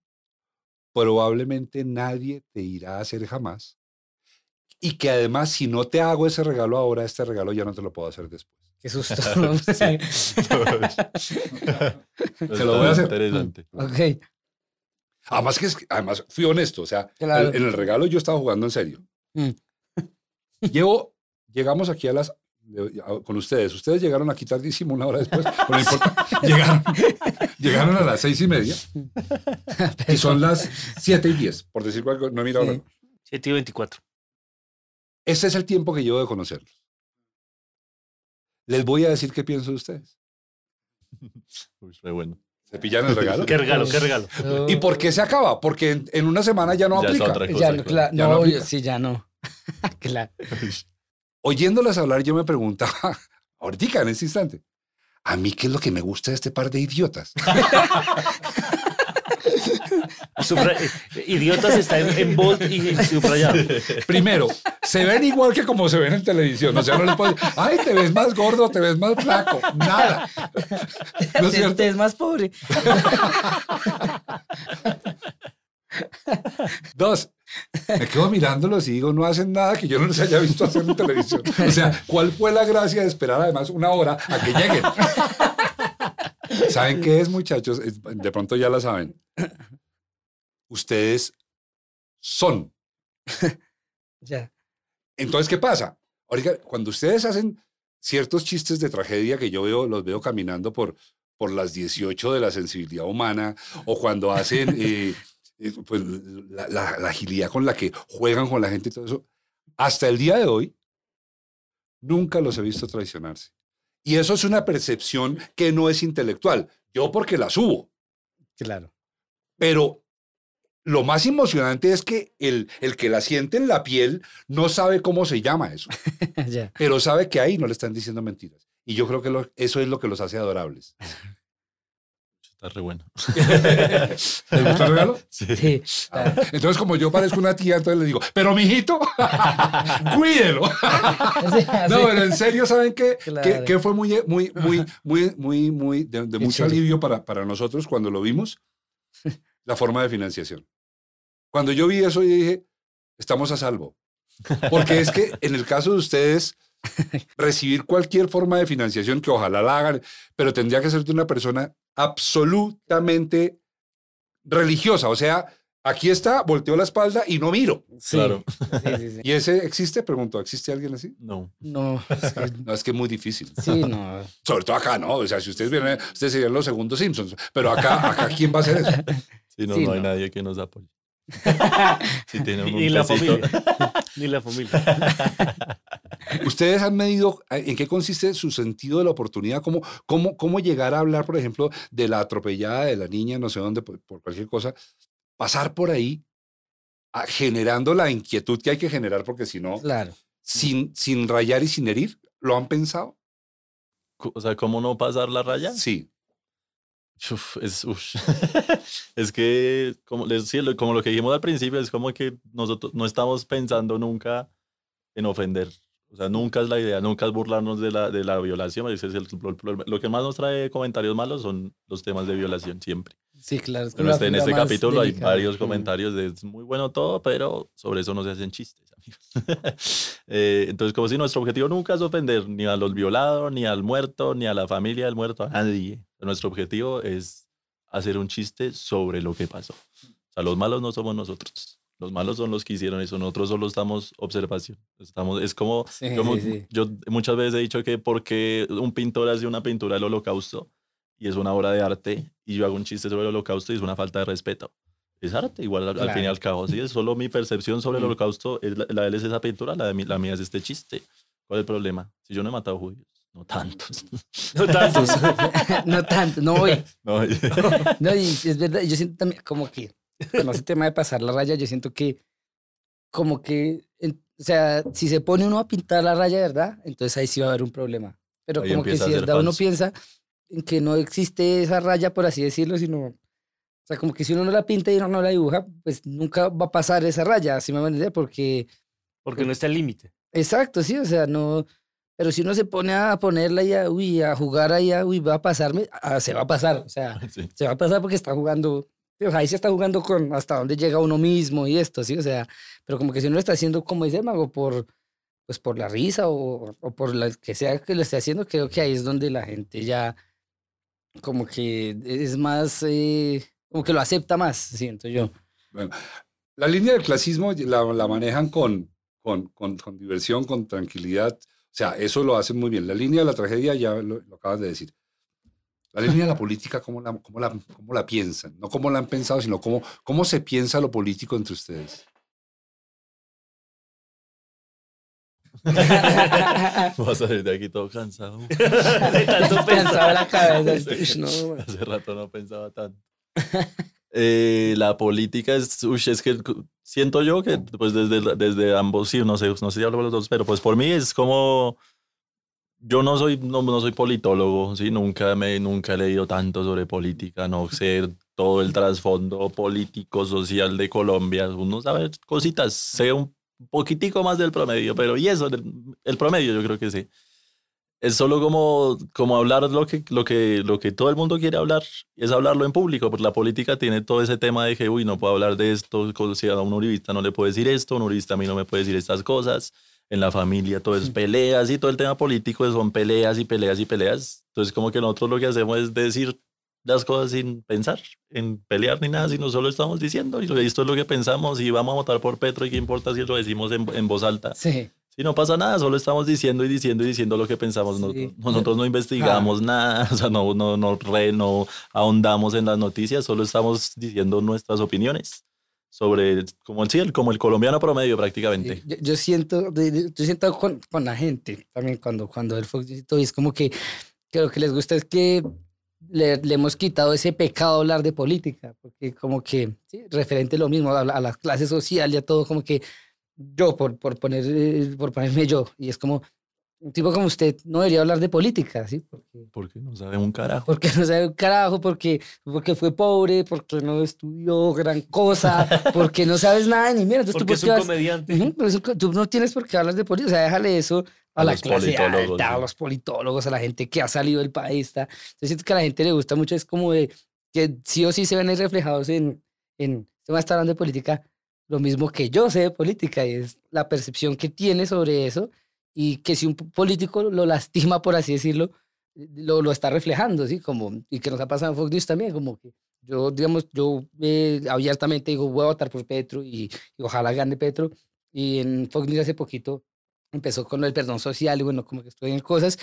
A: probablemente nadie te irá a hacer jamás, y que además si no te hago ese regalo ahora, este regalo ya no te lo puedo hacer después.
B: Qué susto. Sí.
A: Se lo voy a hacer.
C: Interesante.
B: Ok.
A: Además que es, además fui honesto, o sea,
B: Claro.
A: el- en el regalo yo estaba jugando en serio.
B: Mm.
A: Llevo, llegamos aquí a las a- con ustedes. Ustedes llegaron aquí tardísimo, una hora después, pero no importa. Llegaron, llegaron a las seis y media y son las siete y diez, por decir algo, no he mirado.
B: Sí.
A: el reloj.
D: 7 y 24.
A: Ese es el tiempo que llevo de conocerlos. Les voy a decir qué pienso de ustedes.
C: Uy, bueno.
A: ¿Se pillan el regalo?
D: ¿Qué regalo? ¿Qué regalo?
A: ¿Y por qué se acaba? Porque en, en una semana ya no
C: Ya es
A: aplica.
C: otra cosa.
B: Ya no,
C: claro.
B: claro,
A: Ya no
B: no,
A: aplica.
B: sí, ya no. claro.
A: oyéndolas hablar, yo me preguntaba, ahorita en este instante, ¿a mí qué es lo que me gusta de este par de idiotas?
D: Idiotas está en, en bold y en subrayado.
A: Primero, se ven igual que como se ven en televisión. O sea, no les puedes, ay, te ves más gordo, te ves más flaco. Nada. ¿No es
B: Usted-
A: cierto?
B: usted es más pobre.
A: Dos, me quedo mirándolos y digo, no hacen nada que yo no les haya visto hacer en televisión. O sea, ¿cuál fue la gracia de esperar además una hora a que lleguen? ¿Saben qué es, muchachos? De pronto ya la saben. Ustedes son.
B: Ya.
A: Entonces, ¿qué pasa? Ahorita, cuando ustedes hacen ciertos chistes de tragedia que yo veo, los veo caminando por, por las 18 de la sensibilidad humana, o cuando hacen eh, eh, pues, la, la- la agilidad con la que juegan con la gente y todo eso, hasta el día de hoy, nunca los he visto traicionarse. Y eso es una percepción que no es intelectual. Yo porque la subo,
B: Claro.
A: Pero lo más emocionante es que el, el que la siente en la piel no sabe cómo se llama eso pero sabe que ahí no le están diciendo mentiras. Y yo creo que lo- eso es lo que los hace adorables.
C: Está re bueno.
A: ¿Les gustó el regalo?
B: Sí.
A: Ah, Entonces, como yo parezco una tía, entonces le digo, pero mijito, cuídelo. No, pero en serio, ¿saben qué?
B: Claro.
A: Que, que fue muy, muy, muy, muy, muy, muy, de, de mucho alivio para, para nosotros cuando lo vimos, la forma de financiación. Cuando yo vi eso, yo dije, estamos a salvo. Porque es que en el caso de ustedes, recibir cualquier forma de financiación, que ojalá la hagan, pero tendría que ser de una persona absolutamente religiosa. O sea, aquí está, volteo la espalda y no miro.
B: Sí.
C: Claro.
B: Sí, sí, sí.
A: ¿Y ese existe? Pregunto, ¿existe alguien así?
C: No.
B: No, es que-
A: No, es que es muy difícil.
B: sí, no.
A: Sobre todo acá, ¿no? O sea, si ustedes vienen, ustedes serían los segundos Simpsons. Pero acá, acá ¿quién va a hacer eso?
C: Sí, no,
B: Sí,
C: no hay nadie que nos apoye. Si tienen un
D: Ni la
C: pesito.
D: familia. Ni la familia.
A: ¿Ustedes han medido eh, en qué consiste su sentido de la oportunidad? ¿Cómo, cómo, cómo llegar a hablar, por ejemplo, de la atropellada de la niña, no sé dónde, por, por cualquier cosa? Pasar por ahí ah, generando la inquietud que hay que generar, porque si no,
B: Claro.
A: sin, sin rayar y sin herir, ¿lo han pensado?
C: O sea, ¿cómo no pasar la raya?
A: Sí.
C: Uf, es, uf. es que, como, les, como lo que dijimos al principio, es como que nosotros no estamos pensando nunca en ofender. O sea, nunca es la idea, nunca es burlarnos de la, de la violación. es el- lo que más nos trae comentarios malos son los temas de violación, siempre.
B: Sí, claro. es
C: Pero este- en este capítulo hay
B: delicada.
C: varios
B: Mm.
C: comentarios de es muy bueno todo, pero sobre eso no se hacen chistes, amigos. Eh, entonces, como si nuestro objetivo nunca es ofender ni a los violados, ni al muerto, ni a la familia del muerto, a nadie. Nuestro objetivo es hacer un chiste sobre lo que pasó. O sea, los malos no somos nosotros. Los malos son los que hicieron eso. Nosotros solo estamos observación. Estamos, es como,
B: Sí,
C: como
B: sí, sí.
C: yo muchas veces he dicho que porque un pintor hace una pintura del holocausto y es una obra de arte y yo hago un chiste sobre el holocausto y es una falta de respeto. Es arte, igual al, al fin y
B: Claro.
C: al cabo. Sí, es solo mi percepción sobre el
B: Mm.
C: holocausto. Es la, la de él es esa pintura, la, de mí, la mía es este chiste. ¿Cuál es el problema? Si yo no he matado judíos, no tantos.
D: No tantos.
B: no tanto, no voy.
C: No, y-
B: No, y es verdad, yo siento también como que con ese tema de pasar la raya, yo siento que como que, o sea, si se pone uno a pintar la raya, ¿verdad? Entonces ahí sí va a haber un problema. Pero
C: Ahí
B: como que si uno piensa en que no existe esa raya, por así decirlo, sino, o sea, como que si uno no la pinta y uno no la dibuja, pues nunca va a pasar esa raya, así me van a entender, porque,
D: Porque no está el límite.
B: exacto, sí, o sea, no, pero si uno se pone a ponerla y a, uy, a jugar ahí, a, uy, va a pasarme, ah, se va a pasar, o sea,
C: sí.
B: se va a pasar porque está jugando, o sea, ahí se está jugando con hasta dónde llega uno mismo y esto, ¿sí? O sea, pero como que si uno lo está haciendo, como dice el mago, por, pues por la risa o, o por la que sea que lo esté haciendo, creo que ahí es donde la gente ya como que es más, eh, como que lo acepta más, siento yo.
A: Bueno, la línea del clasismo la, la manejan con, con, con, con diversión, con tranquilidad. O sea, eso lo hacen muy bien. La línea de la tragedia ya lo, lo acabas de decir. La línea de la política, ¿cómo la, cómo la, cómo la piensan? No cómo la han pensado, sino cómo, cómo se piensa lo político entre ustedes.
C: Vas a salir de aquí todo cansado.
D: De tanto
B: Pensaba la cabeza, ush, no,
C: Hace rato no pensaba tanto. Eh, la política es, ush, es que siento yo que pues desde, desde ambos, sí, no sé, no sé si hablo de los dos, pero pues por mí es como, yo no soy, no, no soy politólogo, sí, nunca me, nunca he leído tanto sobre política, no sé todo el trasfondo político, social de Colombia, uno sabe cositas, sé un poquitico más del promedio, pero y eso, el, el promedio yo creo que sí. Es solo como, como hablar lo que, lo, que, lo que todo el mundo quiere hablar, es hablarlo en público, porque la política tiene todo ese tema de que, uy, no puedo hablar de esto, si a un uribista no le puedo decir esto, un uribista a mí no me puede decir estas cosas, en la familia todo es peleas y todo el tema político son peleas y peleas y peleas. Entonces como que nosotros lo que hacemos es decir las cosas sin pensar, en pelear ni nada, sino solo estamos diciendo, y esto es lo que pensamos, y vamos a votar por Petro, y qué importa si lo decimos en, en voz alta.
B: Sí.
C: Sí, no pasa nada, solo estamos diciendo y diciendo y diciendo lo que pensamos.
B: Sí.
C: Nosotros no investigamos nada, o sea, no, no, no, re- no ahondamos en las noticias, solo estamos diciendo nuestras opiniones sobre, como el, sí, el- como el colombiano promedio prácticamente.
B: Yo, yo siento, yo siento con, con la gente también cuando, cuando el Fox y todo, y es como que, que lo que les gusta es que le, le hemos quitado ese pecado hablar de política, porque como que, sí, referente lo mismo, a a la clase social y a todo, como que yo, por, por, poner, eh, por ponerme yo, y es como, un tipo como usted no debería hablar de política, ¿sí? Porque,
C: Porque no sabe un carajo.
B: porque no sabe un carajo, porque, porque fue pobre, porque no estudió gran cosa, porque no sabes nada ni mierda. Entonces, ¿tú
D: Porque
B: por
D: es un
B: vas-
D: comediante.
B: Ujú, pero eso, tú no tienes por qué hablar de política, o sea, déjale eso a,
C: A
B: la clase alta, a
C: sí.
B: los politólogos, a la gente que ha salido del país. está. Yo siento que a la gente le gusta mucho, es como de que sí o sí se ven ahí reflejados en, en se va a estar hablando de política, lo mismo que yo sé de política, y es la percepción que tiene sobre eso, y que si un po- político lo lastima, por así decirlo, lo, lo está reflejando, ¿sí? Como, y que nos ha pasado en Fox News también, como que yo, digamos, yo eh, abiertamente digo, voy a votar por Petro y, y ojalá gane Petro, y en Fox News hace poquito empezó con del perdón social y bueno, como que estoy en cosas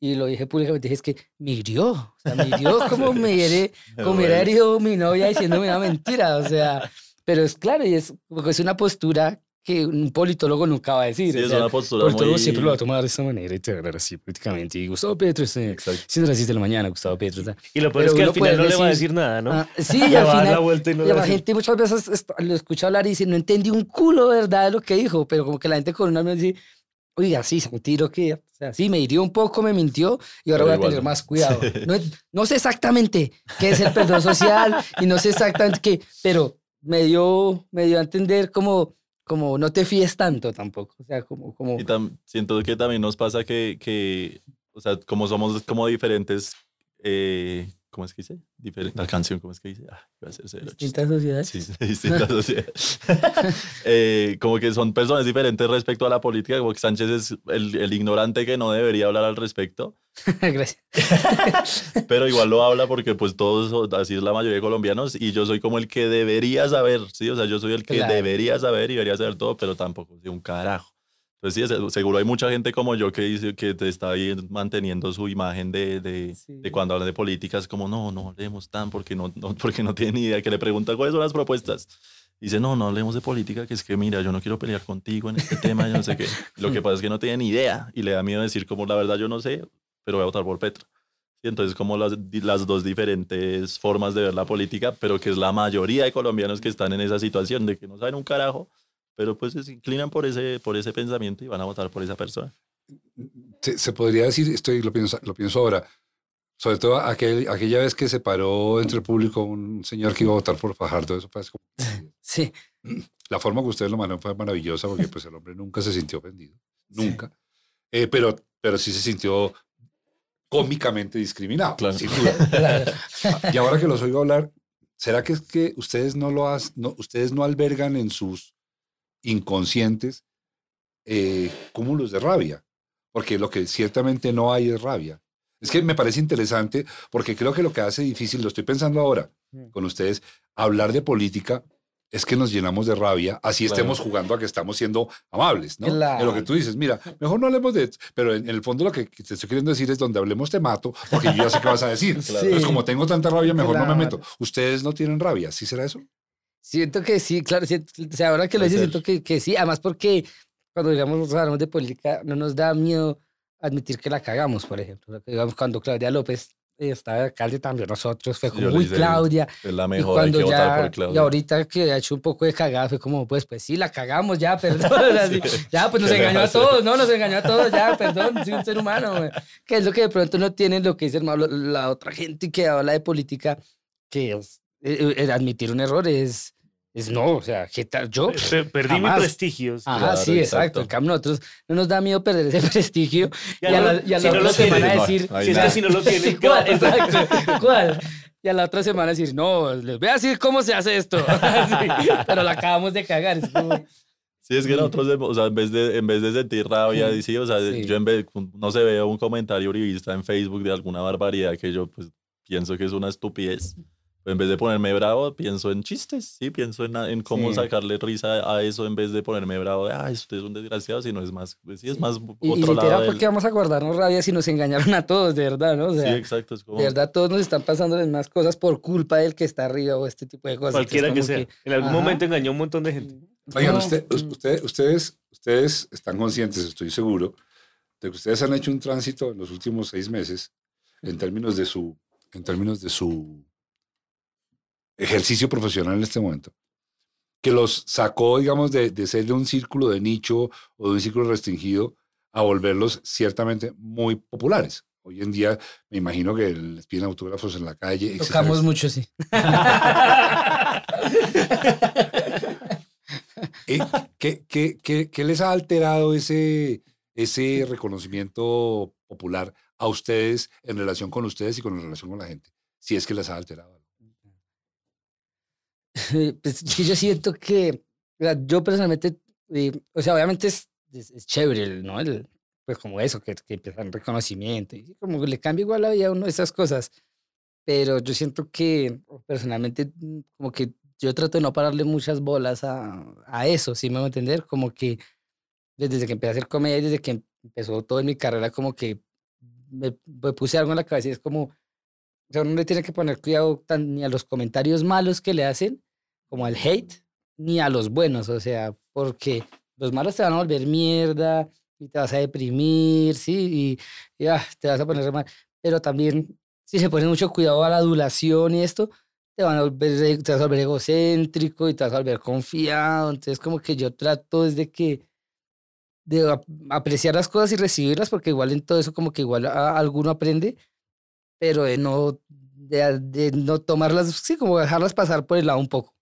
B: y lo dije públicamente, dije, es que me hirió, o sea, me hirió como me hiere, como me herido mi novia diciéndome una mentira, o sea, pero es claro, y es, es una postura que un politólogo nunca va a decir.
C: Sí,
B: o
C: es
B: sea,
C: una postura
B: politólogo
C: muy...
B: siempre lo va a tomar de esta manera y te va a hablar así políticamente. Y Gustavo Petro, este,
C: Exacto.
B: siendo racista de la mañana, Gustavo Petro.
D: Y lo peor
B: Pero
D: es que al final no le va a
B: decir-
D: decir nada, ¿no?
B: ah, sí, y
D: Le
B: al
D: va a
B: final,
D: la vuelta y no
B: y la
D: a decir-
B: gente muchas veces lo escucha hablar y dice, no entendí un culo, ¿verdad? De lo que dijo, pero como que la gente con una me dice, oiga, sí, Santiro, que, o sea, sí, me hirió un poco, me mintió y ahora
C: Pero
B: voy a
C: igual
B: tener
C: no.
B: más cuidado. No, no sé exactamente qué es el perdón social y no sé exactamente qué, pero me dio, me dio a entender como, como no te fíes tanto tampoco, o sea, como, como,
C: Y tam- siento que también nos pasa que, que, o sea, como somos como diferentes eh, ¿cómo es que dice? Diferente, la canción, ¿cómo es que dice? Ah, iba a ser cero
B: Distintas sociedades.
C: Sí, distintas sociedades. Eh, como que son personas diferentes respecto a la política, como que Sánchez es el, el ignorante que no debería hablar al respecto,
B: Gracias.
C: pero igual lo habla porque pues todos, así es la mayoría de colombianos, y yo soy como el que debería saber, ¿sí? O sea, yo soy el que
B: Claro.
C: debería saber y debería saber todo, pero tampoco sé un carajo. Entonces sí, se- seguro hay mucha gente como yo que dice que te está ahí manteniendo su imagen de, de,
B: Sí.
C: de cuando hablan de políticas, como no, no hablemos tan porque no, no, porque no tiene ni idea, que le pregunta cuáles son las propuestas. Dice, no, no hablemos de política, que es que mira, yo no quiero pelear contigo en este tema, yo no sé qué. Lo que pasa es que no tiene ni idea y le da miedo decir como la verdad yo no sé, pero voy a votar por Petro. Y entonces como las, las dos diferentes formas de ver la política, pero que es la mayoría de colombianos que están en esa situación de que no saben un carajo, pero pues se inclinan por ese, por ese pensamiento y van a votar por esa persona.
A: Se, se podría decir, estoy, lo, pienso, lo pienso ahora, sobre todo aquel, aquella vez que se paró entre el público un señor que iba a votar por Fajardo, eso fue así como-
B: Sí.
A: La forma que ustedes lo manejaron fue maravillosa porque pues el hombre nunca se sintió ofendido, nunca. Eh, pero, pero sí se sintió cómicamente discriminado,
C: Claro.
A: sin duda.
B: Claro.
A: Y ahora que los oigo hablar, ¿será que es que ustedes no lo has- no, ustedes no albergan en sus inconscientes eh, cúmulos de rabia? Porque lo que ciertamente no hay es rabia. Es que me parece interesante porque creo que lo que hace difícil, lo estoy pensando ahora con ustedes, hablar de política es que nos llenamos de rabia, así
C: Claro.
A: estemos jugando a que estamos siendo amables, ¿no? En lo que
B: Claro.
A: tú dices, mira, mejor no hablemos de... Pero en, en el fondo lo que te estoy queriendo decir es donde hablemos te mato, porque yo ya sé qué vas a decir.
C: Claro.
A: Entonces,
B: Sí.
A: como tengo tanta rabia, mejor no me
B: Claro.
A: meto. Ustedes no tienen rabia, ¿sí será eso?
B: Siento que sí, claro. siento- o sea, ahora que lo dices, siento que, que sí. Además, porque cuando digamos hablamos de política, no nos da miedo admitir que la cagamos, por ejemplo. Digamos, cuando Claudia López estaba de alcalde también, nosotros fue
C: Sí,
B: como, uy, Claudia.
C: Es la
B: Y
C: mejor, hay
B: cuando
C: que votar
B: ya,
C: por
B: y
C: Claudia.
B: ahorita que ha hecho un poco de cagada, fue como, pues, pues sí, la cagamos ya, perdón. así, ya, pues nos
C: ¿Qué le
B: engañó a todos, ¿no? Nos engañó a todos, ya, perdón, soy un ser humano. güey. Que es lo que de pronto no tiene lo que dice hermano, la otra gente que habla de política, que es, eh, eh, admitir un error es, es no, o sea, ¿qué tal? Yo,
D: Per- Perdí mi
B: Jamás.
D: prestigio.
B: Ajá,
C: Claro,
B: sí, exacto.
C: exacto.
B: En cambio, nosotros no nos da miedo perder ese prestigio y, a
D: no-
B: la, y a
D: si
B: la
D: no
B: otra
D: tienen,
B: semana
C: no,
B: decir,
C: ahí
D: Si es que si no lo tienen, ¿qué va a
B: ¿Cuál? Exacto. ¿Cuál? Y a la otra semana decir, no, les voy a decir cómo se hace esto. Sí, pero la acabamos de cagar. Es como,
C: Sí, es que nosotros, o sea, en vez de, en vez de sentir rabia, y sí, o sea,
B: sí.
C: yo en vez, no se veo un comentario uribista en Facebook de alguna barbaridad que yo pues pienso que es una estupidez. En vez de ponerme bravo, pienso en chistes, sí, pienso en, en cómo
B: Sí.
C: sacarle risa a eso en vez de ponerme bravo de, ay, usted es un desgraciado, sino es más, pues, sí, es más
B: y, y
C: otro lado
B: literal,
C: del-
B: ¿por qué vamos a guardarnos rabia si nos engañaron a todos, de verdad, no? O
C: Sí,
B: sea,
C: exacto, es como...
B: de verdad, todos nos están pasando las más cosas por culpa del que está arriba o este tipo de cosas.
D: Cualquiera que
B: Entonces,
D: sea.
B: como
D: En algún
B: Ajá.
D: momento engañó a un montón de gente.
A: Oigan,
B: No,
A: usted- usted- ustedes, ustedes están conscientes, estoy seguro, de que ustedes han hecho un tránsito en los últimos seis meses en términos de su, en términos de su ejercicio profesional en este momento, que los sacó, digamos, de, de ser de un círculo de nicho o de un círculo restringido a volverlos ciertamente muy populares. Hoy en día me imagino que les piden autógrafos en la calle. etcétera,
B: Tocamos mucho, sí.
A: Eh, ¿Qué, qué, qué, qué les ha alterado ese, ese reconocimiento popular a ustedes en relación con ustedes y con relación con la gente? Si es que les ha alterado.
B: pues yo siento que, yo personalmente, eh, o sea, obviamente es, es, es chévere, ¿no? El, pues como eso, que, que empiezan reconocimiento, y como le cambia igual la vida a uno esas cosas, pero yo siento que personalmente mm, como que yo trato de no pararle muchas bolas a, a eso, ¿sí me voy a entender? Como que desde que empecé a hacer comedia, desde que empezó todo en mi carrera, como que me, me puse algo en la cabeza y es como, o sea, le tiene que poner cuidado tan, ni a los comentarios malos que le hacen, como al hate, ni a los buenos, o sea, porque los malos te van a volver mierda y te vas a deprimir, ¿sí? Y, y, ah, te vas a poner mal. Pero también, si se pone mucho cuidado a la adulación y esto, te, van a volver, te vas a volver egocéntrico y te vas a volver confiado. Entonces, como que yo trato desde que de ap- apreciar las cosas y recibirlas, porque igual en todo eso como que igual a- alguno aprende, pero de no, de, de no tomarlas, sí, como dejarlas pasar por el lado un poco.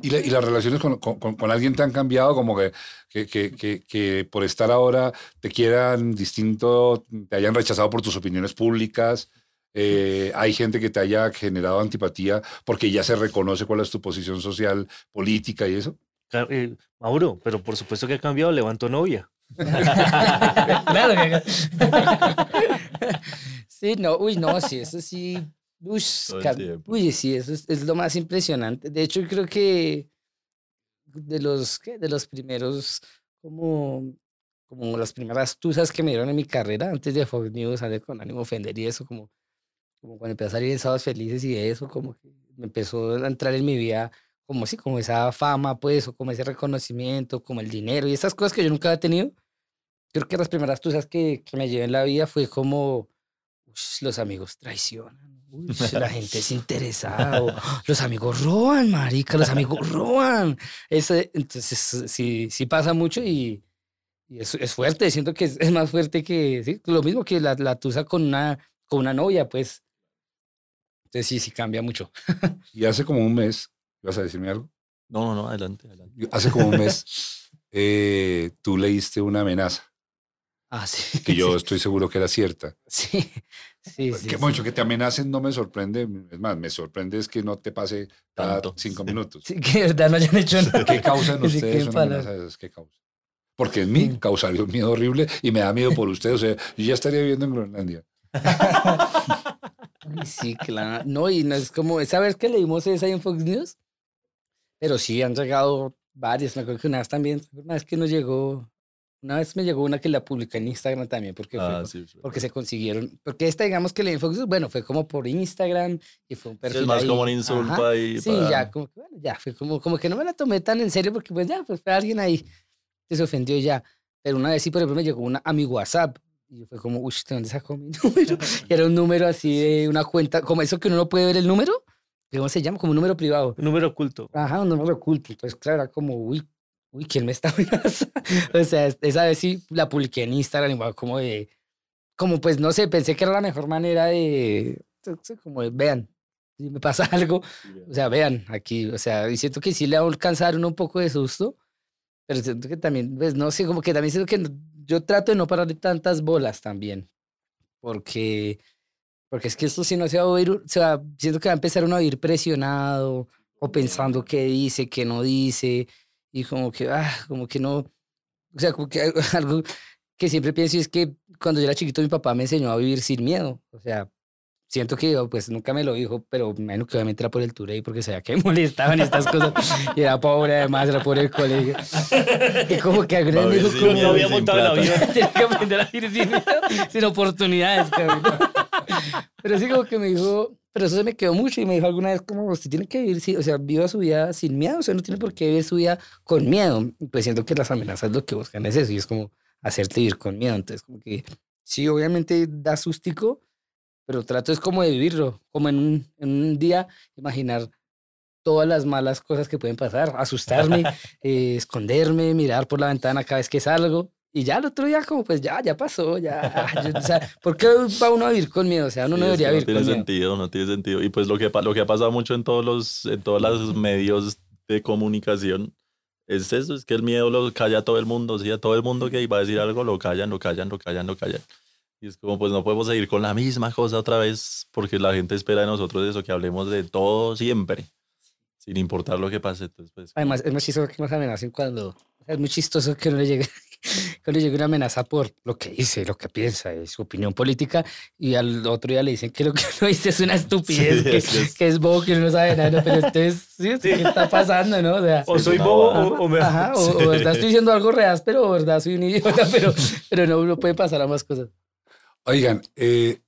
A: ¿Y, la- y las relaciones con, con- con- alguien te han cambiado? Como que, que, que, que, que por estar ahora te quieran distinto, te hayan rechazado por tus opiniones públicas. Eh, hay gente que te haya generado antipatía porque ya se reconoce cuál es tu posición social, política y eso.
D: Eh, Mauro, pero por supuesto que ha cambiado, levantó novia.
B: claro que Sí, no, uy, no, sí, eso sí. Uy, uy, sí, eso es, es lo más impresionante. De hecho, creo que de los, ¿qué? De los primeros, como, como las primeras tusas que me dieron en mi carrera, antes de Fox News, sale con ánimo de ofender y eso, como, como cuando empecé a salir en Sábados Felices y eso, como que me empezó a entrar en mi vida, como sí, como esa fama, pues, o como ese reconocimiento, como el dinero y estas cosas que yo nunca había tenido. Creo que las primeras tusas que, que me llevé en la vida fue como, "Ush, los amigos traicionan, ush, la gente es interesada, o, los amigos roban, marica, los amigos roban. Ese, entonces, sí, sí pasa mucho y, y es, es fuerte, siento que es, es más fuerte que, sí, lo mismo que la, la tusa con una, con una novia, pues. Entonces sí, sí cambia mucho.
A: Y hace como un mes, ¿vas a decirme algo?
C: No, no, no, adelante, adelante.
A: Hace como un mes eh, tú leíste una amenaza
B: Ah, sí.
A: que yo estoy seguro que era cierta.
B: Sí, sí, sí.
A: que
B: sí.
A: mucho que te amenacen no me sorprende. Es más, me sorprende es que no te pase cada
C: Tanto,
A: cinco
C: sí.
A: minutos.
B: Sí, que de verdad no hayan hecho nada.
A: ¿Qué causan ustedes una
B: para-
A: amenaza de esas? ¿Qué causa? Porque en mí causaría un miedo horrible y me da miedo por ustedes. O sea, yo ya estaría viviendo en Groenlandia.
B: Sí, claro. No, y no es como, esa vez que leímos esa en Fox News, pero sí han llegado varias. Me acuerdo que una vez también, una vez que nos llegó, una vez me llegó una que la publiqué en Instagram también, porque, fue
C: Ah,
B: con-
C: sí, sí.
B: porque se consiguieron, porque esta, digamos que Fox News, bueno, fue como por Instagram y fue un
C: Sí,
B: perfil
C: es más
B: ahí.
C: como un insulto
B: Ajá.
C: ahí.
B: Sí,
C: pa-
B: ya, como que, bueno, ya, fue como, como que no me la tomé tan en serio porque pues ya, pues fue alguien ahí que se ofendió ya. Pero una vez sí, por ejemplo, me llegó una a mi WhatsApp y fue como, uy, ¿de dónde sacó mi número? Y era un número así de una cuenta, como eso que uno no puede ver el número, ¿cómo se llama? Como un número privado.
D: Un número oculto.
B: Ajá, un número oculto. Entonces, claro, era como, uy, uy, ¿quién me está amenazando? o sea, es- esa vez sí la publiqué en Instagram, igual como de, como pues no sé, pensé que era la mejor manera de, como de, vean, si me pasa algo, o sea, vean aquí, o sea, y siento que sí le va a alcanzar uno un poco de susto, pero siento que también, pues no sé, como que también siento que no- yo trato de no pararle tantas bolas también, porque, porque es que esto si no se va a oír, o sea, siento que va a empezar uno a oír presionado o pensando qué dice, qué no dice, y como que, ah, como que no, o sea, como que algo que siempre pienso es que cuando yo era chiquito mi papá me enseñó a vivir sin miedo, o sea, siento que pues nunca me lo dijo, pero menos que obviamente era por el tour y porque sabía que me molestaban estas cosas y era pobre además, era por el colegio. Y como que alguna vez me dijo
C: miedo
D: no había montado el avión.
B: Tienes que aprender a vivir sin miedo, sin oportunidades, cabrón. Pero sí como que me dijo, pero eso se me quedó mucho y me dijo alguna vez como usted tiene que vivir, o sea, viva su vida sin miedo, o sea, no tiene por qué vivir su vida con miedo. Pues siento que las amenazas lo que buscan es eso y es como hacerte vivir con miedo. Entonces como que sí, obviamente da sustico, pero trato es como de vivirlo, como en un, en un día imaginar todas las malas cosas que pueden pasar, asustarme, eh, esconderme, mirar por la ventana cada vez que salgo. Y ya el otro día como pues ya, ya pasó, ya. yo- o sea, ¿por qué va uno a vivir con miedo? O sea, uno
C: Sí,
B: no debería
C: no
B: vivir
C: tiene
B: con miedo.
C: sentido, no tiene sentido. Y pues lo que, lo que ha pasado mucho en todos los, en todos los medios de comunicación es eso, es que el miedo lo calla a todo el mundo, ¿sí? A todo el mundo que iba a decir algo lo callan, lo callan, lo callan, lo callan. Y es como, pues no podemos seguir con la misma cosa otra vez porque la gente espera de nosotros eso, que hablemos de todo siempre, sin importar lo que pase. Entonces, pues,
B: Además, es muy chistoso que nos amenacen cuando... o sea, es muy chistoso que no le llegue, que le llegue una amenaza por lo que dice, lo que piensa, y su opinión política, y al otro día le dicen que lo que uno dice es una estupidez,
C: Sí,
B: que,
C: es que es-
B: que es bobo, que no sabe nada, pero entonces, sí, ¿qué está pasando, no? O sea,
D: O
C: Sí,
D: soy bobo o, o me...
B: Ajá, o, o verdad estoy diciendo algo real, pero verdad soy un idiota, pero, pero no, no puede pasar a más cosas.
A: Oigan, eh,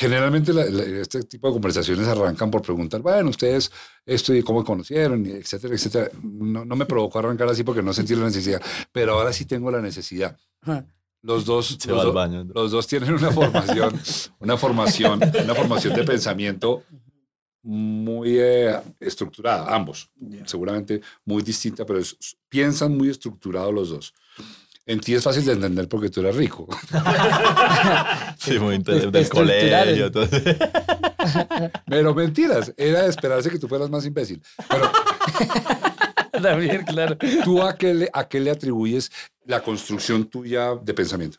A: generalmente la- la- este tipo de conversaciones arrancan por preguntar, bueno, ustedes esto y cómo conocieron, etcétera, etcétera. No, no me provocó arrancar así porque no sentí la necesidad, pero ahora sí tengo la necesidad. Los dos, los,
C: va al
A: do-
C: baño.
A: los dos tienen una formación, una formación, una formación de pensamiento muy eh, estructurada, ambos, seguramente muy distinta, pero es- piensan muy estructurados los dos. En ti es fácil de entender porque tú eres rico.
C: Sí, muy
B: Te-
C: interesante.
B: te
C: Del colegio. todo.
A: Pero mentiras, era de esperarse que tú fueras más imbécil. Pero
B: También, claro.
A: tú a qué le, a qué le atribuyes la construcción tuya de pensamiento.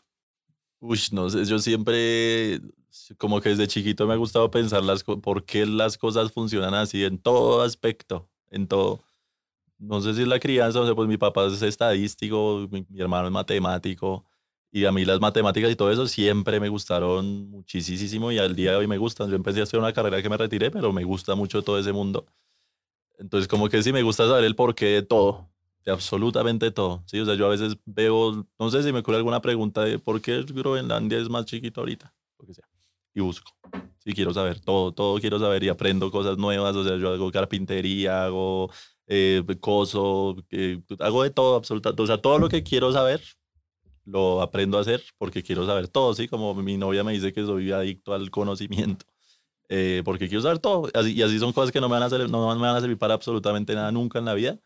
C: Uy, no sé, yo siempre, como que desde chiquito me ha gustado pensar las, por qué las cosas funcionan así en todo aspecto, en todo. No sé si es la crianza, o sea, pues mi papá es estadístico, mi, mi hermano es matemático, y a mí las matemáticas y todo eso siempre me gustaron muchísimo y al día de hoy me gustan. Yo empecé a estudiar una carrera que me retiré, pero me gusta mucho todo ese mundo. Entonces, como que sí me gusta saber el porqué de todo, de absolutamente todo. Sí, o sea, yo a veces veo, no sé si me ocurre alguna pregunta de por qué Groenlandia es más chiquito ahorita, lo que sea, y busco. Sí, quiero saber todo, todo quiero saber y aprendo cosas nuevas. O sea, yo hago carpintería, hago eh, coso, eh, hago de todo, absolutamente. O sea, todo lo que quiero saber lo aprendo a hacer porque quiero saber todo, ¿sí? Como mi novia me dice que soy adicto al conocimiento, eh, porque quiero saber todo. Así, y así son cosas que no me, van a hacer, no me van a servir para absolutamente nada nunca en la vida,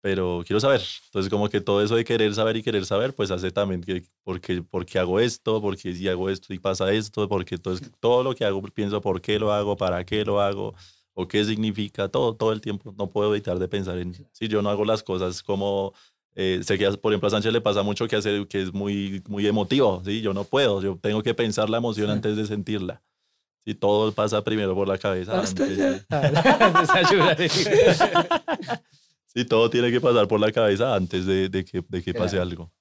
C: pero quiero saber. Entonces, como que todo eso de querer saber y querer saber, pues hace también que, porque, porque hago esto, porque si hago esto y pasa esto, porque entonces todo lo que hago pienso por qué lo hago, para qué lo hago, o qué significa, todo, todo el tiempo. No puedo evitar de pensar en si yo no hago las cosas como eh, sé que, a- por ejemplo, a Sánchez le pasa mucho que, hace, que es muy, muy emotivo, ¿sí? Yo no puedo, yo tengo que pensar la emoción antes de sentirla. Sí, todo pasa primero por la cabeza.
B: Basta
C: antes sí, todo tiene que pasar por la cabeza antes de, de que, de que pase
B: Claro.
C: algo.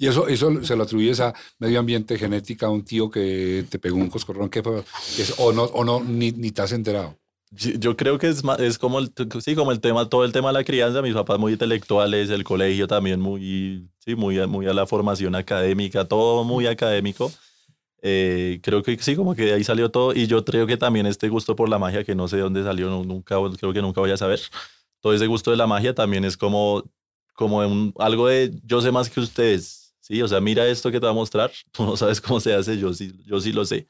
A: Y eso, eso se lo atribuyes a medio ambiente, genética, a un tío que te pegó un coscorrón, que, que es- o no, o no ni, ni te has enterado.
C: Yo creo que es, es como, el, sí, como el tema, todo el tema de la crianza, mis papás muy intelectuales, el colegio también muy, sí, muy, muy a la formación académica, todo muy académico. Eh, creo que sí, como que de ahí salió todo y yo creo que también este gusto por la magia, que no sé de dónde salió, nunca, creo que nunca voy a saber, todo ese gusto de la magia también es como, como un- algo de yo sé más que ustedes, ¿sí? O sea, mira esto que te va a mostrar, tú no sabes cómo se hace, yo sí, yo sí lo sé.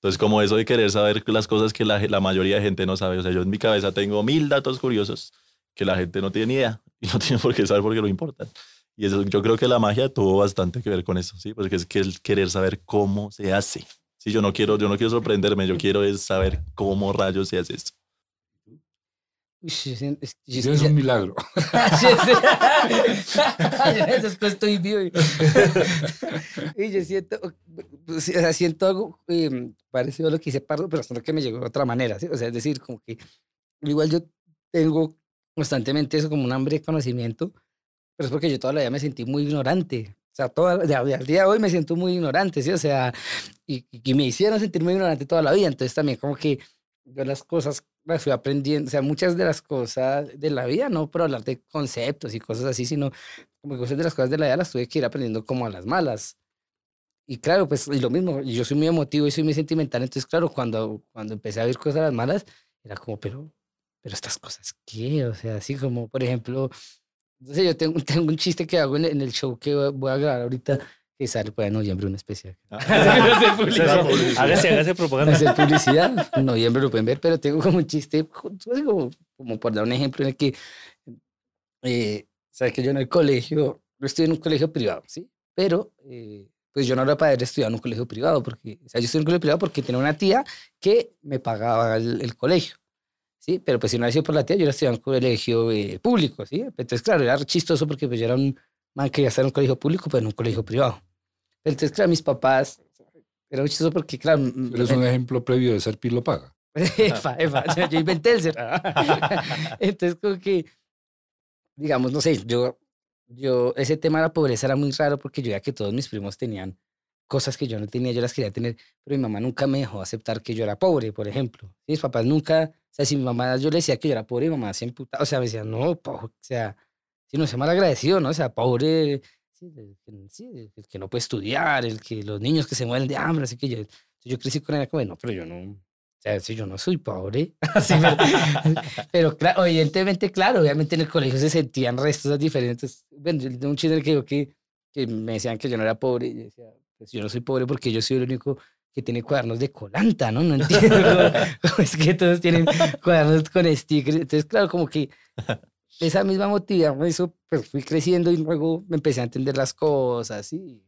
C: Entonces, como eso de querer saber las cosas que la, mayoría de gente no sabe. O sea, yo en mi cabeza tengo mil datos curiosos que la gente no tiene ni idea y no tiene por qué saber porque no importan. Y eso, yo creo que la magia tuvo bastante que ver con eso, ¿sí? Porque es que el querer saber cómo se hace. Sí, yo no quiero, yo no quiero sorprenderme, yo quiero es saber cómo rayos se hace esto.
B: Siento- es-
A: un milagro.
B: Que estoy vivo. Y yo siento, o sea, siento algo eh, parecido a lo que hice Pardo, pero solo que me llegó de otra manera. ¿sí? O sea, es decir, como que igual yo tengo constantemente eso como un hambre de conocimiento, pero es porque yo toda la vida me sentí muy ignorante. O sea, toda, al día de hoy me siento muy ignorante, ¿sí? O sea, y, y me hicieron sentir muy ignorante toda la vida. Entonces también como que yo las cosas fui aprendiendo, o sea, muchas de las cosas de la vida, no por hablar de conceptos y cosas así, sino como cosas de las cosas de la vida las tuve que ir aprendiendo como a las malas. Y claro, pues y lo mismo, yo soy muy emotivo y soy muy sentimental, entonces claro, cuando, cuando empecé a ver cosas a las malas, era como, pero, pero estas cosas, ¿qué? O sea, así como, por ejemplo, sé, yo tengo, tengo un chiste que hago en, en el show que voy a grabar ahorita, que sale para noviembre, un especial.
D: Hágase, hágase
B: No
D: propaganda.
B: hacer publicidad, en noviembre lo pueden ver, pero tengo como un chiste, como, como por dar un ejemplo en el que, eh, sabes que yo en el colegio, yo estudié en un colegio privado, ¿sí? Pero, eh, pues yo no era para haber estudiado en un colegio privado, porque, o sea, yo estudié en un colegio privado porque tenía una tía que me pagaba el, el colegio, ¿sí? Pero pues si no hubiera sido por la tía, yo era estudiado en un colegio eh, público, ¿sí? Entonces, claro, era chistoso porque pues yo era un man que iba a estar en un colegio público, pero en un colegio privado. Entonces, claro, mis papás, era chistoso porque, claro, m-
A: Eres un ejemplo previo de ser Pilo Paga.
B: Efa, efa, yo, yo inventé el ser. Entonces, como que, digamos, no sé, yo, yo, ese tema de la pobreza era muy raro porque yo veía que todos mis primos tenían cosas que yo no tenía, yo las quería tener, pero mi mamá nunca me dejó aceptar que yo era pobre, por ejemplo. Mis papás nunca, o sea, si mi mamá, yo le decía que yo era pobre, mi mamá se emputaba, o sea, me decía, no, po- o sea, si no se mal agradecido, ¿no? O sea, pobre, el el que no puede estudiar, el que los niños que se mueren de hambre, así que yo, yo crecí con ella como, no, pero yo no, o sea, si yo no soy pobre, pero, pero claro, evidentemente, claro, obviamente en el colegio se sentían restos diferentes. Bueno, yo un chiste que, que, que me decían que yo no era pobre, y yo decía, pues yo no soy pobre porque yo soy el único que tiene cuadernos de colanta, ¿no? No entiendo es que todos tienen cuadernos con stickers. Entonces, claro, como que esa misma motivación me hizo, pues fui creciendo y luego me empecé a entender las cosas y,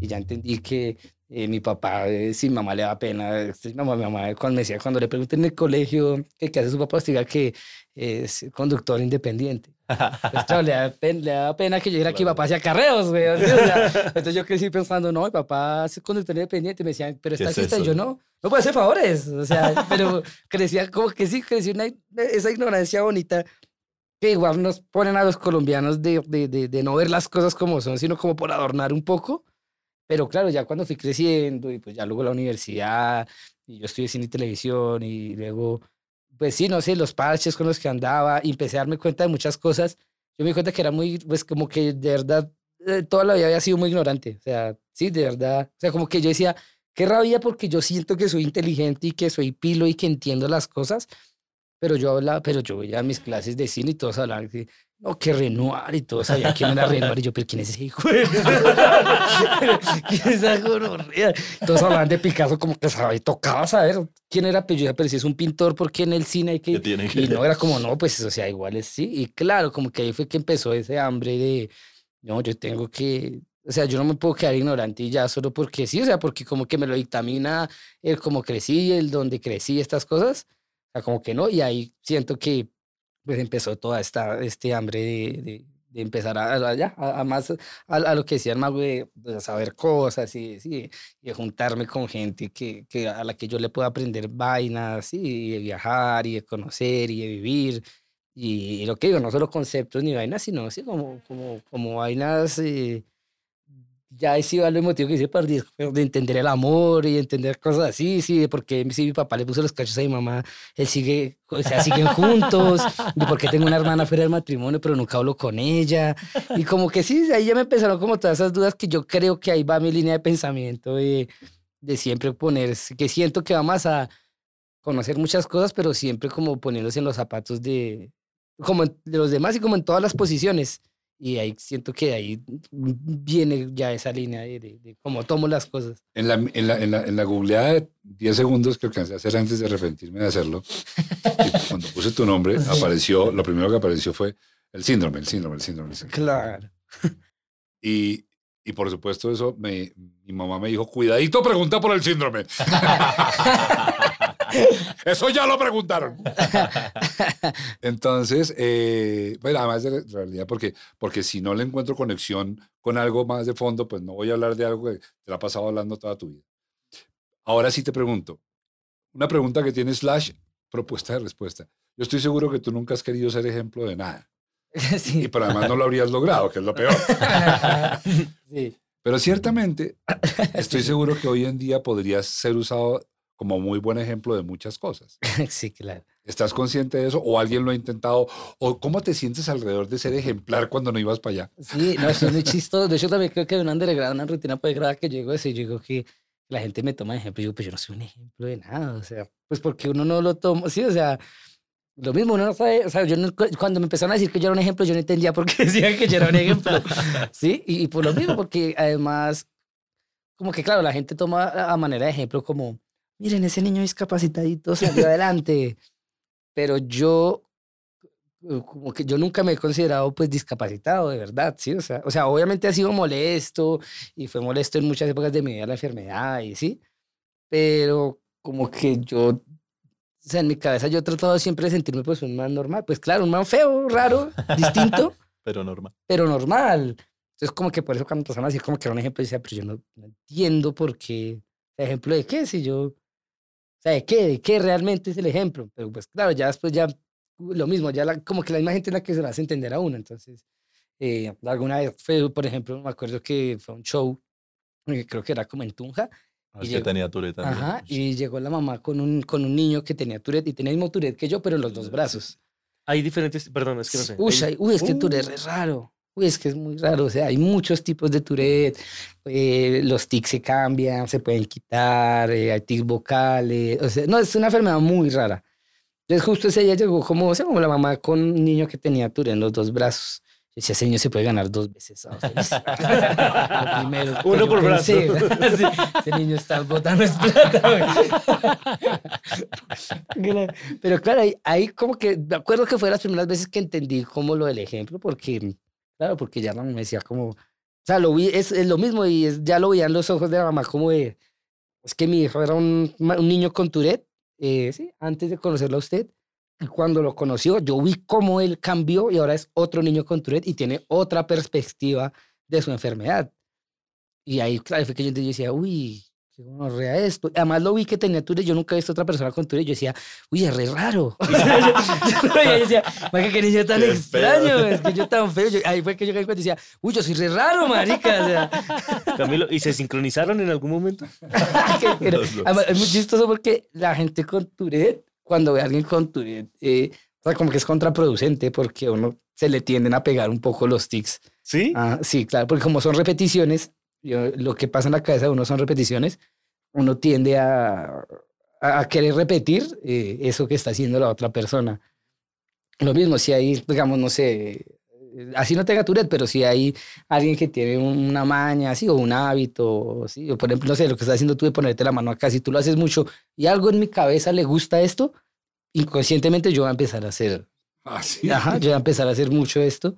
B: y ya entendí que eh, mi papá, eh, si mi mamá le da pena, este, mi mamá, mi mamá cuando me decía, cuando le pregunté en el colegio qué hace su papá, diga que es conductor independiente. Pues claro, le da, pen- le da pena que yo dijera que mi papá hacía carreos, güey. o sea, entonces yo crecí pensando, no, mi papá es conductor independiente. Me decían, pero
C: ¿Qué
B: está
C: es
B: taxista. Y yo, no, no puede hacer favores. O sea, pero crecía como que sí, crecí una, esa ignorancia bonita que igual nos ponen a los colombianos de, de, de, de no ver las cosas como son, sino como por adornar un poco. Pero claro, ya cuando fui creciendo y pues ya luego la universidad y yo estudié cine y televisión y luego, pues sí, no sé, los parches con los que andaba y empecé a darme cuenta de muchas cosas. Yo me di cuenta que era muy, pues como que de verdad eh, toda la vida había sido muy ignorante. O sea, sí, de verdad. O sea, como que yo decía, qué rabia porque yo siento que soy inteligente y que soy pilo y que entiendo las cosas. Pero yo hablaba, pero yo veía mis clases de cine y todos hablaban que, no, que Renoir y todos sabían quién era Renoir. Y yo, pero ¿quién es ese hijo? ¿Quién es esa gonorrea? Todos hablaban de Picasso como que sabía, tocaba saber quién era, pero yo pero si es un pintor, ¿por qué en el cine hay
C: ¿Qué
B: que...?
C: tiene que
B: Y no era como, no, pues, o sea, igual es sí. Y claro, como que ahí fue que empezó ese hambre de, no, yo tengo que, o sea, yo no me puedo quedar ignorante y ya solo porque sí, o sea, porque como que me lo dictamina el cómo crecí, el donde crecí, estas cosas. Sea, como que no, y ahí siento que pues empezó toda esta, este hambre de, de, de empezar a, a, ya, a, a más, a, a lo que decía el mago, de, de saber cosas y, sí, y de juntarme con gente que, que a la que yo le pueda aprender vainas, y de viajar, y de conocer, y de vivir. Y, y lo que digo, no solo conceptos ni vainas, sino así como, como, como vainas, eh, ya ahí sí va lo emotivo que dice para de, de entender el amor y entender cosas así, sí, de por qué si mi papá le puso los cachos a mi mamá, él sigue, o sea, siguen juntos, y por qué tengo una hermana fuera del matrimonio, pero nunca hablo con ella, y como que sí, ahí ya me empezaron como todas esas dudas que yo creo que ahí va mi línea de pensamiento de, de siempre poner, que siento que vamos a conocer muchas cosas, pero siempre como poniéndose en los zapatos de, como en- de los demás y como en todas las posiciones. Y ahí siento que de ahí viene ya esa línea de, de, de cómo tomo las cosas.
A: En la, en, la, en, la, en la googleada de 10 segundos que alcancé a hacer antes de arrepentirme de hacerlo, y cuando puse tu nombre, apareció, lo primero que apareció fue el síndrome, el síndrome, el síndrome. El síndrome.
B: Claro.
A: Y, y por supuesto eso, me, mi mamá me dijo, cuidadito, pregunta por el síndrome. eso ya lo preguntaron. Entonces, eh, bueno, además de realidad, porque, porque si no le encuentro conexión con algo más de fondo, pues no voy a hablar de algo que te la has pasado hablando toda tu vida. Ahora sí te pregunto, una pregunta que tiene slash propuesta de respuesta. Yo estoy seguro que tú nunca has querido ser ejemplo de nada, y
B: sí.
A: pero además no lo habrías logrado, que es lo peor.
B: sí.
A: Pero ciertamente estoy seguro que hoy en día podrías ser usado como muy buen ejemplo de muchas cosas.
B: Sí, claro.
A: ¿Estás consciente de eso? ¿O alguien lo ha intentado? ¿O cómo te sientes alrededor de ser ejemplar cuando no ibas para allá?
B: Sí, no, eso es muy chistoso. De hecho, también creo que una undergrad, una rutina posgrada que llego a eso, y yo digo que la gente me toma de ejemplo. Y digo, pues yo no soy un ejemplo de nada. O sea, pues porque uno no lo toma. Sí, o sea, lo mismo, uno no sabe. O sea, yo no- cuando me empezaron a decir que yo era un ejemplo, yo no entendía por qué decían que yo era un ejemplo. Sí, y, y por lo mismo, porque además, como que claro, la gente toma a manera de ejemplo como, miren, ese niño discapacitadito salió adelante. Pero yo eh, como que yo nunca me he considerado pues discapacitado, de verdad, ¿sí? O sea, o sea, obviamente ha sido molesto y fue molesto en muchas épocas de mi vida la enfermedad y sí, pero como que yo, o sea, en mi cabeza yo he tratado siempre de sentirme pues un man normal, pues claro, un man feo, raro, distinto,
C: Pero normal.
B: pero normal. Entonces como que por eso cuando empezaron a decir como que era un ejemplo, decía, pero yo no, no entiendo por qué, ejemplo de qué, si yo, sea, de qué, de qué realmente es el ejemplo, pero pues claro, ya después ya lo mismo, ya la- como que la misma gente es la que se lo hace entender a uno. Entonces, eh, alguna vez fue, por ejemplo, me acuerdo que fue un show, eh, creo que era como en Tunja,
C: Ah,
B: Y
C: Es que
B: llegó-
C: tenía Tourette también.
B: ajá, y llegó la mamá con un, con un niño que tenía Tourette y tenía el mismo Tourette que yo, pero en los dos brazos.
D: Hay diferentes, perdón, es que no sé.
B: Uy,
D: hay-
B: uy, es que Tourette
D: Uh.
B: es raro. Uy, es que es muy raro. O sea, hay muchos tipos de Tourette. eh, los tics se cambian, se pueden quitar, eh, hay tics vocales. O sea, no, es una enfermedad muy rara. Entonces, justo ese día llegó como, o sea, como la mamá con un niño que tenía Tourette en los dos brazos. Yo decía, ese niño se puede ganar dos veces. ah, feliz". Lo primero
D: Uno por brazo.
B: sí, ese niño está botando es plata. Pero claro, ahí, ahí como que me acuerdo que fue las primeras veces que entendí como lo del ejemplo, porque, claro, porque ya no me decía como, O sea, lo vi, es, es lo mismo y es, ya lo veían los ojos de la mamá como de, es que mi hijo era un, un niño con Tourette, eh, sí, antes de conocerlo a usted. Y cuando lo conoció, yo vi cómo él cambió y ahora es otro niño con Tourette y tiene otra perspectiva de su enfermedad. Y ahí, claro, fue que yo yo decía, uy, qué gonorrea esto. Además lo vi que tenía Tourette, yo nunca he visto otra persona con Tourette, yo decía, uy, es re raro. yo, decía, marica, qué niño tan
C: Qué
B: extraño,
C: feo.
B: es que yo tan feo. Yo- ahí fue que yo caí en cuenta y decía, uy, yo soy re raro, marica. O sea,
D: Camilo, ¿y se sincronizaron en algún momento?
B: Además, es muy chistoso porque la gente con Tourette, cuando ve a alguien con Tourette, eh, o sea, como que es contraproducente porque a uno se le tienden a pegar un poco los tics.
D: ¿Sí?
B: Ah, sí, claro, porque como son repeticiones, yo- lo que pasa en la cabeza de uno son repeticiones, uno tiende a, a, querer repetir eh, eso que está haciendo la otra persona. Lo mismo, si hay, digamos, no sé, eh, así no tenga Tourette, pero si hay alguien que tiene una maña, así, o un hábito, ¿sí? o por ejemplo, no sé, lo que estás haciendo tú de ponerte la mano acá, si tú lo haces mucho y algo en mi cabeza le gusta esto, inconscientemente yo voy a empezar a hacer
A: Ah, sí.
B: Ajá, yo voy a empezar a hacer mucho esto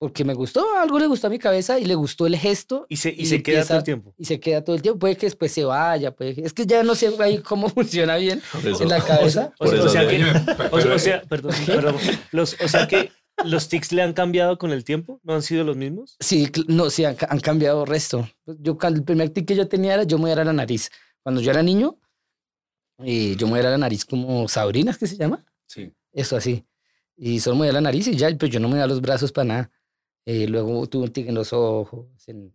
B: porque me gustó, algo le gustó a mi cabeza y le gustó el gesto
D: Y se, y
B: Y
D: se queda todo el tiempo.
B: y se queda todo el tiempo. Puede que después se vaya, puede que... Es que ya no sé ahí cómo funciona bien
C: Por eso-
B: en la cabeza.
D: O sea, o que, o, sea, perdón, perdón. Los, o sea que los tics le han cambiado con el tiempo, ¿no han sido los mismos?
B: Sí, no, sí, han, han cambiado resto. Yo, el primer tic que yo tenía era yo me era la nariz. Cuando yo era niño, eh, yo me era la nariz como Sabrina, ¿es que se llama?
A: Sí.
B: Eso así. Y solo me da la nariz y ya, pues yo no me da los brazos para nada. Eh, luego tuve un tic en los ojos, en,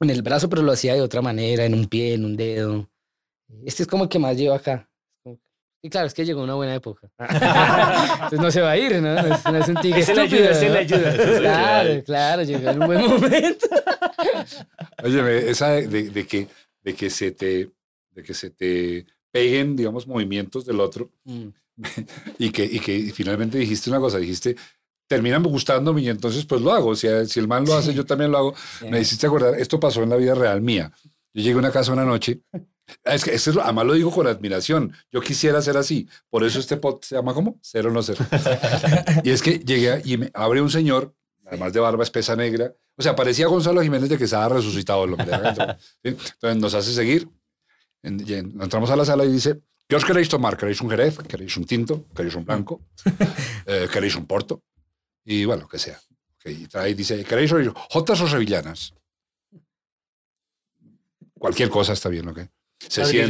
B: en el brazo, pero lo hacía de otra manera, en un pie, en un dedo. Este es como el que más llevo acá. Y claro, es que llegó una buena época. Entonces no se va a ir, ¿no? No es, no es un tic estúpido.
D: ayuda, ese le
B: ¿no?
D: ayuda.
B: Claro, claro, llegó en un buen momento.
A: Óyeme, esa de, de- de que, de, que se te, de que se te peguen, digamos, movimientos del otro
B: Mm.
A: y que, y que finalmente dijiste una cosa, dijiste, terminan gustándome y entonces pues lo hago. Si, si el man lo hace, yo también lo hago. Me hiciste acordar, esto pasó en la vida real mía. Yo llegué a una casa una noche. Es que es lo- además lo digo con admiración. Yo quisiera ser así. Por eso este pod se llama ¿cómo? Cero no cero. y es que llegué y me abre un señor, además de barba espesa negra. O sea, parecía Gonzalo Jiménez de que estaba resucitado. ¿sí? Entonces nos hace seguir. Entramos a la sala y dice, ¿qué os queréis tomar? ¿Queréis un jerez? ¿Queréis un tinto? ¿Queréis un blanco? Eh, ¿Queréis un porto? Y bueno, que sea. Y trae y dice, ¿queréis oír jotas o sevillanas? Cualquier cosa está bien, ¿ok? Se sienta,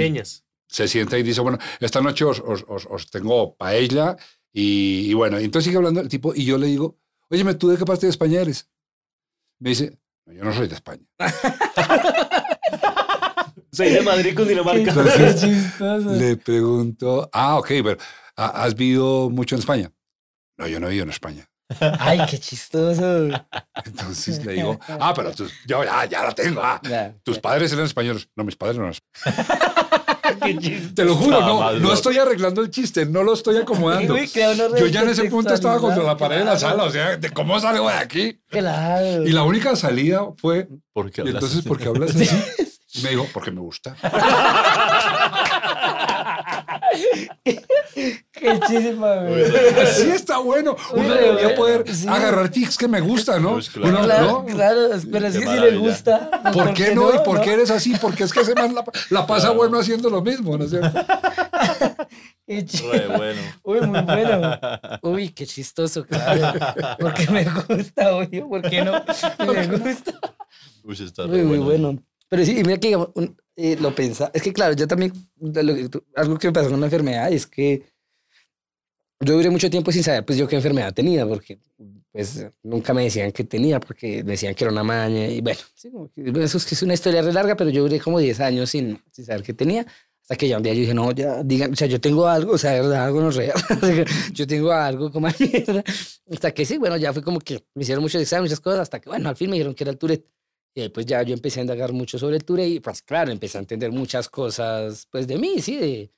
A: se sienta y dice, bueno, esta noche os, os- os- os tengo paella y, y bueno, y entonces sigue hablando el tipo y yo le digo, óyeme, ¿tú de qué parte de España eres? Me dice, "No, yo no soy de España.
D: Soy de Madrid, Cundinamarca.
A: Entonces. Le pregunto, ah, ok, pero ¿ha- ¿has vivido mucho en España? No, yo no he vivido en España.
B: Ay, qué chistoso.
A: Entonces le digo, ah, pero tú, yo ya, ya la tengo. ah,
B: Ya,
A: tus
B: ya.
A: padres eran españoles. No, mis padres no eran. Te lo juro, no, no estoy arreglando el chiste, no lo estoy acomodando. Yo ya en ese punto estaba contra la pared de la sala, o sea, ¿de cómo salgo de aquí?
B: Claro.
A: Y la única salida fue,
C: ¿Por qué
A: y
C: hablas
A: entonces,
C: así?
A: ¿por qué hablas así? Y me dijo, porque me gusta.
B: Qué chisma, güey.
A: Así está bueno. Uno
B: Uy,
A: debería poder
B: sí.
A: agarrar tics que me gustan, ¿no?
C: Pues claro.
A: Uno,
B: Claro,
A: ¿no?
B: claro, pero es que si le gusta. pues,
A: ¿Por qué no? ¿Y por qué eres así? Porque es que ese man la, la pasa bueno haciendo lo mismo, ¿no es cierto?
B: Qué
C: Re bueno.
B: Uy, muy bueno. Uy, qué chistoso, claro. Porque me gusta, obvio, ¿por qué no? Me gusta.
C: Uy, está
B: Muy,
C: re
B: muy
C: bueno.
B: bueno. Pero sí, y mira que digamos, un- eh, lo pensa. Es que claro, yo también, que algo que me pasó con la enfermedad es que yo duré mucho tiempo sin saber pues yo qué enfermedad tenía, porque pues nunca me decían que tenía, porque decían que era una maña y bueno, sí, que- eso es que es una historia re larga, pero yo duré como 10 años sin, sin saber qué tenía. Hasta que ya un día yo dije, no, ya, digan, o sea, yo tengo algo, o sea, verdad, algo no es real. yo tengo algo como mierda. Hasta que sí, bueno, ya fue como que me hicieron muchos exámenes, muchas cosas, hasta que, bueno, al fin me dijeron que era el Tourette. Y ahí, pues ya yo empecé a indagar mucho sobre el Tourette y pues claro, empecé a entender muchas cosas pues de mí, sí, de,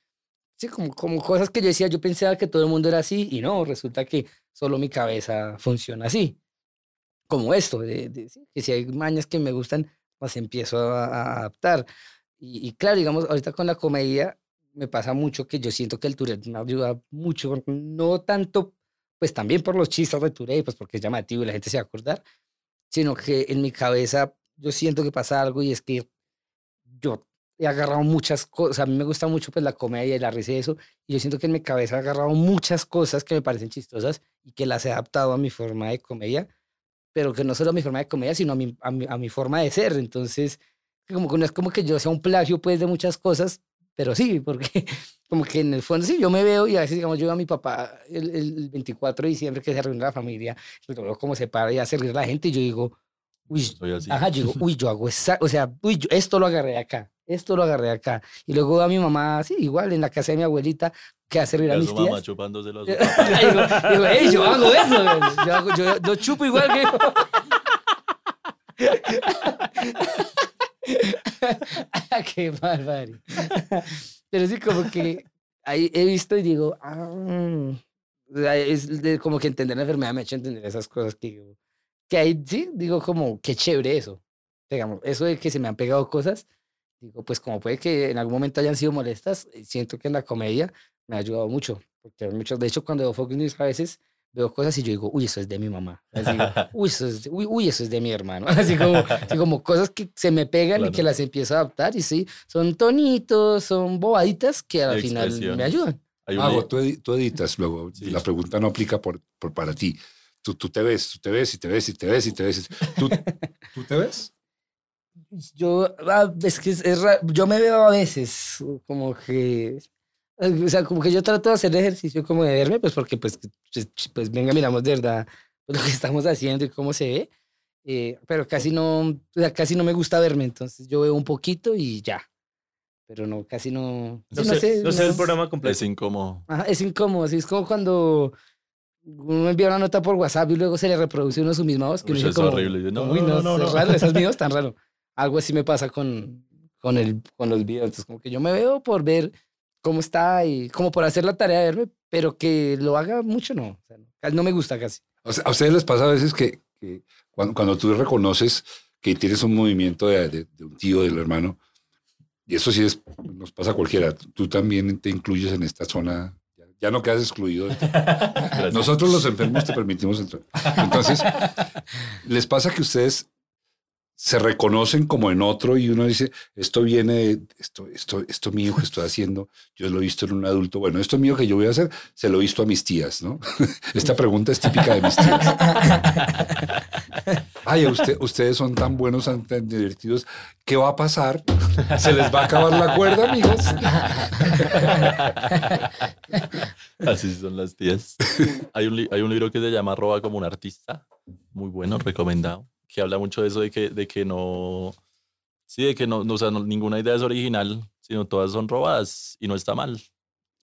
B: sí, como, como cosas que yo decía, yo pensaba que todo el mundo era así y no, resulta que solo mi cabeza funciona así. Como esto, de, que si hay mañas que me gustan, pues empiezo a, adaptar. Y, y claro, digamos, ahorita con la comedia me pasa mucho que yo siento que el Tourette me ayuda mucho, no tanto, pues también por los chistes de Tourette, pues porque es llamativo y la gente se va a acordar, sino que en mi cabeza yo siento que pasa algo y es que yo he agarrado muchas cosas, a mí me gusta mucho pues la comedia y la risa y eso, y yo siento que en mi cabeza he agarrado muchas cosas que me parecen chistosas y que las he adaptado a mi forma de comedia, pero que no solo a mi forma de comedia, sino a mi, a mi, forma de ser. Entonces, como que no es como que yo sea un plagio pues de muchas cosas, pero sí, porque como que en el fondo sí, yo me veo y a veces, digamos, yo veo a mi papá el, el 24 de diciembre que se reúne la familia, como se para y hace reír la gente y yo digo, uy,
C: Soy así.
B: ajá, yo digo, uy, yo hago esa, o sea, uy, yo- esto lo agarré acá, esto lo agarré acá. Y luego a mi mamá, sí, igual en la casa de mi abuelita, que hace reír
C: Y
B: a
C: a
B: mis
C: su mamá
B: tías.
C: chupándoselo a su
B: digo, digo, "Ey, yo hago eso, yo, hago, yo, yo chupo igual que Qué barbarie. Pero sí, como que ahí he visto y digo, ah, es de- como que entender la enfermedad me ha hecho entender esas cosas que digo. Que ahí sí, digo como, qué chévere eso. Digamos, eso de que se me han pegado cosas, digo, pues como puede que en algún momento hayan sido molestas, eh, siento que en la comedia me ha ayudado mucho. Porque muchos, de hecho, cuando veo Fox News a veces veo cosas y yo digo, uy, eso es de mi mamá. Así, uy, eso es de, uy, uy, eso es de mi hermano. Así como, así como cosas que se me pegan y que
C: Claro.
B: las empiezo a adaptar y sí, son tonitos, son bobaditas que al final me ayudan.
A: Mago,
C: li-
A: tú, edi- tú editas luego.
C: Sí.
A: La pregunta no aplica por, por- para ti. Tú, tú te ves, tú te ves y te ves y te ves y te ves. ¿Tú, ¿tú te ves?
B: Yo, ah, es que es, es yo me veo a veces como que, o sea, como que yo trato de hacer ejercicio como de verme, pues porque pues, pues, pues, venga, miramos de verdad pues, lo que estamos haciendo y cómo se ve, eh, pero casi no, o sea, casi no me gusta verme, entonces yo veo un poquito y ya, pero no, casi no,
D: No,
B: sí,
D: sé, no sé el
B: no-
D: programa completo.
C: Es incómodo.
B: Ajá, es incómodo, así es como cuando uno envía una nota por WhatsApp y luego se le reproduce uno su misma voz. Que
C: Uy,
B: uno
C: es
B: como,
C: horrible. Yo, no,
B: Uy,
C: no,
B: no,
C: no,
B: es
C: no.
B: raro, esas videos tan raro. Algo así me pasa con, con, el, con los videos. Entonces, como que yo me veo por ver cómo está y como por hacer la tarea de verme, pero que lo haga mucho, no. O sea, no me gusta casi.
A: O sea, ¿A ustedes les pasa a veces que, que cuando, cuando tú reconoces que tienes un movimiento de, de- de un tío, del hermano, y eso sí es, nos pasa a cualquiera, tú también te incluyes en esta zona, ya, no quedas excluido. Nosotros los enfermos te permitimos entrar. Entonces, ¿les pasa que ustedes se reconocen como en otro y uno dice, esto viene de esto, esto, esto mío que estoy haciendo, yo lo he visto en un adulto, bueno, esto mío que yo voy a hacer, se lo he visto a mis tías, ¿no? Esta pregunta es típica de mis tías. Ay, usted, ustedes son tan buenos, tan, tan divertidos, ¿qué va a pasar? Se les va a acabar la cuerda, amigos.
C: Así son las tías. hay, un li- hay un libro que se llama Roba como un artista, muy bueno, recomendado, que habla mucho de eso de que, de que no, sí, de que no, no, o sea, no- ninguna idea es original, sino todas son robadas y no está mal,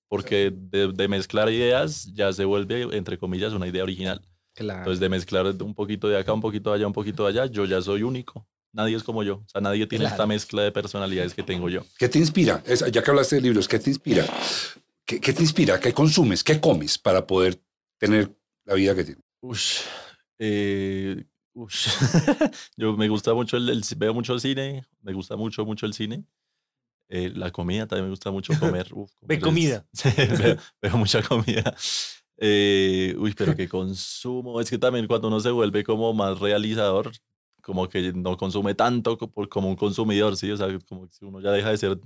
C: porque de, de mezclar ideas ya se vuelve, entre comillas, una idea original.
B: Claro.
C: Entonces, de mezclar un poquito de acá, un poquito de allá, un poquito de allá, yo ya soy único. Nadie es como yo. O sea, nadie tiene esta
B: Claro.
C: mezcla de personalidades que tengo yo.
A: ¿Qué te inspira? Es- ya que hablaste de libros, ¿qué te inspira? ¿Qué, qué te inspira? ¿Qué consumes? ¿Qué comes para poder tener la vida que tienes?
C: Ush, eh. Yo me gusta mucho el, el- veo mucho cine, me gusta mucho, mucho el cine. Eh, la comida también me gusta mucho comer. Uf,
D: Ve
C: comer es-
D: comida.
C: Sí, veo, veo mucha comida. Eh, uy, pero que consumo. Es que también cuando uno se vuelve como más realizador, como que no consume tanto como un consumidor, ¿sí? O sea, como que uno ya deja de ser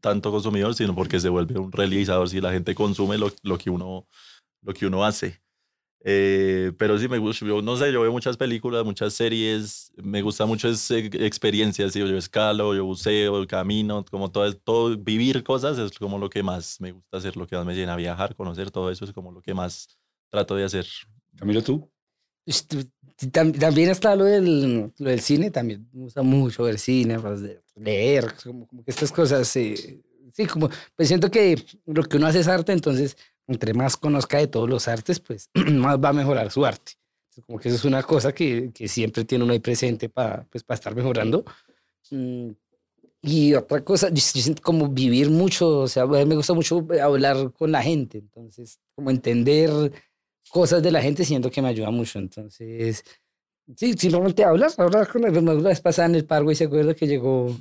C: tanto consumidor, sino porque se vuelve un realizador, si la gente consume lo, lo que, uno, lo que uno hace. Eh, pero sí me gusta, yo no sé, yo veo muchas películas, muchas series, me gusta mucho es, eh, experiencias, ¿sí? yo escalo, yo buceo, camino, como todo, todo, vivir cosas es como lo que más me gusta hacer, lo que más me llena, viajar, conocer, todo eso es como lo que más trato de hacer.
A: Camilo, tú.
B: También está lo del, lo del cine, también me gusta mucho ver cine, pues, leer, como, como que estas cosas, eh, sí, como, pues siento que lo que uno hace es arte, entonces, entre más conozca de todos los artes, pues más va a mejorar su arte. Como que eso es una cosa que, que siempre tiene uno ahí presente para pues, para estar mejorando. Mm, Y otra cosa, yo, yo siento como vivir mucho, o sea, me gusta mucho hablar con la gente, entonces, como entender cosas de la gente siento que me ayuda mucho. Entonces, sí, simplemente hablar, hablar con él. La vez pasada en el y se acuerda que llegó,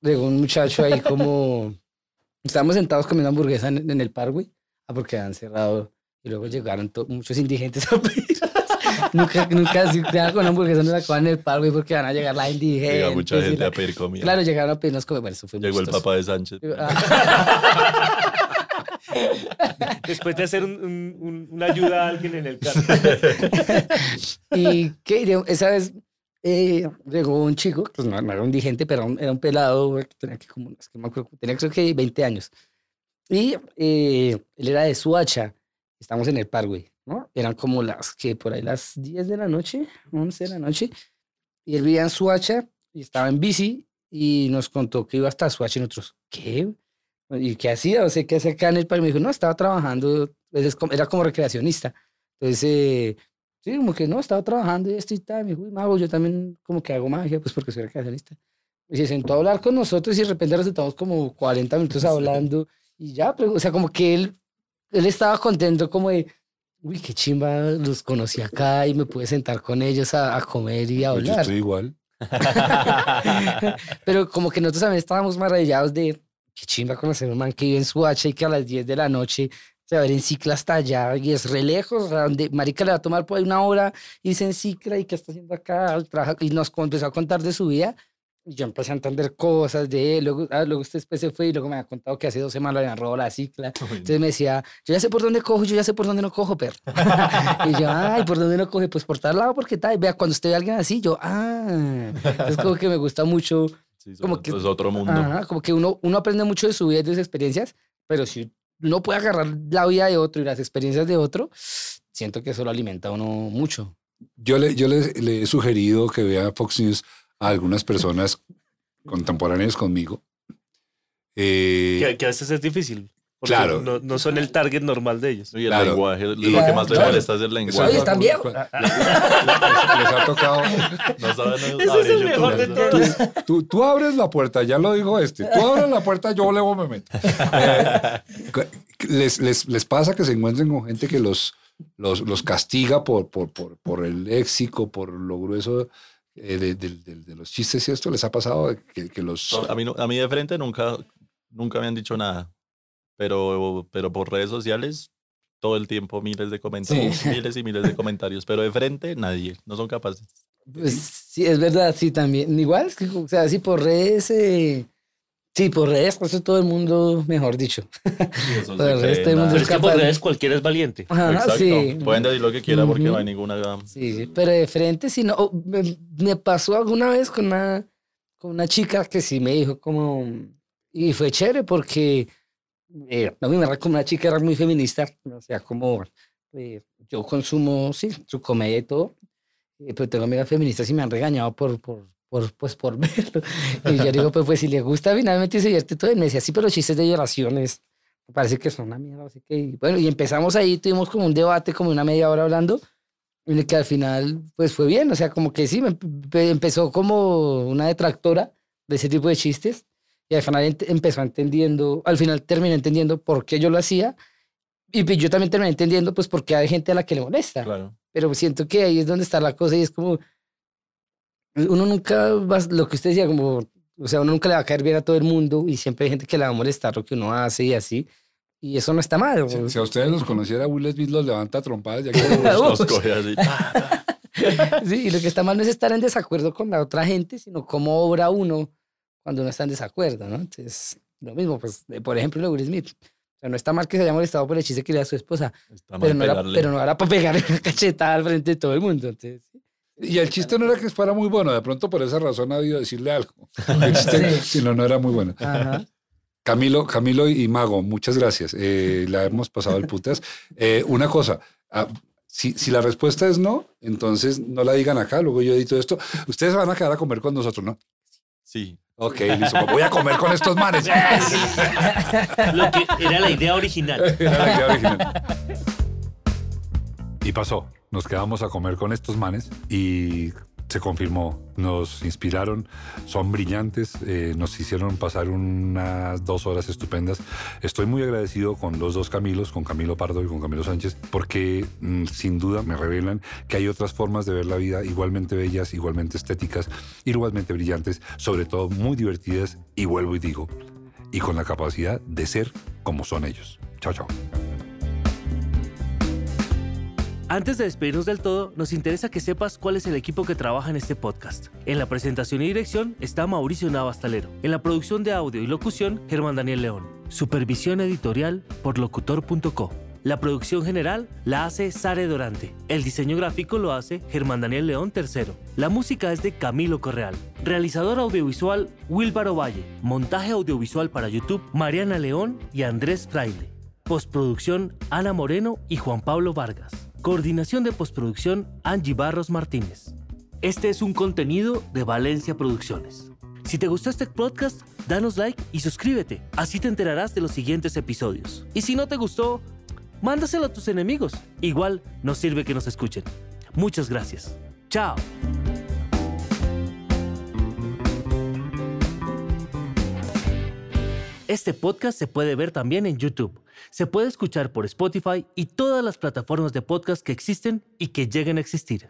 B: llegó un muchacho ahí como... Estábamos sentados comiendo hamburguesa en, en el parque, ah, porque han cerrado. Y luego llegaron muchos indigentes a pedir. nunca, nunca, si quedaban con hamburguesas nos sacaban en el parque porque van a llegar la indigente.
C: Llega mucha gente
B: la-
C: a pedir comida.
B: Claro, llegaron a pedirnos comer. Bueno, eso fue
C: Llegó el papá de Sánchez.
D: Después de hacer un- un- un- una ayuda a alguien en el carro.
B: y qué diré? esa vez eh, llegó un chico, pues no, no era un indigente, pero era un, era un pelado, güey, que tenía que como, es que me acuerdo, tenía creo que 20 años. Y eh, él era de Suacha, estamos en el Parkway, ¿no? Eran como las que por ahí las 10 de la noche, 11 de la noche, y él vivía en Suacha y estaba en bici y nos contó que iba hasta Suacha y nosotros, ¿qué? ¿Y qué hacía? O sea, ¿qué hacía acá en el Parkway? Me dijo, no, estaba trabajando, pues, era como recreacionista. Entonces, eh, Sí, como que no, estaba trabajando y esto y tal. Me dijo, "Uy, mago, yo también como que hago magia, pues porque soy recreacionista. Y se sentó a hablar con nosotros y de repente resultamos como 40 minutos hablando y ya, pero, o sea, como que él, él estaba contento como de, uy, qué chimba, los conocí acá y me pude sentar con ellos a, a comer y a
A: Pues yo
B: hablar.
A: estoy igual.
B: Pero como que nosotros también estábamos maravillados de qué chimba conocer a un man que vive en Suacha y que a las 10 de la noche se va a ver en cicla hasta allá y es re lejos, o sea, donde marica le va a tomar por ahí una hora irse en cicla y qué está haciendo acá, trabaja, y nos empezó a contar de su vida yo empecé a entender cosas de él, luego, ah, luego usted después se fue y luego me ha contado que hace dos semanas le habían robado la cicla, entonces me decía, yo ya sé por dónde cojo, yo ya sé por dónde no cojo, perro. y yo, ay, ¿por dónde no coge? Pues por tal lado, porque tal. Vea, cuando usted ve a alguien así, yo, ah. Es como que me gusta mucho
C: Sí,
B: como que
C: es otro mundo.
B: Ajá, como que uno, uno aprende mucho de su vida y de sus experiencias, pero si uno puede agarrar la vida de otro y las experiencias de otro, siento que eso lo alimenta a uno mucho.
A: Yo le, yo le, le he sugerido que vea Fox News a algunas personas contemporáneas conmigo. Eh,
D: Que, que a veces es difícil. Porque
A: Claro.
D: No, no son el target normal de ellos.
C: Y el
A: Claro.
C: lenguaje, lo
A: Y-
C: que más le
B: Claro.
C: molesta es el
A: eso
C: lenguaje.
B: Oye, ¿están viejos?
A: Les, les ha tocado.
C: No saben
D: Ese es el
C: YouTube,
D: mejor de todos.
A: Tú, tú abres la puerta, ya lo dijo este. Tú abres la puerta, yo luego me meto. Eh, les, les, les pasa que se encuentren con gente que los, los, los castiga por, por, por, por el léxico, por lo grueso eh, de, de- de- de los chistes y esto les ha pasado que, que los...
C: No, a, mí, a mí de frente nunca, nunca me han dicho nada, pero, pero por redes sociales todo el tiempo miles de comentarios,
B: Sí.
C: miles y miles de comentarios, pero de frente nadie, no son capaces.
B: Pues sí, es verdad, sí, también. Igual, o sea, sí, por redes, eh, sí, por redes, eso todo el mundo, mejor dicho.
C: Eso
B: Pero el
C: creen
B: resto del mundo.
D: Pero es que por redes cualquiera es valiente.
B: Ajá,
C: Exacto.
B: sí.
C: Pueden decir lo que quieran porque no hay ninguna...
B: Sí, pero de frente, sí, no. oh, Me, me pasó alguna vez con una, con una chica que sí me dijo como. Y fue chévere porque eh, a mí me recuerda como una chica era muy feminista. O sea, como eh, yo consumo, sí, su comedia y todo. eh, pero tengo amigas feministas y me han regañado por, por, por, pues, por verlo. Y yo digo, pues, pues si le gusta, finalmente se divierte todo. Y me decía, sí, pero los chistes de violaciones me parece que son una mierda. Así que, y bueno, y empezamos ahí, tuvimos como un debate, como una media hora hablando en el que al final pues fue bien, o sea, como que sí, me empe- empezó como una detractora de ese tipo de chistes y al final ent- empezó entendiendo, al final terminé entendiendo por qué yo lo hacía y pues yo también terminé entendiendo pues por qué hay gente a la que le molesta,
C: Claro.
B: pero siento que ahí es donde está la cosa y es como, uno nunca va, lo que usted decía, como, o sea, uno nunca le va a caer bien a todo el mundo y siempre hay gente que le va a molestar lo que uno hace y así, y eso no está mal.
A: Si,
B: o-
A: si a ustedes los conociera, Will Smith los levanta a trompadas. Ya que
C: Los
B: Uy.
C: coge así.
B: Sí, y lo que está mal no es estar en desacuerdo con la otra gente, sino cómo obra uno cuando uno está en desacuerdo, ¿no? Entonces, lo mismo, pues, de- por ejemplo, lo de Will Smith. O sea, no está mal que se haya molestado por el chiste que le da a su esposa,
C: Está mal
B: pero no, era, pero no era para pegarle una cachetada al frente de todo el mundo. Entonces, sí.
A: Y el chiste no era que fuera muy bueno, de pronto por esa razón ha habido decirle algo. El chiste,
B: Sí.
A: si no, no era muy bueno.
B: Ajá.
A: Camilo, Camilo y Mago, muchas gracias. Eh, la hemos pasado el putas. Eh, una cosa, ah, si, si la respuesta es no, entonces no la digan acá, luego yo edito esto. Ustedes van a quedar a comer con nosotros, ¿no?
C: Sí.
A: Ok, listo. Voy a comer con estos manes.
D: Lo que era la idea original.
A: Era la idea original. Y pasó. Nos quedamos a comer con estos manes y se confirmó. Nos inspiraron, son brillantes, eh, nos hicieron pasar unas dos horas estupendas. Estoy muy agradecido con los dos Camilos, con Camilo Pardo y con Camilo Sánchez, porque mm, sin duda me revelan que hay otras formas de ver la vida igualmente bellas, igualmente estéticas, igualmente brillantes, sobre todo muy divertidas y vuelvo y digo, y con la capacidad de ser como son ellos. Chao, chao.
D: Antes de despedirnos del todo, nos interesa que sepas cuál es el equipo que trabaja en este podcast. En la presentación y dirección está Mauricio Navastalero. En la producción de audio y locución, Germán Daniel León. Supervisión editorial por locutor.co. La producción general la hace Sare Dorante. El diseño gráfico lo hace Germán Daniel León III. La música es de Camilo Correal. Realizador audiovisual Wilbaro Valle. Montaje audiovisual para YouTube Mariana León y Andrés Fraile. Postproducción Ana Moreno y Juan Pablo Vargas. Coordinación de postproducción Angie Barros Martínez. Este es un contenido de Valencia Producciones. Si te gustó este podcast, danos like y suscríbete. Así te enterarás de los siguientes episodios. Y si no te gustó, mándaselo a tus enemigos. Igual nos sirve que nos escuchen. Muchas gracias. Chao. Este podcast se puede ver también en YouTube. Se puede escuchar por Spotify y todas las plataformas de podcast que existen y que lleguen a existir.